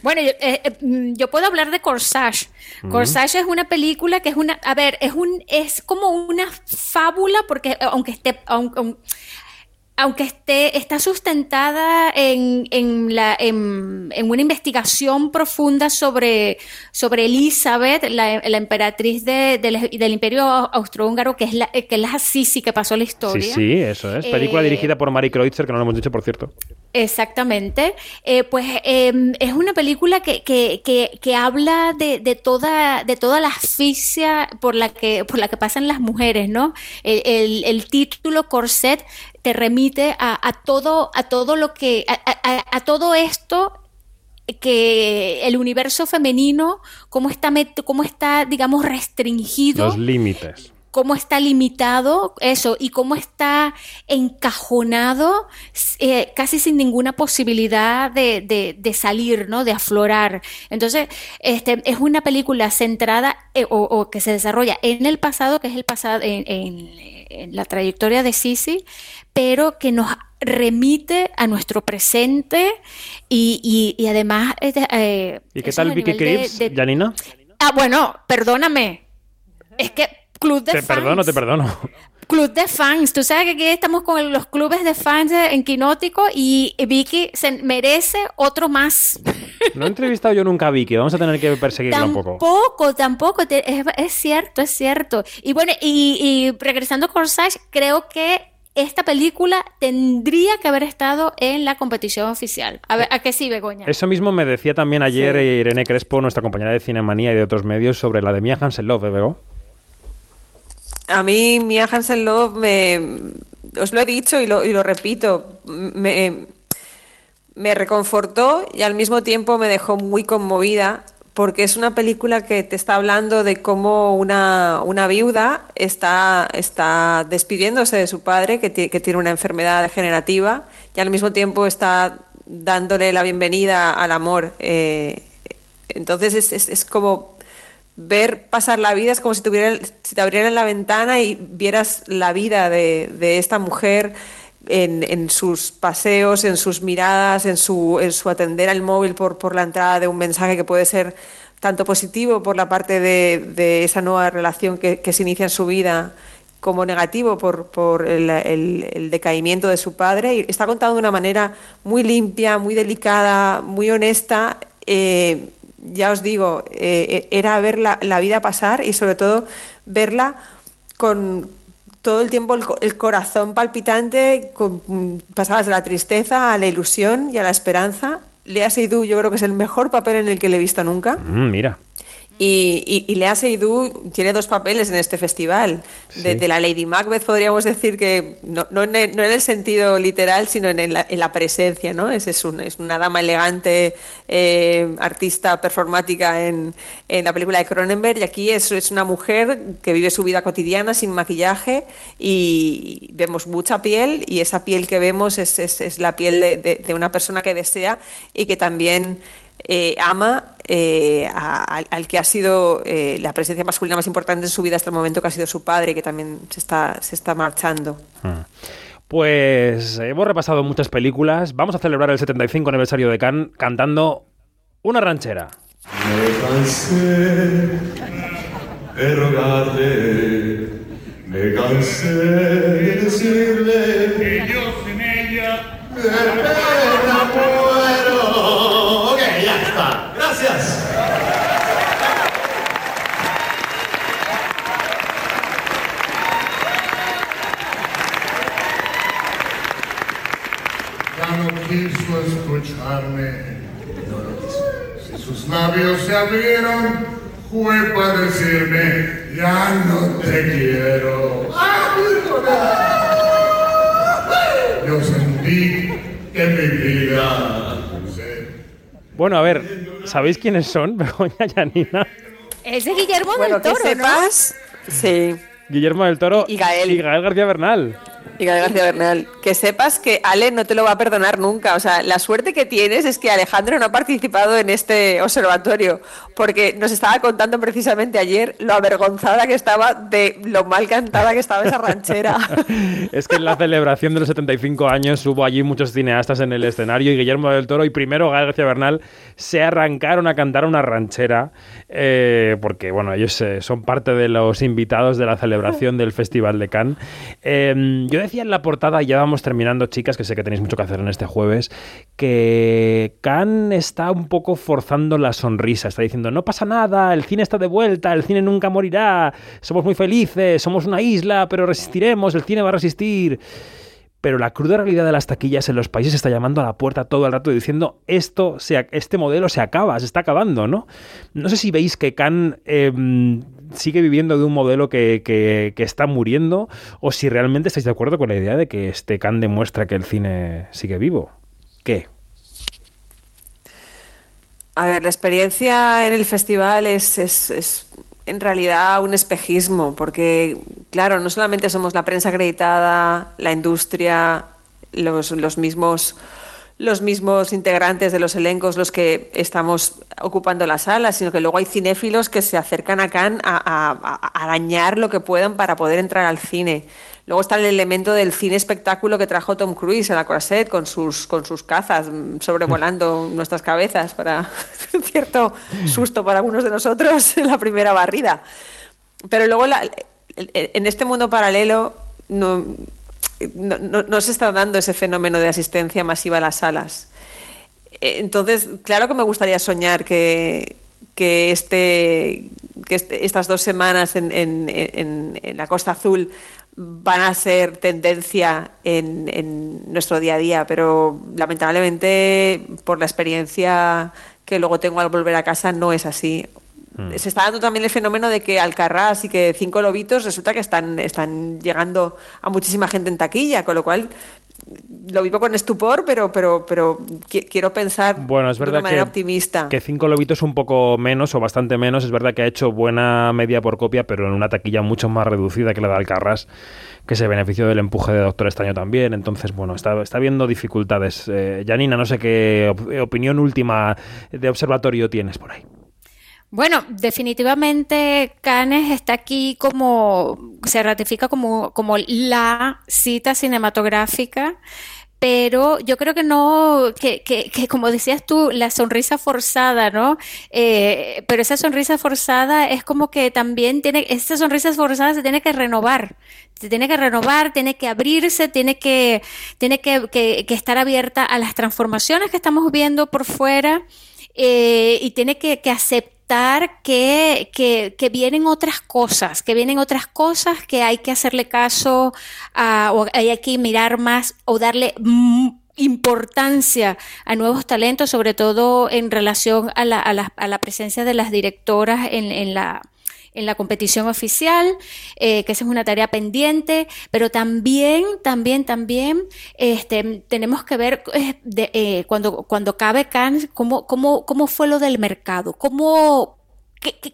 Bueno, yo, eh, eh, yo puedo hablar de Corsage. Ujú. Corsage es una película que es una, a ver, es un, es como una fábula porque eh, aunque esté, aunque, aun- aunque esté, está sustentada en, en, la, en, en una investigación profunda sobre, sobre Elizabeth, la, la emperatriz de- del, del Imperio Austrohúngaro, que es la, que es la Sisi que pasó la Sí, historia. sí, eso es. Película Eh, dirigida por Mari Kreutzer, que no lo hemos dicho, por cierto. Exactamente. Eh, pues eh, es una película que, que, que, que habla de, de toda, de toda la asfixia por la que, por la que pasan las mujeres, ¿no? El, el- el título Corset te remite a, a todo, a todo lo que, a, a- a todo esto que el universo femenino, cómo está, met- cómo está, digamos, restringido Los límites. cómo está limitado eso y cómo está encajonado eh, casi sin ninguna posibilidad de, de- de salir, ¿no? De aflorar. Entonces, este, es una película centrada eh, o, o que se desarrolla en el pasado, que es el pasado, en, en- en la trayectoria de Sisi, pero que nos remite a nuestro presente y, y- y además... eh, ¿Y qué tal Vicky de- Janina? Ah, bueno, perdóname. Es que Club de Te Fans. perdono, te perdono. Club de fans. Tú sabes que aquí estamos con los clubes de fans en Quinótico y Vicky se merece otro más. No he entrevistado yo nunca a Vicky, vamos a tener que perseguirla un poco. Tampoco, tampoco. Es, es cierto, es cierto. Y bueno, y, y regresando a Corsage, creo que esta película tendría que haber estado en la competición oficial. A ver, ¿a qué sí, Begoña? Eso mismo me decía también ayer Sí. Irene Crespo, nuestra compañera de Cinemanía y de otros medios, sobre la de Mia Hansen Love, ¿eh, Bego? A mí Mia Hansen Love me, os lo he dicho y lo, y lo repito, me, me reconfortó y al mismo tiempo me dejó muy conmovida porque es una película que te está hablando de cómo una, una viuda está, está despidiéndose de su padre que, que tiene una enfermedad degenerativa y al mismo tiempo está dándole la bienvenida al amor. eh, entonces es, es, es como ver pasar la vida es como si, tuviera, si te abrieran la ventana y vieras la vida de, de esta mujer en, en sus paseos, en sus miradas, en su, en su atender al móvil por, por la entrada de un mensaje que puede ser tanto positivo por la parte de, de esa nueva relación que, que se inicia en su vida como negativo por, por el, el- decaimiento de su padre. Y está contado de una manera muy limpia, muy delicada, muy honesta. Eh, ya os digo, eh, era ver la, vida pasar y sobre todo verla con todo el tiempo el, el corazón palpitante, con, mm, pasadas de la tristeza a la ilusión y a la esperanza. Lea Seydoux yo creo que es el mejor papel en el que le he visto nunca. Mm, mira. Y, y, y Lea Seydoux tiene dos papeles en este festival. De, Sí. de la Lady Macbeth podríamos decir que no, no, en, el, no en el sentido literal, sino en, la, en la presencia, ¿no? Es, es, un- es una dama elegante, eh, artista performática en, en la película de Cronenberg. Y aquí es, es una mujer que vive su vida cotidiana sin maquillaje y vemos mucha piel y esa piel que vemos es, es, es la piel de, de- de una persona que desea y que también eh, ama eh, a- al, al que ha sido eh, la presencia masculina más importante en su vida hasta el momento, que ha sido su padre, que también se está, se está marchando. Pues hemos repasado muchas películas. Vamos a celebrar el 75 aniversario de Cannes cantando una ranchera. Me cansé de rogarle, me cansé de decirle que yo sin ella escucharme. Si sus labios se abrieron, fue para decirme, ya no te quiero. Yo sentí que mi vida se Bueno, a ver, ¿Sabéis quiénes son, Begoña Yanina? Es de Guillermo Bueno, del que Toro, ¿no? sepas, sí, Guillermo del Toro Y Gael. y Gael García Bernal. Y García Bernal, que sepas que Ale no te lo va a perdonar nunca. O sea, la suerte que tienes es que Alejandro no ha participado en este observatorio, porque nos estaba contando precisamente ayer lo avergonzada que estaba de lo mal cantada que estaba esa ranchera. Es que en la celebración de los 75 años hubo allí muchos cineastas en el escenario y Guillermo del Toro y primero García Bernal se arrancaron a cantar una ranchera eh, porque, bueno, ellos eh, son parte de los invitados de la celebración del Festival de Cannes. Eh, yo decía en la portada, y ya vamos terminando, chicas, que sé que tenéis mucho que hacer en este jueves, que Cannes está un poco forzando la sonrisa. Está diciendo, no pasa nada, el cine está de vuelta, el cine nunca morirá, somos muy felices, somos una isla, pero resistiremos, el cine va a resistir. Pero la cruda realidad de las taquillas en los países está llamando a la puerta todo el rato diciendo esto este modelo se acaba, se está acabando, ¿no? No sé si veis que Cannes eh, sigue viviendo de un modelo que, que- está muriendo o si realmente estáis de acuerdo con la idea de que este Cannes demuestra que el cine sigue vivo. ¿Qué? A ver, la experiencia en el festival es, es- es en realidad un espejismo, porque, claro, no solamente somos la prensa acreditada, la industria, los, los mismos los mismos integrantes de los elencos los que estamos ocupando las salas, sino que luego hay cinéfilos que se acercan a Cannes a, a, arañar lo que puedan para poder entrar al cine. Luego está el elemento del cine espectáculo que trajo Tom Cruise a la Croisette con sus, con sus cazas mm, sobrevolando nuestras cabezas para cierto susto para algunos de nosotros en la primera barrida. Pero luego la- en este mundo paralelo no, no, no- no se está dando ese fenómeno de asistencia masiva a las salas. Eh, Entonces, claro que me gustaría soñar que, que, este, que este- estas dos semanas en, en- en- en la Costa Azul van a ser tendencia en, en nuestro día a día, pero lamentablemente por la experiencia que luego tengo al volver a casa no es así. Se está dando también el fenómeno de que Alcarrás y que Cinco Lobitos resulta que están, están llegando a muchísima gente en taquilla, con lo cual lo vivo con estupor, pero, pero, pero qui- quiero pensar Bueno, es de verdad una manera que, optimista. que Cinco Lobitos un poco menos o bastante menos. Es verdad que ha hecho buena media por copia, pero en una taquilla mucho más reducida que la de Alcarrás, que se benefició del empuje de Doctor Extraño también. Entonces, bueno, está, está habiendo dificultades. Eh, Janina, no sé qué op- opinión última de observatorio tienes por ahí. Bueno, definitivamente Cannes está aquí como, se ratifica como, como la cita cinematográfica, pero yo creo que no, que, que, como decías tú, la sonrisa forzada, ¿no? Eh, pero esa sonrisa forzada es como que también tiene, esa sonrisa forzada se tiene que renovar, se tiene que renovar, tiene que abrirse, tiene que, tiene que, que, estar abierta a las transformaciones que estamos viendo por fuera eh, y tiene que aceptar que, que, que vienen otras cosas, que vienen otras cosas que hay que hacerle caso a, o hay que mirar más o darle mm, importancia a nuevos talentos, sobre todo en relación a la, a la, a la presencia de las directoras en, en la en la competición oficial, eh, que esa es una tarea pendiente, pero también, también, también este, tenemos que ver eh, de, eh, cuando, cuando cabe Cannes, cómo, cómo, cómo fue lo del mercado, cómo,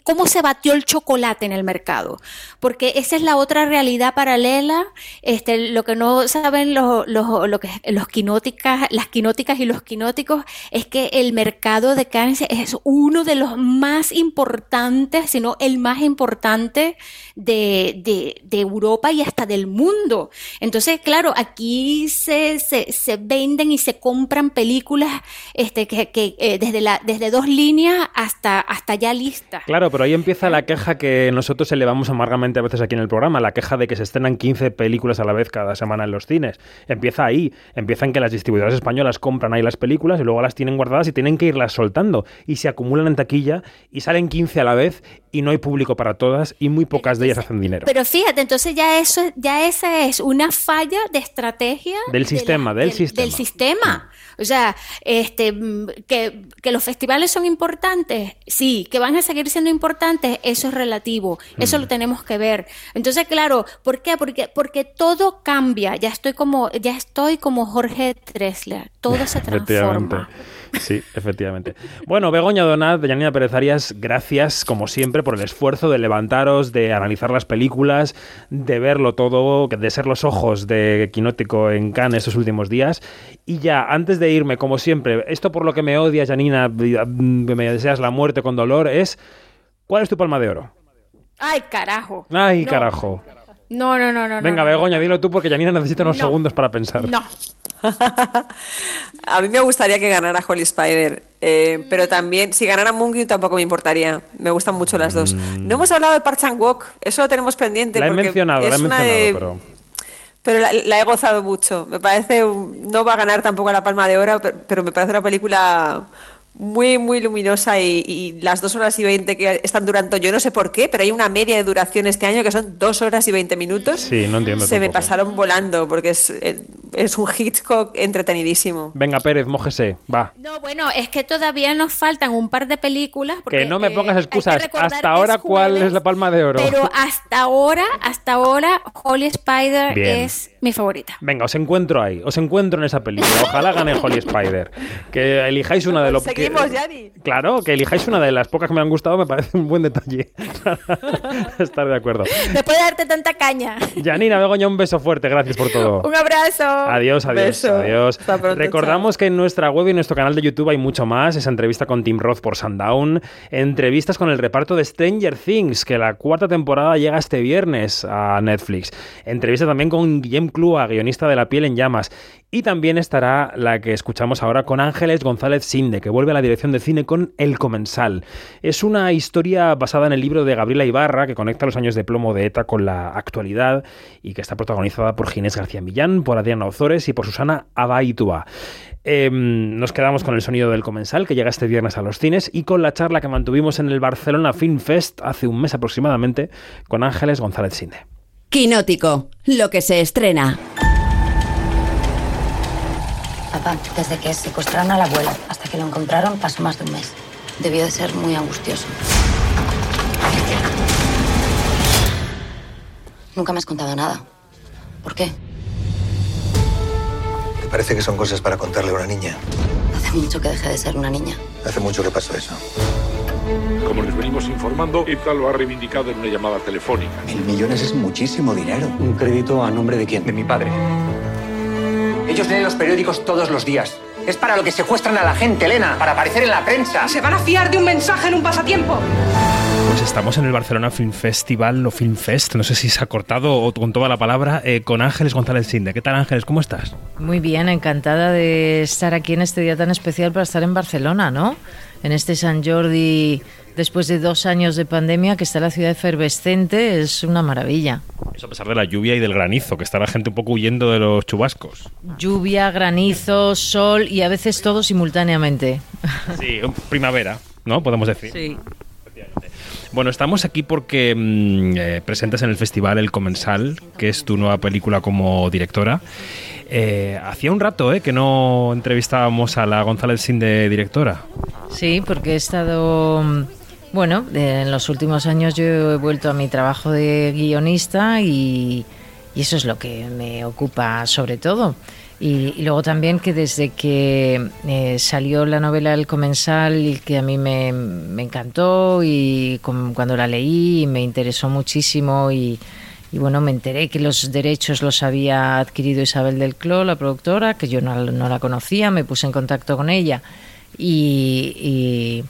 cómo se batió el chocolate en el mercado, porque esa es la otra realidad paralela, este, lo que no saben los, los, lo los quinóticas, las quinóticas y los quinóticos es que el mercado de Cannes es uno de los más importantes, si no el más importante de, de, de Europa y hasta del mundo. Entonces, claro, aquí se, se, se venden y se compran películas este, que, que, eh, desde, la, desde dos líneas hasta, hasta ya listas. Claro, pero ahí empieza la queja que nosotros elevamos amargamente a veces aquí en el programa, la queja de que se estrenan 15 películas a la vez cada semana en los cines. Empieza ahí, empieza en que las distribuidoras españolas compran ahí las películas y luego las tienen guardadas y tienen que irlas soltando y se acumulan en taquilla y salen 15 a la vez y no hay público para todas y muy pocas de ellas hacen dinero. Pero fíjate, entonces ya eso, ya esa es una falla de estrategia Del sistema, del sistema. del sistema. O sea, este, mm, que, que los festivales son importantes, sí, que van a seguir siendo importantes, eso es relativo, eso Mm. lo tenemos que ver. Entonces, claro, ¿por qué? Porque, porque todo cambia, ya estoy como, ya estoy como Jorge Drexler, todo se transforma. Sí, efectivamente. Bueno, Begoña Donat, Janina Pérez Arias, gracias como siempre por el esfuerzo de levantaros, de analizar las películas, de verlo todo, de ser los ojos de Quinótico en Cannes estos últimos días. Y ya, antes de irme, como siempre, esto por lo que me odias, Janina, me deseas la muerte con dolor, es ¿cuál es tu palma de oro? Ay, carajo. Ay, carajo. No, no, no, no. Venga, no, Begoña, dilo tú porque Janina necesita unos No. segundos para pensar. No. A mí me gustaría que ganara Holy Spider, eh, pero también, si ganara Moonky tampoco me importaría. Me gustan mucho las dos. No hemos hablado de Park Chan Wook, eso lo tenemos pendiente. Mm. La he mencionado, la he mencionado, de- pero... pero la, la he gozado mucho. Me parece, no va a ganar tampoco la Palma de Oro, pe- pero me parece una película muy, muy luminosa y, y las dos horas y veinte que están durando, yo no sé por qué, pero hay una media de duración este año que son dos horas y veinte minutos. Sí, no entiendo Se me pasaron volando porque es, eh, es un Hitchcock entretenidísimo. Venga, Pérez, mójese, va. No, bueno, es que todavía nos faltan un par de películas. porque, Que no me eh, pongas excusas. Hasta ahora, es ¿cuál jueves, es la palma de oro? Pero hasta ahora, hasta ahora, Holy Spider Bien. es mi favorita. Venga, os encuentro ahí, os encuentro en esa película. Ojalá gane Holly Spider. Que elijáis una de los que... Seguimos, Yanni. Claro, que elijáis una de las pocas que me han gustado me parece un buen detalle. Estar de acuerdo. Después de darte tanta caña. Janina, Begoña, un beso fuerte, gracias por todo. Un abrazo. Adiós, adiós, Beso. adiós. Hasta pronto, Recordamos que en nuestra web y en nuestro canal de YouTube hay mucho más. Esa entrevista con Tim Roth por Sundown. Entrevistas con el reparto de Stranger Things, que la cuarta temporada llega este viernes a Netflix. Entrevista también con Guillem Clua, guionista de La piel en llamas. Y también estará la que escuchamos ahora con Ángeles González Sinde, que vuelve a la dirección de cine con El Comensal. Es una historia basada en el libro de Gabriela Ibarra, que conecta los años de plomo de ETA con la actualidad y que está protagonizada por Ginés García Millán, por Adriana Ozores y por Susana Abaitua. Eh, nos quedamos con el sonido del Comensal, que llega este viernes a los cines, y con la charla que mantuvimos en el Barcelona Film Fest hace un mes aproximadamente con Ángeles González Sinde. Quinótico, lo que se estrena. Papá, desde que secuestraron a la abuela hasta que lo encontraron pasó más de un mes. Debió de ser muy angustioso. Nunca me has contado nada. ¿Por qué? ¿Te parece que son cosas para contarle a una niña? Hace mucho que dejé de ser una niña. Hace mucho que pasó eso. Como les venimos informando, ETA lo ha reivindicado en una llamada telefónica. Mil millones es muchísimo dinero. ¿Un crédito a nombre de quién? De mi padre. Ellos leen los periódicos todos los días. Es para lo que secuestran a la gente, Elena, para aparecer en la prensa. ¿Se van a fiar de un mensaje en un pasatiempo? Pues estamos en el Barcelona Film Festival o Film Fest, no sé si se ha cortado o con toda la palabra, eh, con Ángeles González Sinde. ¿Qué tal Ángeles? ¿Cómo estás? Muy bien, encantada de estar aquí en este día tan especial para estar en Barcelona, ¿no? En este San Jordi, después de dos años de pandemia, que está la ciudad efervescente, es una maravilla. Eso a pesar de la lluvia y del granizo, que está la gente un poco huyendo de los chubascos. Lluvia, granizo, sol y a veces todo simultáneamente. Sí, primavera, ¿no? Podemos decir. Sí. Bueno, estamos aquí porque mm, eh, presentas en el festival El Comensal, que es tu nueva película como directora. Eh, hacía un rato eh, que no entrevistábamos a la González Sin de directora. Sí, porque he estado, mm, bueno, en los últimos años yo he vuelto a mi trabajo de guionista y, y eso es lo que me ocupa sobre todo. Y, luego también que desde que eh, salió la novela El Comensal que a mí me, me encantó y cuando la leí me interesó muchísimo y, bueno, me enteré que los derechos los había adquirido Isabel del Cló, la productora, que yo no, no la conocía, me puse en contacto con ella y, y-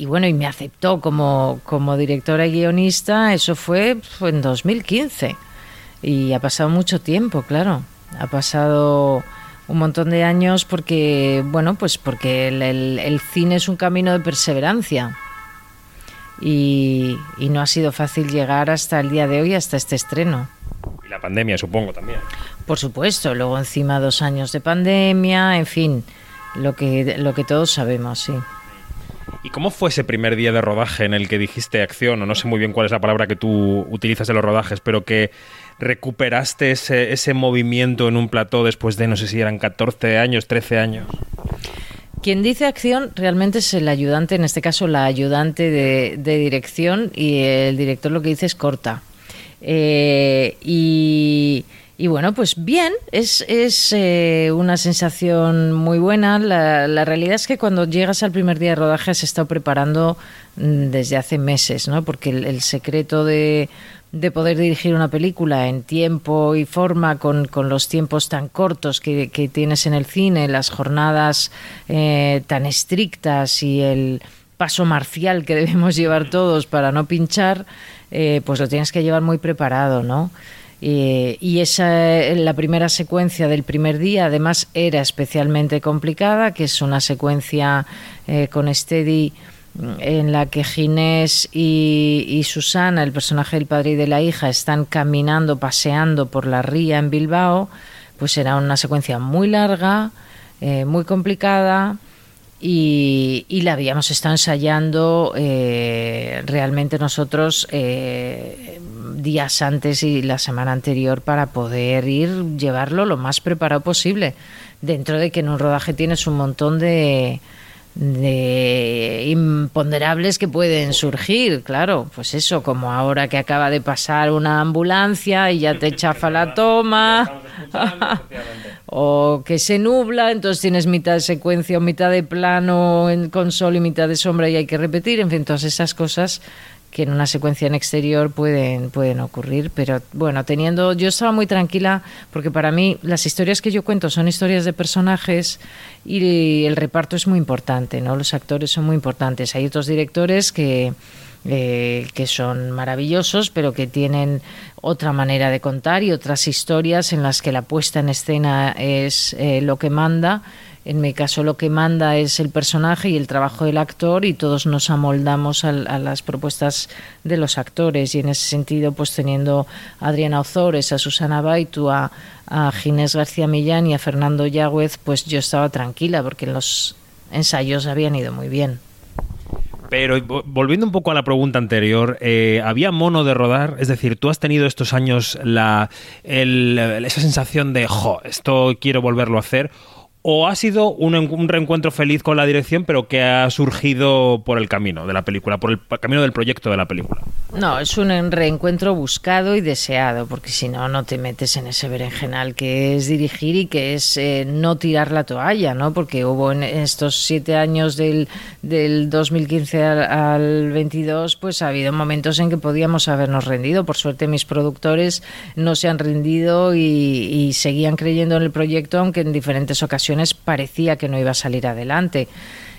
y bueno, y me aceptó como, como directora y guionista, eso fue en 2015 y ha pasado mucho tiempo, claro, ha pasado un montón de años porque, bueno, pues porque el, el- el cine es un camino de perseverancia y, y no ha sido fácil llegar hasta el día de hoy, hasta este estreno. Y la pandemia, supongo, también. Por supuesto, luego encima dos años de pandemia, en fin, lo que, lo que todos sabemos, sí. ¿Y cómo fue ese primer día de rodaje en el que dijiste acción, o no sé muy bien cuál es la palabra que tú utilizas en los rodajes, pero que recuperaste ese, ese movimiento en un plató después de, no sé si eran 14 años, 13 años? Quien dice acción realmente es el ayudante, en este caso la ayudante de, de dirección, y el director lo que dice es corta. Eh, y, y bueno, pues bien, es, es eh, una sensación muy buena. La, la, realidad es que cuando llegas al primer día de rodaje has estado preparando mm, desde hace meses, ¿no? Porque el secreto de, de, poder dirigir una película en tiempo y forma, con, con los tiempos tan cortos que, que, tienes en el cine, las jornadas eh, tan estrictas y el paso marcial que debemos llevar todos para no pinchar, eh, pues lo tienes que llevar muy preparado, ¿no? Y esa, la primera secuencia del primer día, además, era especialmente complicada, que es una secuencia eh, con Steady en la que Ginés y, Susana, el personaje del padre y de la hija, están caminando, paseando por la ría en Bilbao, pues era una secuencia muy larga, eh, muy complicada. Y, y, la habíamos estado ensayando eh, realmente nosotros eh, días antes y la semana anterior para poder ir llevarlo lo más preparado posible dentro de que en un rodaje tienes un montón de, de imponderables que pueden surgir, claro, pues eso, como ahora que acaba de pasar una ambulancia y ya te chafa la toma, o que se nubla, entonces tienes mitad de secuencia o mitad de plano en, con sol y mitad de sombra y hay que repetir, en fin, todas esas cosas que en una secuencia en exterior pueden, pueden ocurrir, pero bueno, teniendo, yo estaba muy tranquila porque para mí las historias que yo cuento son historias de personajes y el reparto es muy importante, ¿no? Los actores son muy importantes. Hay otros directores que, eh, que son maravillosos, pero que tienen otra manera de contar y otras historias en las que la puesta en escena es eh, lo que manda en mi caso lo que manda es el personaje y el trabajo del actor y todos nos amoldamos a, a las propuestas de los actores y en ese sentido pues teniendo a Adriana Ozores, a Susana Baitu, a, a Ginés García Millán y a Fernando Yagüez pues yo estaba tranquila porque los ensayos habían ido muy bien. Pero volviendo un poco a la pregunta anterior, eh, ¿había mono de rodar? Es decir, ¿tú has tenido estos años la, esa sensación de, jo, esto quiero volverlo a hacer? O ha sido un, un, reencuentro feliz con la dirección, pero que ha surgido por el camino de la película, por el camino del proyecto de la película? No, es un reencuentro buscado y deseado, porque si no, no te metes en ese berenjenal que es dirigir y que es eh, no tirar la toalla, ¿no? Porque hubo en estos siete años del, del 2015 al, al 22, pues ha habido momentos en que podíamos habernos rendido. Por suerte, mis productores no se han rendido y, y seguían creyendo en el proyecto, aunque en diferentes ocasiones parecía que no iba a salir adelante.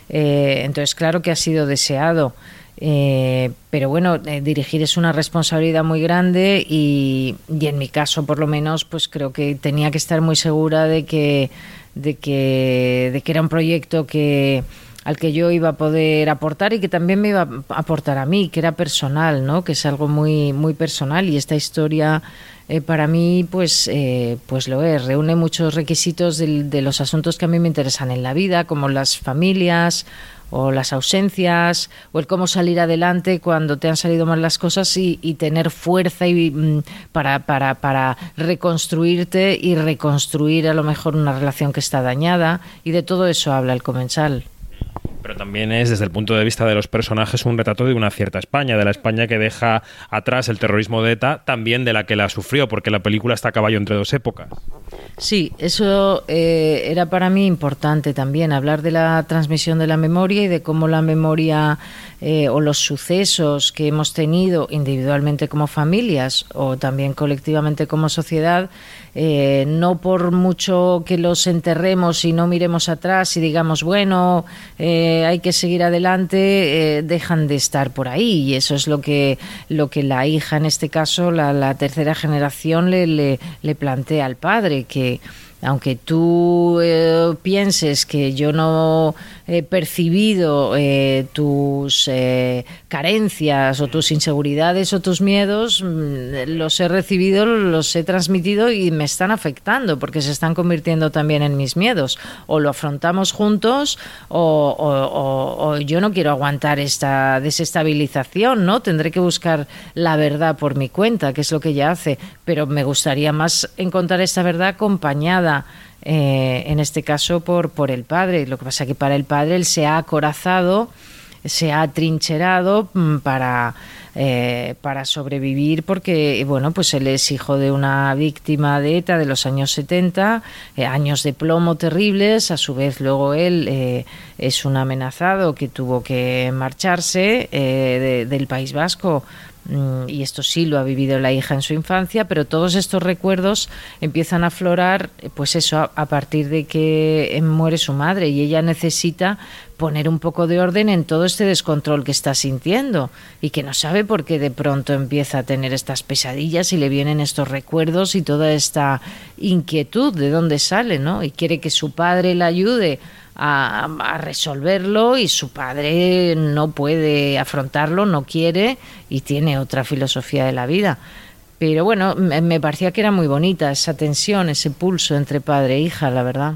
Eh, entonces, claro que ha sido deseado. Eh, pero bueno, eh, dirigir es una responsabilidad muy grande y, y, en mi caso, por lo menos, pues creo que tenía que estar muy segura de que, de que, de que era un proyecto que al que yo iba a poder aportar y que también me iba a aportar a mí, que era personal, ¿no? Que es algo muy muy personal y esta historia eh, para mí pues eh, pues lo es, reúne muchos requisitos de, de los asuntos que a mí me interesan en la vida, como las familias o las ausencias o el cómo salir adelante cuando te han salido mal las cosas y, y tener fuerza y, mm, para, para, para reconstruirte y reconstruir a lo mejor una relación que está dañada y de todo eso habla el comensal. Pero también es, desde el punto de vista de los personajes, un retrato de una cierta España, de la España que deja atrás el terrorismo de ETA, también de la que la sufrió, porque la película está a caballo entre dos épocas. Sí, eso eh, era para mí importante también, hablar de la transmisión de la memoria y de cómo la memoria eh, o los sucesos que hemos tenido individualmente como familias o también colectivamente como sociedad, eh, no por mucho que los enterremos y no miremos atrás y digamos, bueno, eh, hay que seguir adelante, dejan de estar por ahí. Y eso es lo que, lo que la hija, en este caso, la, tercera generación, le, le, plantea al padre, que aunque tú pienses que yo no he percibido eh, tus eh, carencias o tus inseguridades o tus miedos, mm, los he recibido, los he transmitido y me están afectando porque se están convirtiendo también en mis miedos. O lo afrontamos juntos o, o yo no quiero aguantar esta desestabilización, ¿no? Tendré que buscar la verdad por mi cuenta, que es lo que ella hace, pero me gustaría más encontrar esta verdad acompañada eh, en este caso por, por el padre. Lo que pasa que para el padre él se ha acorazado se ha trincherado mm, para, eh, para sobrevivir porque, bueno, pues él es hijo de una víctima de ETA de los años 70, eh, años de plomo terribles, a su vez luego él eh, es un amenazado que tuvo que marcharse de- del País Vasco y esto sí lo ha vivido la hija en su infancia, pero todos estos recuerdos empiezan a aflorar, pues eso, a, a partir de que eh, muere su madre y ella necesita poner un poco de orden en todo este descontrol que está sintiendo y que no sabe por qué de pronto empieza a tener estas pesadillas y le vienen estos recuerdos y toda esta inquietud de dónde sale, ¿no? Y quiere que su padre la ayude a, resolverlo y su padre no puede afrontarlo, no quiere y tiene otra filosofía de la vida. Pero bueno, me, me parecía que era muy bonita esa tensión, ese pulso entre padre e hija, la verdad.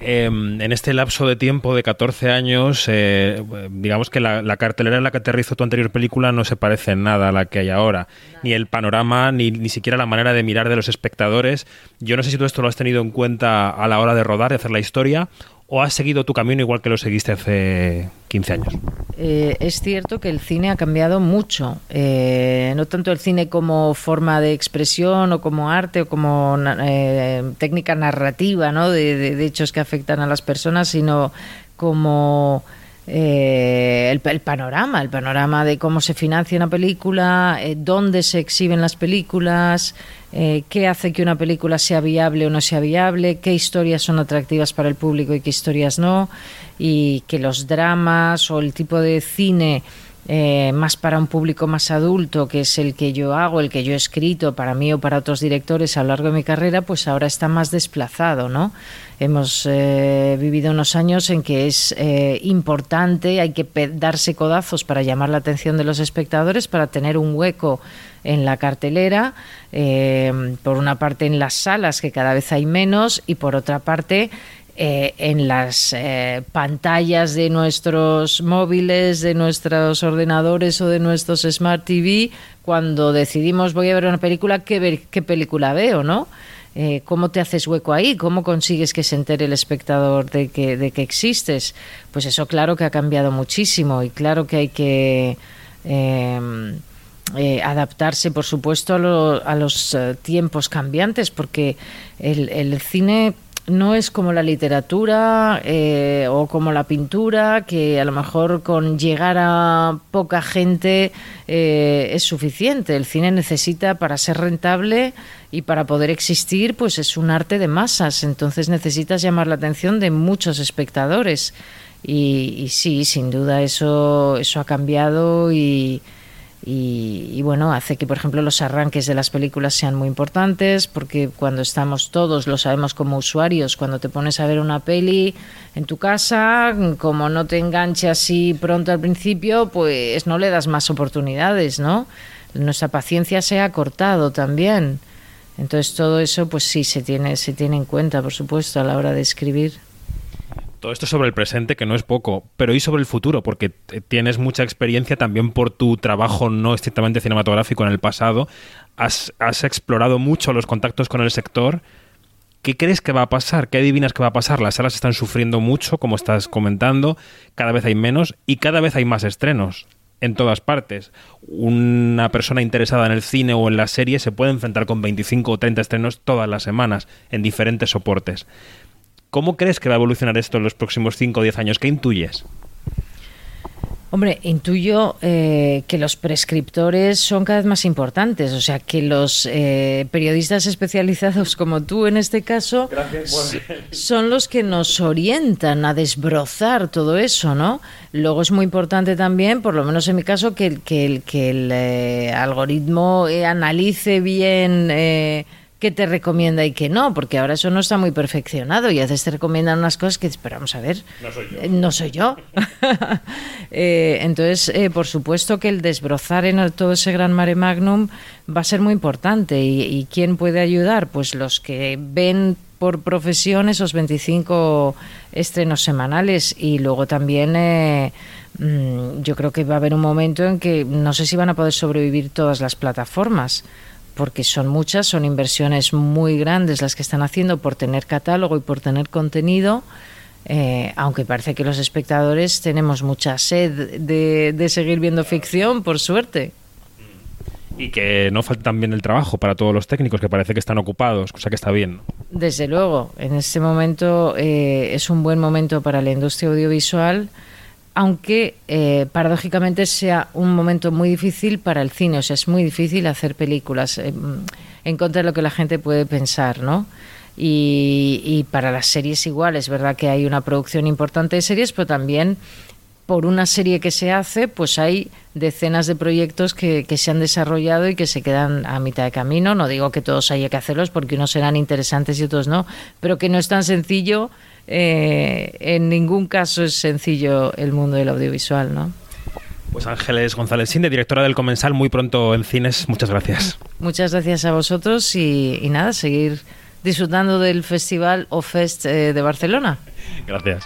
Eh, en este lapso de tiempo de 14 años, eh, digamos que la, la cartelera en la que aterrizó tu anterior película no se parece en nada a la que hay ahora. Ni el panorama, ni, ni siquiera la manera de mirar de los espectadores. Yo no sé si tú esto lo has tenido en cuenta a la hora de rodar, de hacer la historia, o has seguido tu camino igual que lo seguiste hace 15 años. Eh, es cierto que el cine ha cambiado mucho, eh, no tanto el cine como forma de expresión o como arte o como eh, técnica narrativa ¿no? de hechos que afectan a las personas, sino como eh, el, panorama, el panorama de cómo se financia una película, eh, dónde se exhiben las películas, eh, qué hace que una película sea viable o no sea viable, qué historias son atractivas para el público y qué historias no, y que los dramas o el tipo de cine eh, más para un público más adulto, que es el que yo hago, el que yo he escrito para mí o para otros directores a lo largo de mi carrera, pues ahora está más desplazado, ¿no? Hemos eh, vivido unos años en que es eh, importante, hay que darse codazos para llamar la atención de los espectadores, para tener un hueco en la cartelera, por una parte en las salas, que cada vez hay menos, y por otra parte eh, en las eh, pantallas de nuestros móviles, de nuestros ordenadores o de nuestros Smart TV, cuando decidimos voy a ver una película, ¿qué, ver- qué película veo, no? Eh, ¿Cómo te haces hueco ahí? ¿Cómo consigues que se entere el espectador de que, de que existes? Pues eso claro que ha cambiado muchísimo y claro que hay que... eh, eh, adaptarse, por supuesto, a, lo- a los eh, tiempos cambiantes, porque el, el cine no es como la literatura eh, o como la pintura, que a lo mejor con llegar a poca gente eh, es suficiente. El cine necesita, para ser rentable y para poder existir, pues es un arte de masas. Entonces necesitas llamar la atención de muchos espectadores. Y, y sí, sin duda eso, eso ha cambiado y, y, y, bueno, hace que, por ejemplo, los arranques de las películas sean muy importantes, porque cuando estamos todos, lo sabemos como usuarios, cuando te pones a ver una peli en tu casa, como no te enganche así pronto al principio, pues no le das más oportunidades, ¿no? Nuestra paciencia se ha cortado también. Entonces todo eso, pues sí, se tiene, se tiene en cuenta, por supuesto, a la hora de escribir. Todo esto sobre el presente, que no es poco, pero y sobre el futuro, porque tienes mucha experiencia también por tu trabajo no estrictamente cinematográfico en el pasado. Has, has explorado mucho los contactos con el sector. ¿Qué crees que va a pasar? ¿Qué adivinas que va a pasar? Las salas están sufriendo mucho, como estás comentando, cada vez hay menos y cada vez hay más estrenos en todas partes. Una persona interesada en el cine o en la serie se puede enfrentar con 25 o 30 estrenos todas las semanas en diferentes soportes. ¿Cómo crees que va a evolucionar esto en los próximos 5 o 10 años? ¿Qué intuyes? Hombre, intuyo eh, que los prescriptores son cada vez más importantes, o sea, que los eh, periodistas especializados como tú en este caso son los que nos orientan a desbrozar todo eso, ¿no? Luego es muy importante también, por lo menos en mi caso, que, el- que el, que el eh, algoritmo eh, analice bien qué te recomienda y qué no, porque ahora eso no está muy perfeccionado y a veces te recomiendan unas cosas que dices, pero vamos a ver, No soy yo. eh, no soy yo. Eh, entonces, eh, por supuesto que el desbrozar en todo ese gran mare magnum va a ser muy importante. ¿Y, y quién puede ayudar? Pues los que ven por profesión esos 25 estrenos semanales y luego también eh, mm, yo creo que va a haber un momento en que no sé si van a poder sobrevivir todas las plataformas porque son muchas, son inversiones muy grandes las que están haciendo por tener catálogo y por tener contenido. eh, aunque parece que los espectadores tenemos mucha sed de, de seguir viendo ficción, por suerte. Y que no falte también el trabajo para todos los técnicos, que parece que están ocupados, cosa que está bien. Desde luego, en este momento eh, es un buen momento para la industria audiovisual, aunque eh, paradójicamente sea un momento muy difícil para el cine, o sea, es muy difícil hacer películas eh, en contra de lo que la gente puede pensar, ¿no? Y, y para las series igual, es verdad que hay una producción importante de series, pero también por una serie que se hace, pues hay decenas de proyectos que, que, se han desarrollado y que se quedan a mitad de camino. No digo que todos haya que hacerlos porque unos serán interesantes y otros no, pero que no es tan sencillo. Eh, en ningún caso es sencillo el mundo del audiovisual, ¿no? Pues Ángeles González Sinde, directora del Comensal, muy pronto en cines. Muchas gracias. Muchas gracias a vosotros y, y nada, seguir disfrutando del Festival o Fest eh, de Barcelona. Gracias.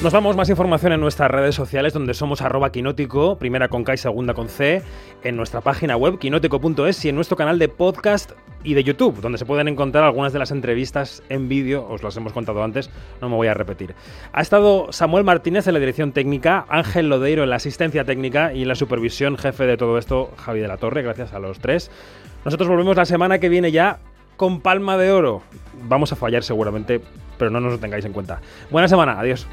Nos vamos, más información en nuestras redes sociales donde somos arroba quinótico, primera con K y segunda con C, en nuestra página web quinótico.es y en nuestro canal de podcast y de YouTube, donde se pueden encontrar algunas de las entrevistas en vídeo, os las hemos contado antes, no me voy a repetir. Ha estado Samuel Martínez en la dirección técnica, Ángel Lodeiro en la asistencia técnica y en la supervisión jefe de todo esto, Javi de la Torre, gracias a los tres. Nosotros volvemos la semana que viene ya con palma de oro. Vamos a fallar seguramente, pero no nos lo tengáis en cuenta. Buena semana, adiós.